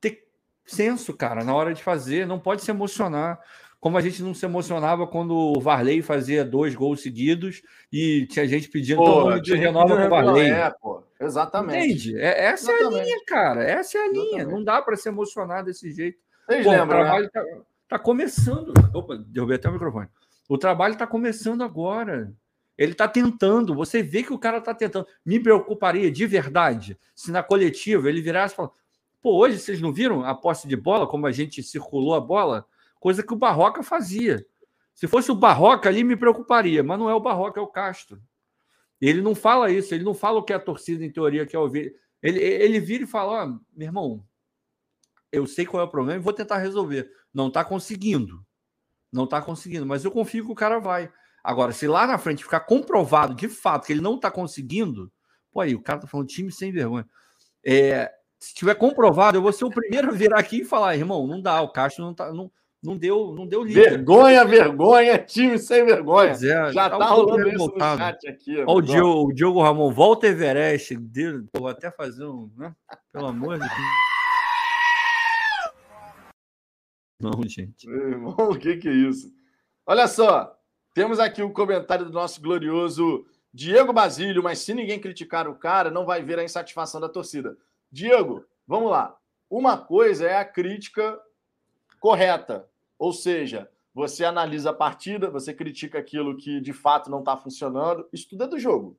ter senso, cara, na hora de fazer, não pode se emocionar como a gente não se emocionava quando o Varley fazia dois gols seguidos e tinha gente pedindo pô, todo de renova com o Varley. É, pô, exatamente. Entende? É, essa exatamente. é a linha, cara. Essa é a linha. Exatamente. Não dá para se emocionar desse jeito. Vocês lembram, o trabalho né? Tá começando. Opa, derrubei até o microfone. O trabalho está começando agora. Ele está tentando. Você vê que o cara está tentando. Me preocuparia de verdade se na coletiva ele virasse e falasse: pô, hoje vocês não viram a posse de bola, como a gente circulou a bola? coisa que o Barroca fazia. Se fosse o Barroca ali, me preocuparia, mas não é o Barroca, é o Castro. Ele não fala isso, ele não fala o que a torcida, em teoria, quer ouvir. Ele, ele vira e fala: oh, meu irmão, eu sei qual é o problema e vou tentar resolver. Não está conseguindo. Não está conseguindo, mas eu confio que o cara vai. Agora, se lá na frente ficar comprovado de fato que ele não está conseguindo, pô, aí o cara tá falando time sem vergonha. É, se tiver comprovado, eu vou ser o primeiro a virar aqui e falar, irmão, não dá, o Castro não tá. Não, não deu, não deu liga. Vergonha, vergonha, time sem vergonha. É, Já tá, tá rolando isso voltado. no chat aqui. Olha o Diogo, o Diogo Ramon, volta Everest. Vou até fazer um. Né? Pelo amor de Deus. Não, gente. irmão, o que, que é isso? Olha só, temos aqui o um comentário do nosso glorioso Diego Basílio, mas se ninguém criticar o cara, não vai ver a insatisfação da torcida. Diego, vamos lá. Uma coisa é a crítica correta, ou seja, você analisa a partida, você critica aquilo que de fato não está funcionando. Isso tudo é do jogo.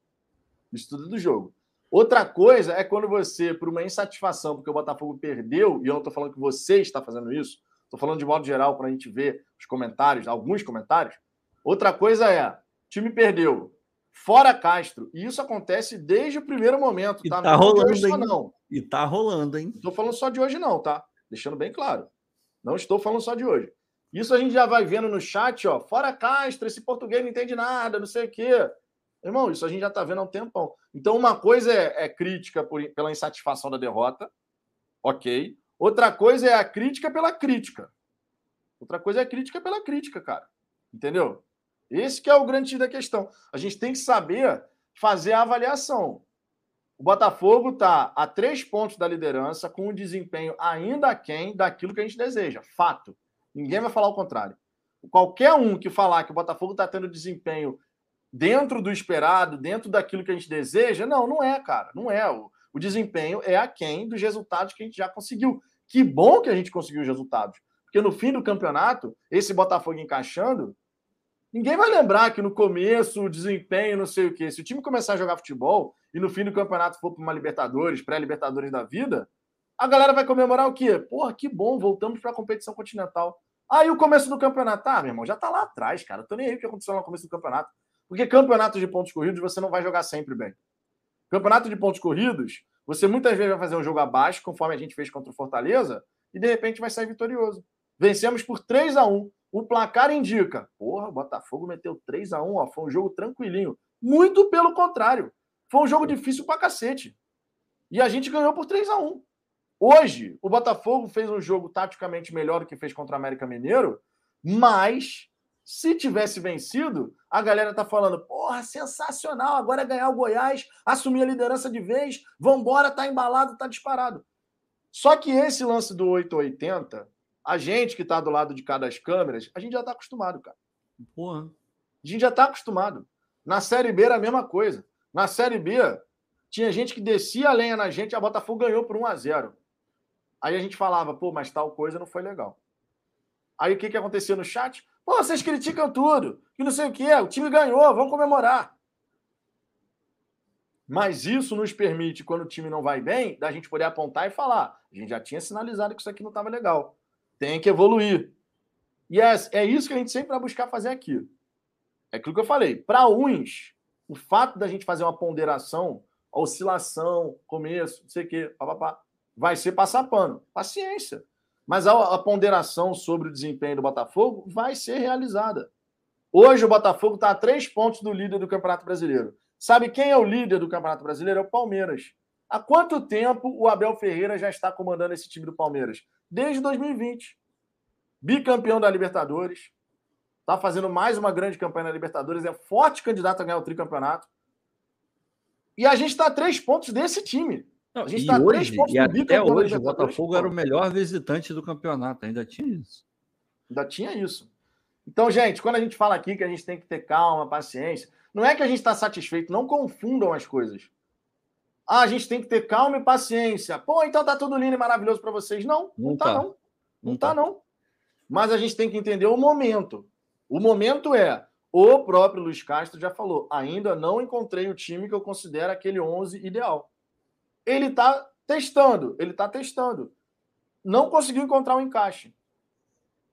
Isso tudo é do jogo. Outra coisa é quando você, por uma insatisfação, porque o Botafogo perdeu, e eu não estou falando que você está fazendo isso, estou falando de modo geral para a gente ver os comentários, alguns comentários. Outra coisa é, time perdeu, fora Castro. E isso acontece desde o primeiro momento, tá? E tá não rolando, hoje, só, não. E tá rolando, hein? Não estou falando só de hoje, não, tá? Deixando bem claro. Não estou falando só de hoje. Isso a gente já vai vendo no chat, ó. Fora Castro, esse português não entende nada, não sei o quê. Irmão, isso a gente já está vendo há um tempão. Então, uma coisa é, é crítica por, pela insatisfação da derrota, ok. Outra coisa é a crítica pela crítica. Outra coisa é a crítica pela crítica, cara. Entendeu? Esse que é o grande da questão. A gente tem que saber fazer a avaliação. O Botafogo está a três pontos da liderança, com um desempenho ainda aquém daquilo que a gente deseja. Fato. Ninguém vai falar o contrário. Qualquer um que falar que o Botafogo está tendo desempenho dentro do esperado, dentro daquilo que a gente deseja, não, não é, cara. Não é. O, o desempenho é aquém dos resultados que a gente já conseguiu. Que bom que a gente conseguiu os resultados. Porque no fim do campeonato, esse Botafogo encaixando, ninguém vai lembrar que no começo o desempenho, não sei o quê. Se o time começar a jogar futebol e no fim do campeonato for para uma Libertadores, pré-Libertadores da vida, a galera vai comemorar o quê? Porra, que bom, voltamos para a competição continental. Aí o começo do campeonato, ah, meu irmão, já tá lá atrás, cara. Tô nem aí o que aconteceu no começo do campeonato. Porque campeonato de pontos corridos você não vai jogar sempre bem. Campeonato de pontos corridos, você muitas vezes vai fazer um jogo abaixo, conforme a gente fez contra o Fortaleza, e de repente vai sair vitorioso. Vencemos por 3 a 1 O placar indica, porra, o Botafogo meteu 3 a 1 ó, foi um jogo tranquilinho. Muito pelo contrário. Foi um jogo difícil pra cacete. E a gente ganhou por 3 a 1 Hoje, o Botafogo fez um jogo taticamente melhor do que fez contra o América Mineiro, mas se tivesse vencido, a galera tá falando: porra, sensacional, agora é ganhar o Goiás, assumir a liderança de vez, vambora, tá embalado, tá disparado. Só que esse lance do 880, a gente que tá do lado de cada das câmeras, a gente já tá acostumado, cara. Porra. A gente já tá acostumado. Na Série B era a mesma coisa. Na Série B, tinha gente que descia a lenha na gente, a Botafogo ganhou por 1 a 0 Aí a gente falava, pô, mas tal coisa não foi legal. Aí o que, que acontecia no chat? Pô, vocês criticam tudo, que não sei o que, o time ganhou, vamos comemorar. Mas isso nos permite, quando o time não vai bem, da gente poder apontar e falar. A gente já tinha sinalizado que isso aqui não estava legal. Tem que evoluir. E é, é isso que a gente sempre vai buscar fazer aqui. É aquilo que eu falei. Para uns, o fato da gente fazer uma ponderação, oscilação, começo, não sei o quê, papapá, vai ser passar pano. Paciência. Mas a, a ponderação sobre o desempenho do Botafogo vai ser realizada. Hoje o Botafogo está a três pontos do líder do Campeonato Brasileiro. Sabe quem é o líder do Campeonato Brasileiro? É o Palmeiras. Há quanto tempo o Abel Ferreira já está comandando esse time do Palmeiras? Desde 2020. Bicampeão da Libertadores. Está fazendo mais uma grande campanha na Libertadores. É forte candidato a ganhar o tricampeonato. E a gente está a três pontos desse time. Não, a gente a três pontos e até hoje o Botafogo era o melhor visitante do campeonato. Ainda tinha isso. Ainda tinha isso. Então, gente, quando a gente fala aqui que a gente tem que ter calma, paciência, não é que a gente está satisfeito, não confundam as coisas. Ah, a gente tem que ter calma e paciência. Pô, então tá tudo lindo e maravilhoso para vocês. Não, não, não tá, tá, não. Não, não tá, tá, não. Mas a gente tem que entender o momento. O momento é, o próprio Luiz Castro já falou, ainda não encontrei o time que eu considero aquele 11 ideal. Ele tá testando, ele tá testando. Não conseguiu encontrar o um encaixe.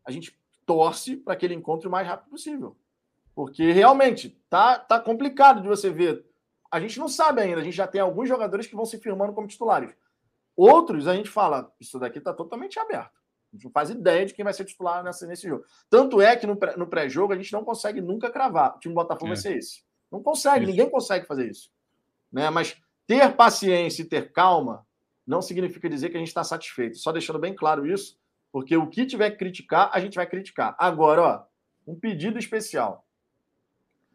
A gente torce para que ele encontre o mais rápido possível. Porque realmente tá, tá complicado de você ver. A gente não sabe ainda, a gente já tem alguns jogadores que vão se firmando como titulares. Outros a gente fala, isso daqui está totalmente aberto. A gente não faz ideia de quem vai ser titular nessa, nesse jogo. Tanto é que no, no pré-jogo a gente não consegue nunca cravar. O time do Botafogo é. vai ser esse. Não consegue, isso. ninguém consegue fazer isso. Né? Mas ter paciência e ter calma não significa dizer que a gente está satisfeito. Só deixando bem claro isso, porque o que tiver que criticar, a gente vai criticar. Agora, ó, um pedido especial.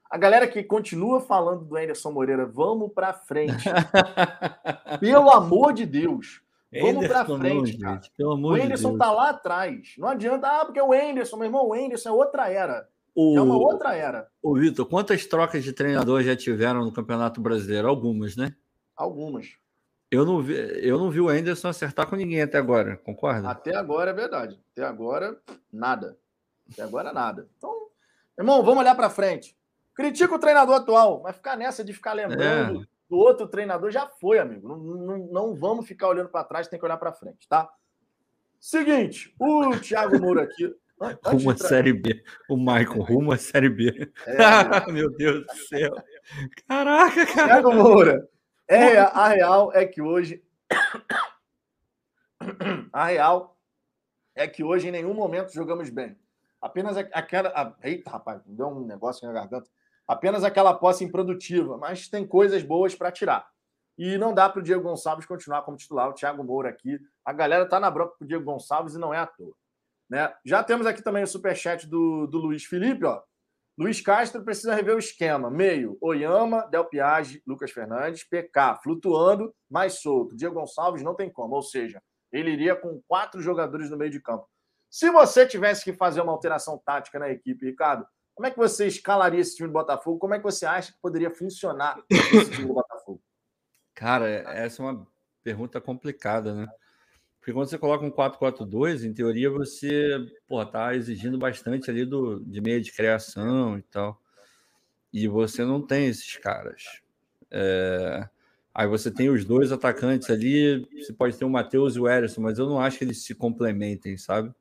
A galera que continua falando do Anderson Moreira, vamos para frente. Pelo amor de Deus. Vamos para frente, gente, Pelo amor o Anderson de tá lá atrás. Não adianta, ah, porque o Anderson, meu irmão, o Anderson é outra era. O... É uma outra era. Ô, Vitor, quantas trocas de treinador já tiveram no Campeonato Brasileiro? Algumas, né? Algumas. Eu não vi, eu não vi o Anderson acertar com ninguém até agora, concorda? Até agora é verdade. Até agora, nada. Até agora, nada. Então, irmão, vamos olhar para frente. Critica o treinador atual, mas ficar nessa de ficar lembrando é. do outro treinador já foi, amigo. Não, não, não vamos ficar olhando para trás, tem que olhar para frente, tá? Seguinte, o Thiago Moura aqui. Rumo tra... Série B. O Michael, rumo a Série B. É, meu Deus do céu. Caraca, cara. Thiago Moura. É, a real é que hoje. A real é que hoje em nenhum momento jogamos bem. Apenas aquela. Eita, rapaz, deu um negócio na garganta. Apenas aquela posse improdutiva, mas tem coisas boas para tirar. E não dá para o Diego Gonçalves continuar como titular, o Thiago Moura aqui. A galera está na bronca para o Diego Gonçalves e não é à toa. Né? Já temos aqui também o superchat do, do Luiz Felipe. Ó. Luiz Castro precisa rever o esquema. Meio, Oyama, Del Piage, Lucas Fernandes, PK, flutuando, mais solto. Diego Gonçalves não tem como. Ou seja, ele iria com quatro jogadores no meio de campo. Se você tivesse que fazer uma alteração tática na equipe, Ricardo, como é que você escalaria esse time do Botafogo? Como é que você acha que poderia funcionar esse time do Botafogo? Cara, essa é uma pergunta complicada, né? Porque quando você coloca um 4-4-2, em teoria você está exigindo bastante ali do, de meia de criação e tal. E você não tem esses caras. É... Aí você tem os dois atacantes ali, você pode ter o Matheus e o Erisson, mas eu não acho que eles se complementem, sabe?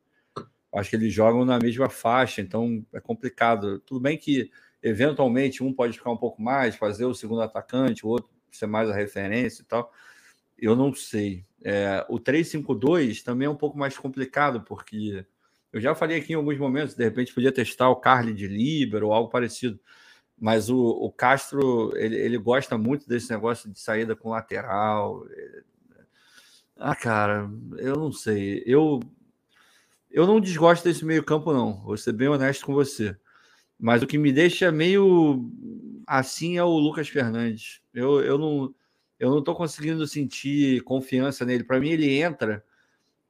Acho que eles jogam na mesma faixa, então é complicado. Tudo bem que eventualmente um pode ficar um pouco mais, fazer o segundo atacante, o outro ser mais a referência e tal. Eu não sei. É, o 3-5-2 também é um pouco mais complicado, porque eu já falei aqui em alguns momentos, de repente podia testar o Carly de Libero ou algo parecido. Mas o, o Castro, ele, ele gosta muito desse negócio de saída com lateral. Ah, cara, eu não sei. Eu, eu não desgosto desse meio-campo, não. Vou ser bem honesto com você. Mas o que me deixa meio assim é o Lucas Fernandes. Eu, eu não eu não estou conseguindo sentir confiança nele. Para mim, ele entra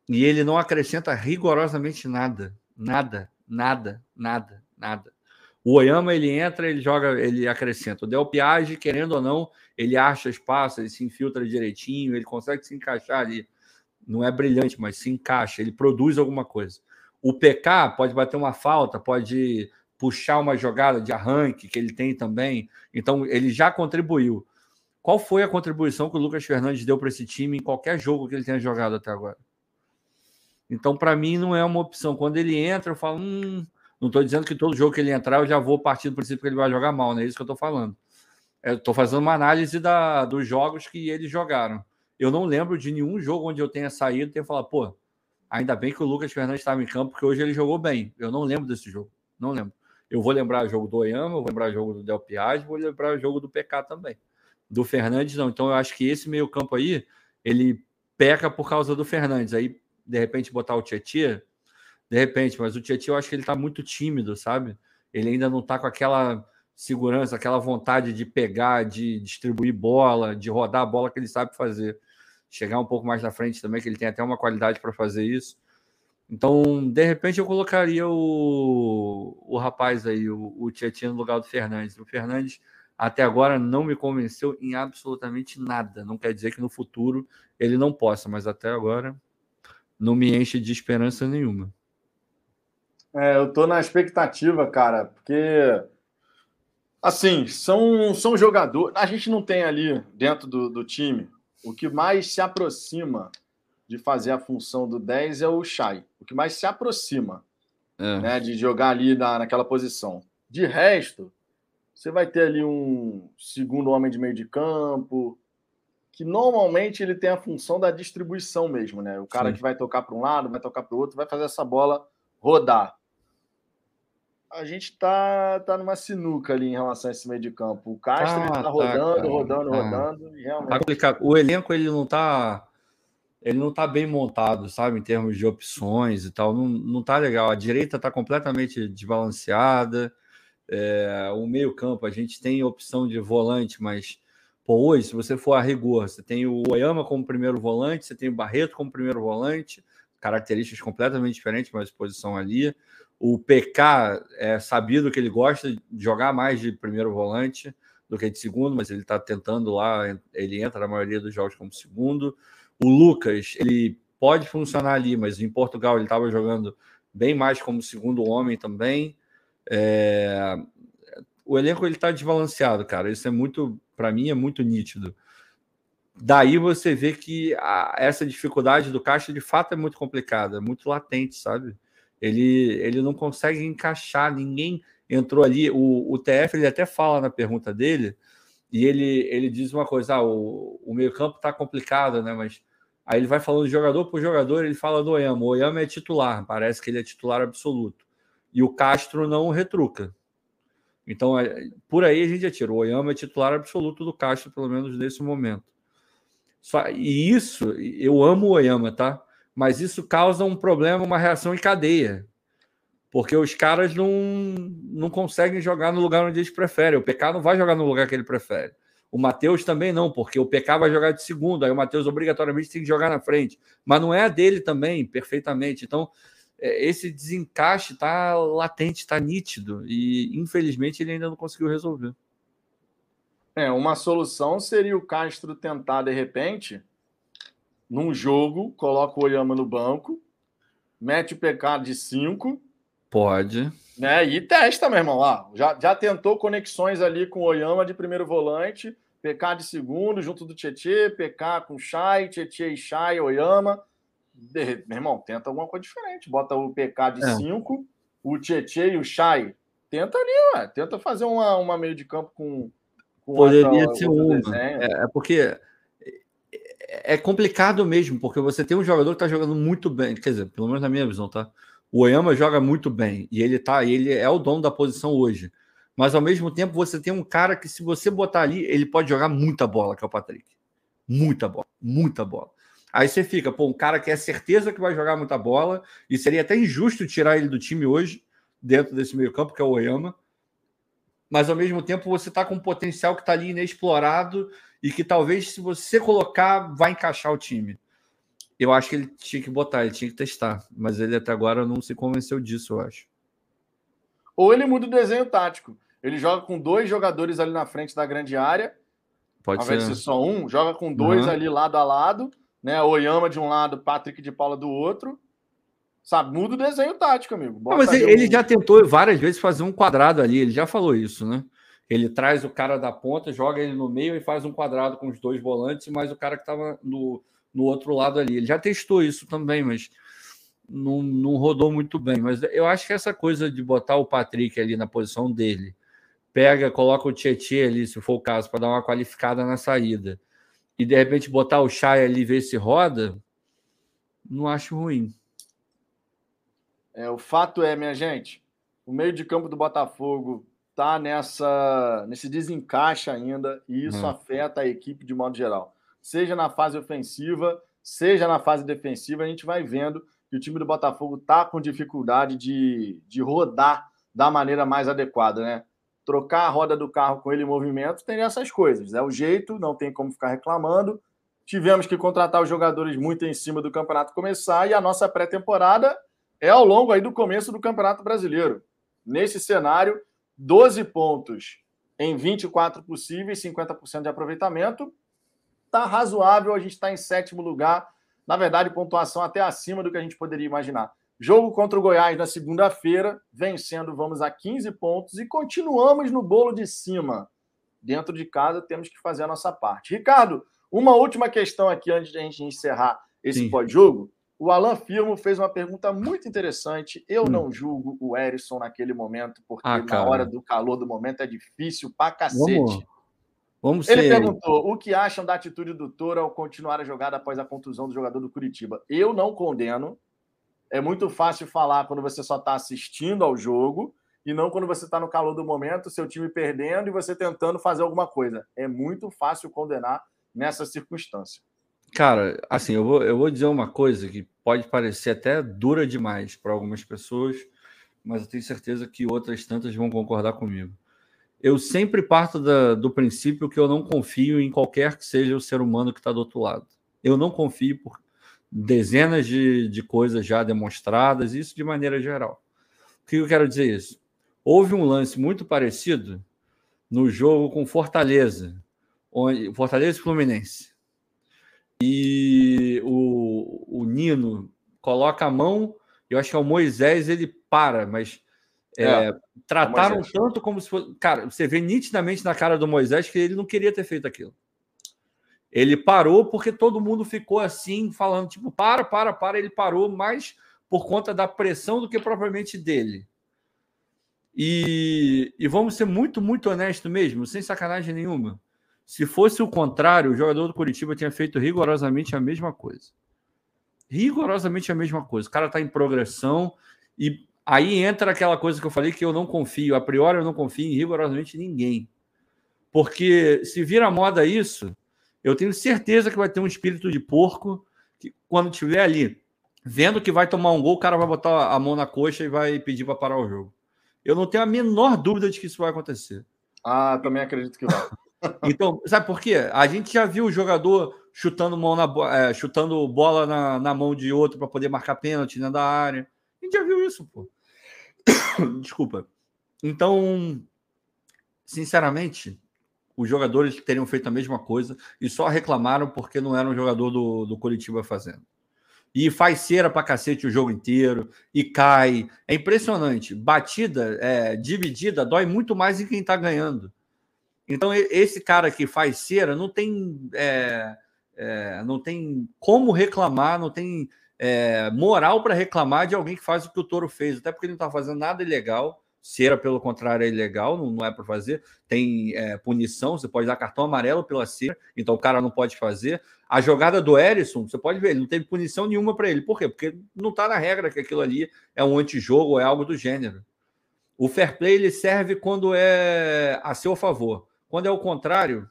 e ele não acrescenta rigorosamente nada. Nada, nada, nada, nada. O Oyama, ele entra, ele joga, ele acrescenta. O Del Piage, querendo ou não, ele acha espaço, ele se infiltra direitinho, ele consegue se encaixar ali. Não é brilhante, mas se encaixa, ele produz alguma coisa. O PK pode bater uma falta, pode puxar uma jogada de arranque que ele tem também. Então, ele já contribuiu. Qual foi a contribuição que o Lucas Fernandes deu para esse time em qualquer jogo que ele tenha jogado até agora? Então, para mim, não é uma opção. Quando ele entra, eu falo, hum, não estou dizendo que todo jogo que ele entrar, eu já vou partir do princípio que ele vai jogar mal, não é isso que eu estou falando. Eu estou fazendo uma análise da, dos jogos que eles jogaram. Eu não lembro de nenhum jogo onde eu tenha saído e tenha falado, pô, ainda bem que o Lucas Fernandes estava em campo, porque hoje ele jogou bem. Eu não lembro desse jogo. Não lembro. Eu vou lembrar o jogo do Oyama, vou lembrar o jogo do Del Piage, vou lembrar o jogo do PK também. Do Fernandes, não. Então eu acho que esse meio-campo aí, ele peca por causa do Fernandes. Aí, de repente, botar o Tietchan, de repente, mas o Tietchan eu acho que ele está muito tímido, sabe? Ele ainda não está com aquela segurança, aquela vontade de pegar, de distribuir bola, de rodar a bola que ele sabe fazer. Chegar um pouco mais na frente também, que ele tem até uma qualidade para fazer isso. Então, de repente, eu colocaria o, o rapaz aí, o, o Tietchan, no lugar do Fernandes. O Fernandes, até agora, não me convenceu em absolutamente nada. Não quer dizer que no futuro ele não possa, mas até agora não me enche de esperança nenhuma. É, eu tô na expectativa, cara, porque assim, são, são jogadores. A gente não tem ali dentro do, do time o que mais se aproxima de fazer a função do 10 é o Shai. O que mais se aproxima é. né, de jogar ali na, naquela posição. De resto, você vai ter ali um segundo homem de meio de campo, que normalmente ele tem a função da distribuição mesmo, né? O cara Sim. que vai tocar para um lado, vai tocar para o outro, vai fazer essa bola rodar. A gente tá, tá numa sinuca ali em relação a esse meio de campo. O Castro ah, tá, tá rodando, tá, rodando, tá. rodando, realmente... Tá complicado. O elenco ele não tá ele não está bem montado, sabe, em termos de opções e tal, não, não tá legal. A direita está completamente desbalanceada. É, o meio-campo, a gente tem opção de volante, mas pô, hoje, se você for a rigor, você tem o Oyama como primeiro volante, você tem o Barreto como primeiro volante, características completamente diferentes, mas posição ali. O PK é sabido que ele gosta de jogar mais de primeiro volante do que de segundo, mas ele está tentando lá, ele entra na maioria dos jogos como segundo. O Lucas, ele pode funcionar ali, mas em Portugal ele estava jogando bem mais como segundo homem também. É... O elenco ele está desbalanceado, cara. Isso é muito, para mim, é muito nítido. Daí você vê que a, essa dificuldade do Caixa de fato é muito complicada, é muito latente, sabe? Ele, ele não consegue encaixar, ninguém entrou ali. O, o TF ele até fala na pergunta dele e ele, ele diz uma coisa: ah, o, o meio-campo está complicado, né? Mas aí ele vai falando jogador por jogador, ele fala do Oyama. O Oyama é titular, parece que ele é titular absoluto. E o Castro não retruca. Então, é, por aí a gente já tira. O Oyama é titular absoluto do Castro, pelo menos nesse momento. Só, e isso, eu amo o Oyama, tá? Mas isso causa um problema, uma reação em cadeia porque os caras não, não conseguem jogar no lugar onde eles preferem. O PK não vai jogar no lugar que ele prefere. O Matheus também não, porque o PK vai jogar de segundo, aí o Matheus obrigatoriamente tem que jogar na frente. Mas não é a dele também, perfeitamente. Então, esse desencaixe está latente, está nítido, e infelizmente ele ainda não conseguiu resolver. É, uma solução seria o Castro tentar, de repente, num jogo, coloca o Oyama no banco, mete o PK de 5 Pode. Né? E testa, meu irmão. Lá. Já, já tentou conexões ali com o Oyama de primeiro volante, PK de segundo, junto do Tietê, PK com Chay, Tietê e Chay, Oyama. De, meu irmão, tenta alguma coisa diferente. Bota o PK de 5, é. o Tietê e o Chay. Tenta ali, ué. Tenta fazer uma, uma meio de campo com. com Poderia outra, ser uma. É, é porque é complicado mesmo, porque você tem um jogador que está jogando muito bem, quer dizer, pelo menos na minha visão, tá? O Oyama joga muito bem e ele tá, ele é o dono da posição hoje. Mas ao mesmo tempo você tem um cara que se você botar ali, ele pode jogar muita bola, que é o Patrick. Muita bola, muita bola. Aí você fica, pô, um cara que é certeza que vai jogar muita bola e seria até injusto tirar ele do time hoje dentro desse meio-campo que é o Oyama. Mas ao mesmo tempo você tá com um potencial que está ali inexplorado e que talvez se você colocar vai encaixar o time. Eu acho que ele tinha que botar, ele tinha que testar, mas ele até agora não se convenceu disso, eu acho. Ou ele muda o desenho tático. Ele joga com dois jogadores ali na frente da grande área. Pode ao ser. invés de ser só um, joga com dois uhum. ali lado a lado, né? Oyama de um lado, Patrick de Paula do outro. Sabe, muda o desenho tático, amigo. Não, mas ele, ele já tentou várias vezes fazer um quadrado ali, ele já falou isso, né? Ele traz o cara da ponta, joga ele no meio e faz um quadrado com os dois volantes, mas o cara que estava no, no outro lado ali. Ele já testou isso também, mas não, não rodou muito bem. Mas eu acho que essa coisa de botar o Patrick ali na posição dele, pega, coloca o Tietchan ali, se for o caso, para dar uma qualificada na saída, e de repente botar o Chay ali e ver se roda, não acho ruim. É, o fato é, minha gente, o meio de campo do Botafogo tá nessa nesse desencaixe ainda e isso hum. afeta a equipe de modo geral. Seja na fase ofensiva, seja na fase defensiva, a gente vai vendo que o time do Botafogo tá com dificuldade de, de rodar da maneira mais adequada, né? Trocar a roda do carro com ele em movimento tem essas coisas. É o jeito, não tem como ficar reclamando. Tivemos que contratar os jogadores muito em cima do campeonato começar e a nossa pré-temporada é ao longo aí do começo do Campeonato Brasileiro. Nesse cenário, 12 pontos em 24 possíveis, 50% de aproveitamento. Está razoável, a gente está em sétimo lugar. Na verdade, pontuação até acima do que a gente poderia imaginar. Jogo contra o Goiás na segunda-feira, vencendo, vamos a 15 pontos e continuamos no bolo de cima. Dentro de casa, temos que fazer a nossa parte. Ricardo, uma última questão aqui antes de a gente encerrar esse pós-jogo. O Alan Firmo fez uma pergunta muito interessante. Eu hum. não julgo o Erisson naquele momento, porque ah, na hora do calor do momento é difícil pra cacete. Vamos, vamos Ele ser... perguntou o que acham da atitude do Toro ao continuar a jogada após a contusão do jogador do Curitiba. Eu não condeno. É muito fácil falar quando você só está assistindo ao jogo e não quando você está no calor do momento, seu time perdendo e você tentando fazer alguma coisa. É muito fácil condenar nessa circunstância. Cara, assim, eu vou, eu vou dizer uma coisa que pode parecer até dura demais para algumas pessoas, mas eu tenho certeza que outras tantas vão concordar comigo. Eu sempre parto da, do princípio que eu não confio em qualquer que seja o ser humano que está do outro lado. Eu não confio por dezenas de, de coisas já demonstradas, isso de maneira geral. O que eu quero dizer isso? Houve um lance muito parecido no jogo com Fortaleza, onde, Fortaleza e Fluminense e o, o Nino coloca a mão, eu acho que é o Moisés, ele para, mas é, é, trataram tanto como se fosse. Cara, você vê nitidamente na cara do Moisés que ele não queria ter feito aquilo. Ele parou porque todo mundo ficou assim, falando, tipo, para, para, para. Ele parou mais por conta da pressão do que propriamente dele. E, e vamos ser muito, muito honestos mesmo, sem sacanagem nenhuma. Se fosse o contrário, o jogador do Curitiba tinha feito rigorosamente a mesma coisa. Rigorosamente a mesma coisa. O cara está em progressão e aí entra aquela coisa que eu falei que eu não confio. A priori eu não confio em rigorosamente ninguém. Porque se vira moda isso, eu tenho certeza que vai ter um espírito de porco que quando tiver ali vendo que vai tomar um gol, o cara vai botar a mão na coxa e vai pedir para parar o jogo. Eu não tenho a menor dúvida de que isso vai acontecer. Ah, também acredito que vai. Então, sabe por quê? A gente já viu o jogador chutando, mão na, é, chutando bola na, na mão de outro para poder marcar pênalti dentro da área. A gente já viu isso, pô. Desculpa. Então, sinceramente, os jogadores teriam feito a mesma coisa e só reclamaram porque não era um jogador do, do Curitiba fazendo. E faz cera pra cacete o jogo inteiro, e cai. É impressionante. Batida é, dividida dói muito mais em quem tá ganhando. Então, esse cara que faz cera não tem, é, é, não tem como reclamar, não tem é, moral para reclamar de alguém que faz o que o Toro fez, até porque ele não está fazendo nada ilegal. Cera, pelo contrário, é ilegal, não, não é para fazer. Tem é, punição, você pode dar cartão amarelo pela cera, então o cara não pode fazer. A jogada do Erisson, você pode ver, ele não teve punição nenhuma para ele. Por quê? Porque não está na regra que aquilo ali é um antijogo ou é algo do gênero. O fair play ele serve quando é a seu favor. Quando é o contrário,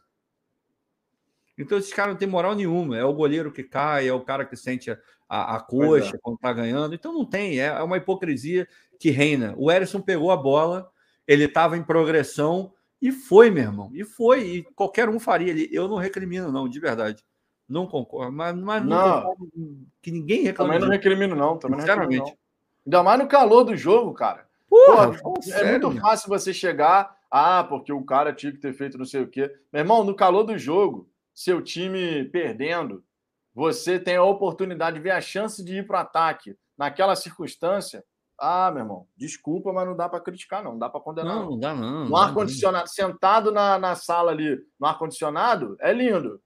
então esses caras não têm moral nenhuma. É o goleiro que cai, é o cara que sente a, a, a coxa é. quando tá ganhando. Então não tem, é, é uma hipocrisia que reina. O Erisson pegou a bola, ele estava em progressão e foi, meu irmão. E foi, e qualquer um faria ali. Eu não recrimino, não, de verdade. Não concordo, mas, mas não, não que ninguém reclama. Também não recrimino, não. Também não recrimino, não. Ainda mais no calor do jogo, cara. Porra, Porra é muito fácil você chegar ah, porque o cara tinha que ter feito não sei o quê. Meu irmão, no calor do jogo, seu time perdendo, você tem a oportunidade de ver a chance de ir para o ataque. Naquela circunstância, ah, meu irmão, desculpa, mas não dá para criticar, não. Não dá para condenar. Não, não dá, não. No ar-condicionado, sentado na, na sala ali, no ar-condicionado, é lindo.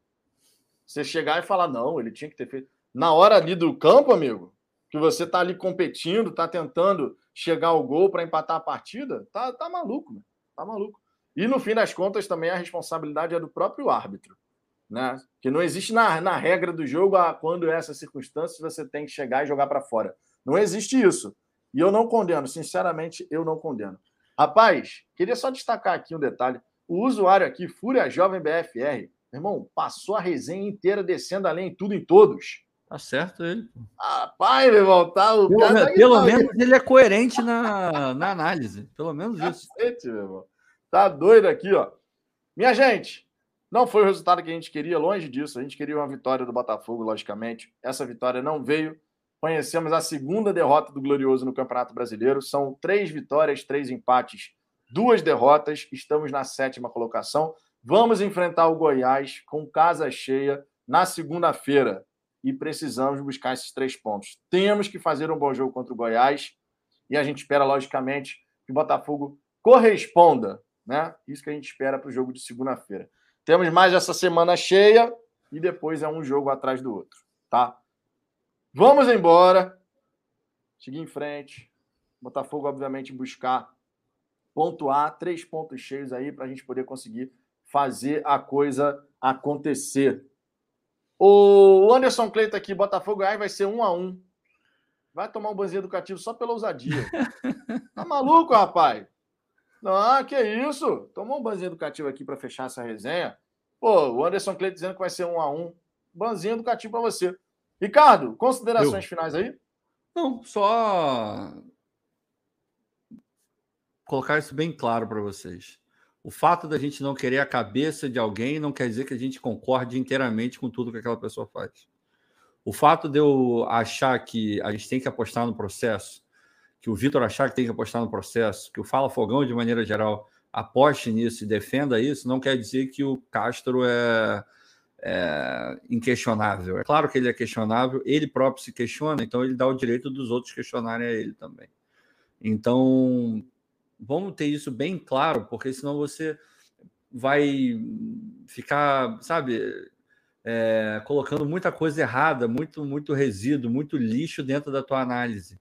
Você chegar e falar, não, ele tinha que ter feito. Na hora ali do campo, amigo, que você está ali competindo, está tentando chegar ao gol para empatar a partida, tá, tá maluco, né? tá maluco. E no fim das contas também a responsabilidade é do próprio árbitro, né? Que não existe na, na regra do jogo a quando essas circunstâncias você tem que chegar e jogar para fora. Não existe isso. E eu não condeno, sinceramente, eu não condeno. Rapaz, queria só destacar aqui um detalhe. O usuário aqui, Fúria Jovem BFR, irmão, passou a resenha inteira descendo além tudo em todos. Tá certo ele. Rapaz, meu irmão, tá, o pelo, cara tá pelo menos ele é coerente na, na análise. Pelo menos isso. Cacete, meu irmão. Tá doido aqui, ó. Minha gente, não foi o resultado que a gente queria, longe disso. A gente queria uma vitória do Botafogo, logicamente. Essa vitória não veio. Conhecemos a segunda derrota do Glorioso no Campeonato Brasileiro. São três vitórias, três empates, duas derrotas. Estamos na sétima colocação. Vamos enfrentar o Goiás com casa cheia na segunda-feira e precisamos buscar esses três pontos. Temos que fazer um bom jogo contra o Goiás e a gente espera, logicamente, que o Botafogo corresponda, né? Isso que a gente espera para o jogo de segunda-feira. Temos mais essa semana cheia e depois é um jogo atrás do outro, tá? Vamos embora, seguir em frente. Botafogo, obviamente, buscar pontuar três pontos cheios aí para a gente poder conseguir fazer a coisa acontecer. O Anderson Cleiton aqui, Botafogo aí vai ser um a um. Vai tomar um banzinho educativo só pela ousadia. tá maluco, rapaz? Não, que isso? Tomou um banzinho educativo aqui para fechar essa resenha. Pô, o Anderson Cleiton dizendo que vai ser um a um. Banzinho educativo para você. Ricardo, considerações Eu... finais aí? Não, só colocar isso bem claro para vocês. O fato da gente não querer a cabeça de alguém não quer dizer que a gente concorde inteiramente com tudo que aquela pessoa faz. O fato de eu achar que a gente tem que apostar no processo, que o Vitor achar que tem que apostar no processo, que o Fala Fogão, de maneira geral, aposte nisso e defenda isso, não quer dizer que o Castro é, é inquestionável. É claro que ele é questionável, ele próprio se questiona, então ele dá o direito dos outros questionarem a ele também. Então, vamos ter isso bem claro, porque senão você vai ficar, sabe, é, colocando muita coisa errada, muito, muito resíduo, muito lixo dentro da tua análise.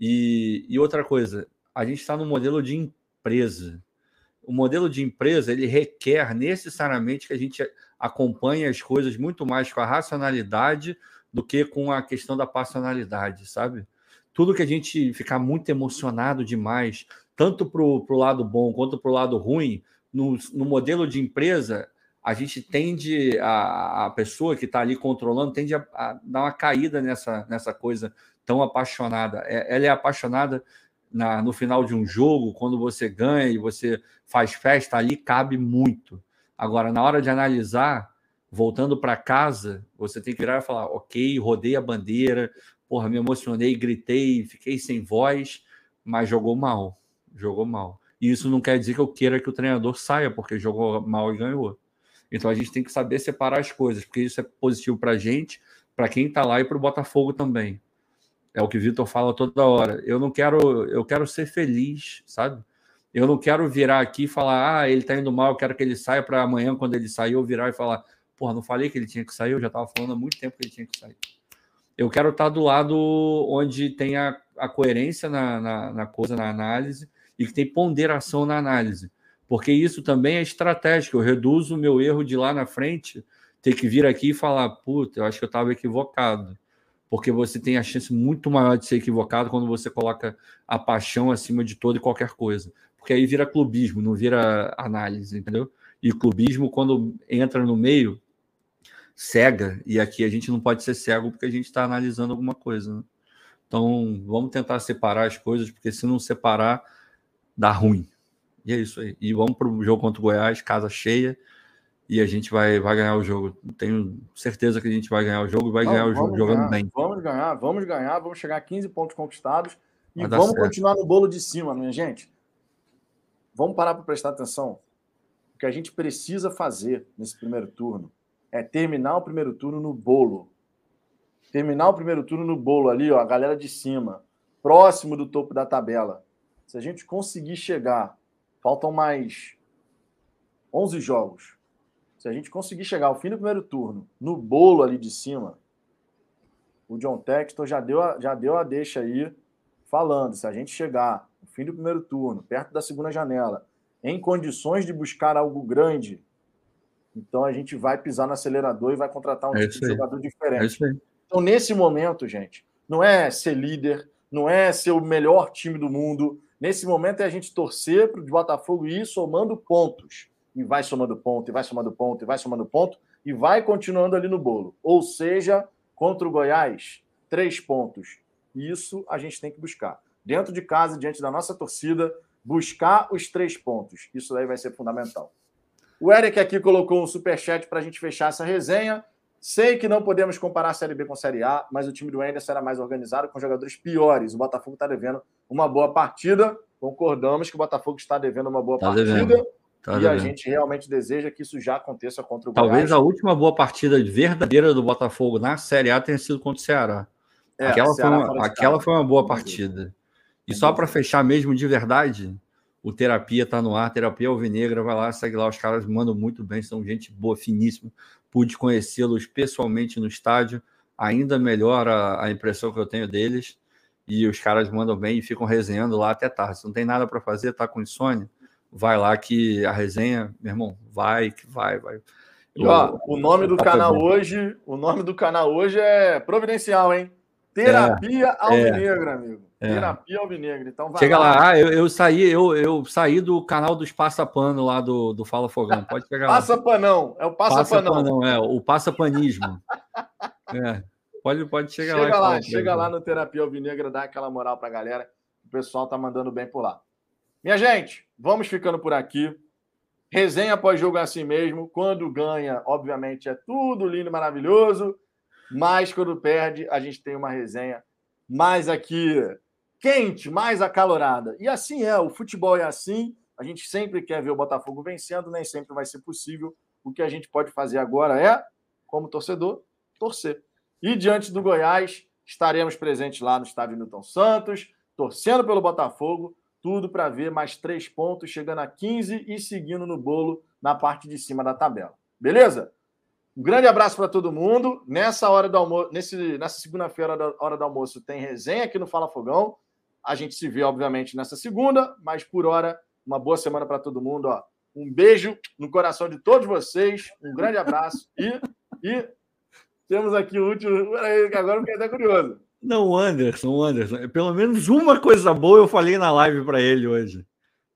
E, e outra coisa, a gente está no modelo de empresa. O modelo de empresa ele requer necessariamente que a gente acompanhe as coisas muito mais com a racionalidade do que com a questão da passionalidade, sabe? Tudo que a gente ficar muito emocionado demais, tanto para o lado bom quanto para o lado ruim, no, no, modelo de empresa, a gente tende, a, a pessoa que está ali controlando, tende a, a, dar uma caída nessa, nessa coisa tão apaixonada. É, ela é apaixonada na, no final de um jogo, quando você ganha e você faz festa, ali cabe muito. Agora, na hora de analisar, voltando para casa, você tem que virar e falar: ok, rodei a bandeira, porra, me emocionei, gritei, fiquei sem voz, mas jogou mal jogou mal. E isso não quer dizer que eu queira que o treinador saia porque jogou mal e ganhou. Então a gente tem que saber separar as coisas, porque isso é positivo para a gente, para quem está lá e para o Botafogo também. É o que o Vitor fala toda hora. Eu não quero, eu quero ser feliz, sabe? Eu não quero virar aqui e falar, ah, ele está indo mal, eu quero que ele saia para amanhã, quando ele sair, eu virar e falar, porra, não falei que ele tinha que sair, eu já estava falando há muito tempo que ele tinha que sair. Eu quero estar tá do lado onde tem a, a coerência na, na, na coisa, na análise, e que tem ponderação na análise. Porque isso também é estratégico. Eu reduzo o meu erro de lá na frente, ter que vir aqui e falar, puta, eu acho que eu estava equivocado. Porque você tem a chance muito maior de ser equivocado quando você coloca a paixão acima de toda e qualquer coisa. Porque aí vira clubismo, não vira análise, entendeu? E clubismo, quando entra no meio, cega. E aqui a gente não pode ser cego porque a gente está analisando alguma coisa. Né? Então, vamos tentar separar as coisas, porque se não separar, dá ruim. E é isso aí. E vamos para o jogo contra o Goiás, casa cheia, e a gente vai, vai ganhar o jogo. Tenho certeza que a gente vai ganhar o jogo e vai Não, ganhar o jogo jogando ganhar, bem. Vamos ganhar, vamos ganhar, vamos chegar a 15 pontos conquistados e vamos certo. continuar no bolo de cima, minha gente. Vamos parar para prestar atenção. O que a gente precisa fazer nesse primeiro turno é terminar o primeiro turno no bolo. Terminar o primeiro turno no bolo ali, ó, a galera de cima, próximo do topo da tabela. Se a gente conseguir chegar, faltam mais 11 jogos. Se a gente conseguir chegar ao fim do primeiro turno, no bolo ali de cima, o John Textor já deu, a, já deu a deixa aí, falando: se a gente chegar no fim do primeiro turno, perto da segunda janela, em condições de buscar algo grande, então a gente vai pisar no acelerador e vai contratar um é tipo de jogador diferente. É então, nesse momento, gente, não é ser líder, não é ser o melhor time do mundo. Nesse momento é a gente torcer para o Botafogo ir somando pontos. E vai somando ponto, e vai somando ponto, e vai somando ponto, e vai continuando ali no bolo. Ou seja, contra o Goiás, três pontos. Isso a gente tem que buscar. Dentro de casa, diante da nossa torcida, buscar os três pontos. Isso daí vai ser fundamental. O Eric aqui colocou um superchat para a gente fechar essa resenha. Sei que não podemos comparar a Série B com a Série A, mas o time do Anderson era mais organizado, com jogadores piores. O Botafogo está devendo uma boa partida. Concordamos que o Botafogo está devendo uma boa tá partida. Devendo. Tá e devendo. a gente realmente deseja que isso já aconteça contra o Talvez Goiás. a última boa partida verdadeira do Botafogo na Série A tenha sido contra o Ceará. É, aquela, Ceará foi uma, aquela foi uma boa partida. E só para fechar mesmo de verdade, o Terapia tá no ar, Terapia Alvinegra, vai lá, segue lá, os caras mandam muito bem, são gente boa, finíssima. Pude conhecê-los pessoalmente no estádio, ainda melhor a, a, impressão que eu tenho deles. E os caras mandam bem e ficam resenhando lá até tarde. Se não tem nada para fazer, tá com insônia, vai lá que a resenha, meu irmão, vai, que vai, vai. E, ó, o nome do canal hoje, o nome do canal hoje é providencial, hein? Terapia é, Alvinegra, é. amigo. É. Terapia Alvinegra. Então Chega lá, lá. Ah, eu, eu, saí, eu, eu saí do canal dos Passapano lá do, do Fala Fogão. Pode chegar lá. Passapanão, é o Passapanão. Passapanão, é, o Passapanismo. é. Pode, pode chegar chega lá. lá chega lá no Terapia Alvinegra, dá aquela moral pra galera. O pessoal tá mandando bem por lá. Minha gente, vamos ficando por aqui. Resenha pós-jogo é assim mesmo. Quando ganha, obviamente, é tudo lindo e maravilhoso. Mas quando perde, a gente tem uma resenha mais aqui quente, mais acalorada. E assim é, o futebol é assim. A gente sempre quer ver o Botafogo vencendo, nem sempre vai ser possível. O que a gente pode fazer agora é, como torcedor, torcer. E diante do Goiás, estaremos presentes lá no estádio Newton Santos, torcendo pelo Botafogo, tudo para ver mais três pontos, chegando a 15 e seguindo no bolo na parte de cima da tabela. Beleza? Um grande abraço para todo mundo. Nessa hora do almoço, nesse, nessa segunda-feira, hora do almoço, tem resenha aqui no Fala Fogão. A gente se vê, obviamente, nessa segunda, mas por hora, uma boa semana para todo mundo. Ó. Um beijo no coração de todos vocês, um grande abraço e, e temos aqui o último. Agora eu fiquei até curioso. Não, Anderson, Anderson. Pelo menos uma coisa boa eu falei na live para ele hoje.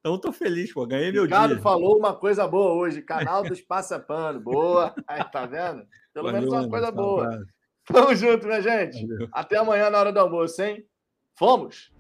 Então tô feliz, pô. Ganhei meu Ricardo dia. Ricardo falou uma coisa boa hoje. Canal dos Passapano. Boa. Aí, tá vendo? Pelo Valeu, menos uma coisa boa. Tamo junto, minha gente. Valeu. Até amanhã na hora do almoço, hein? Fomos!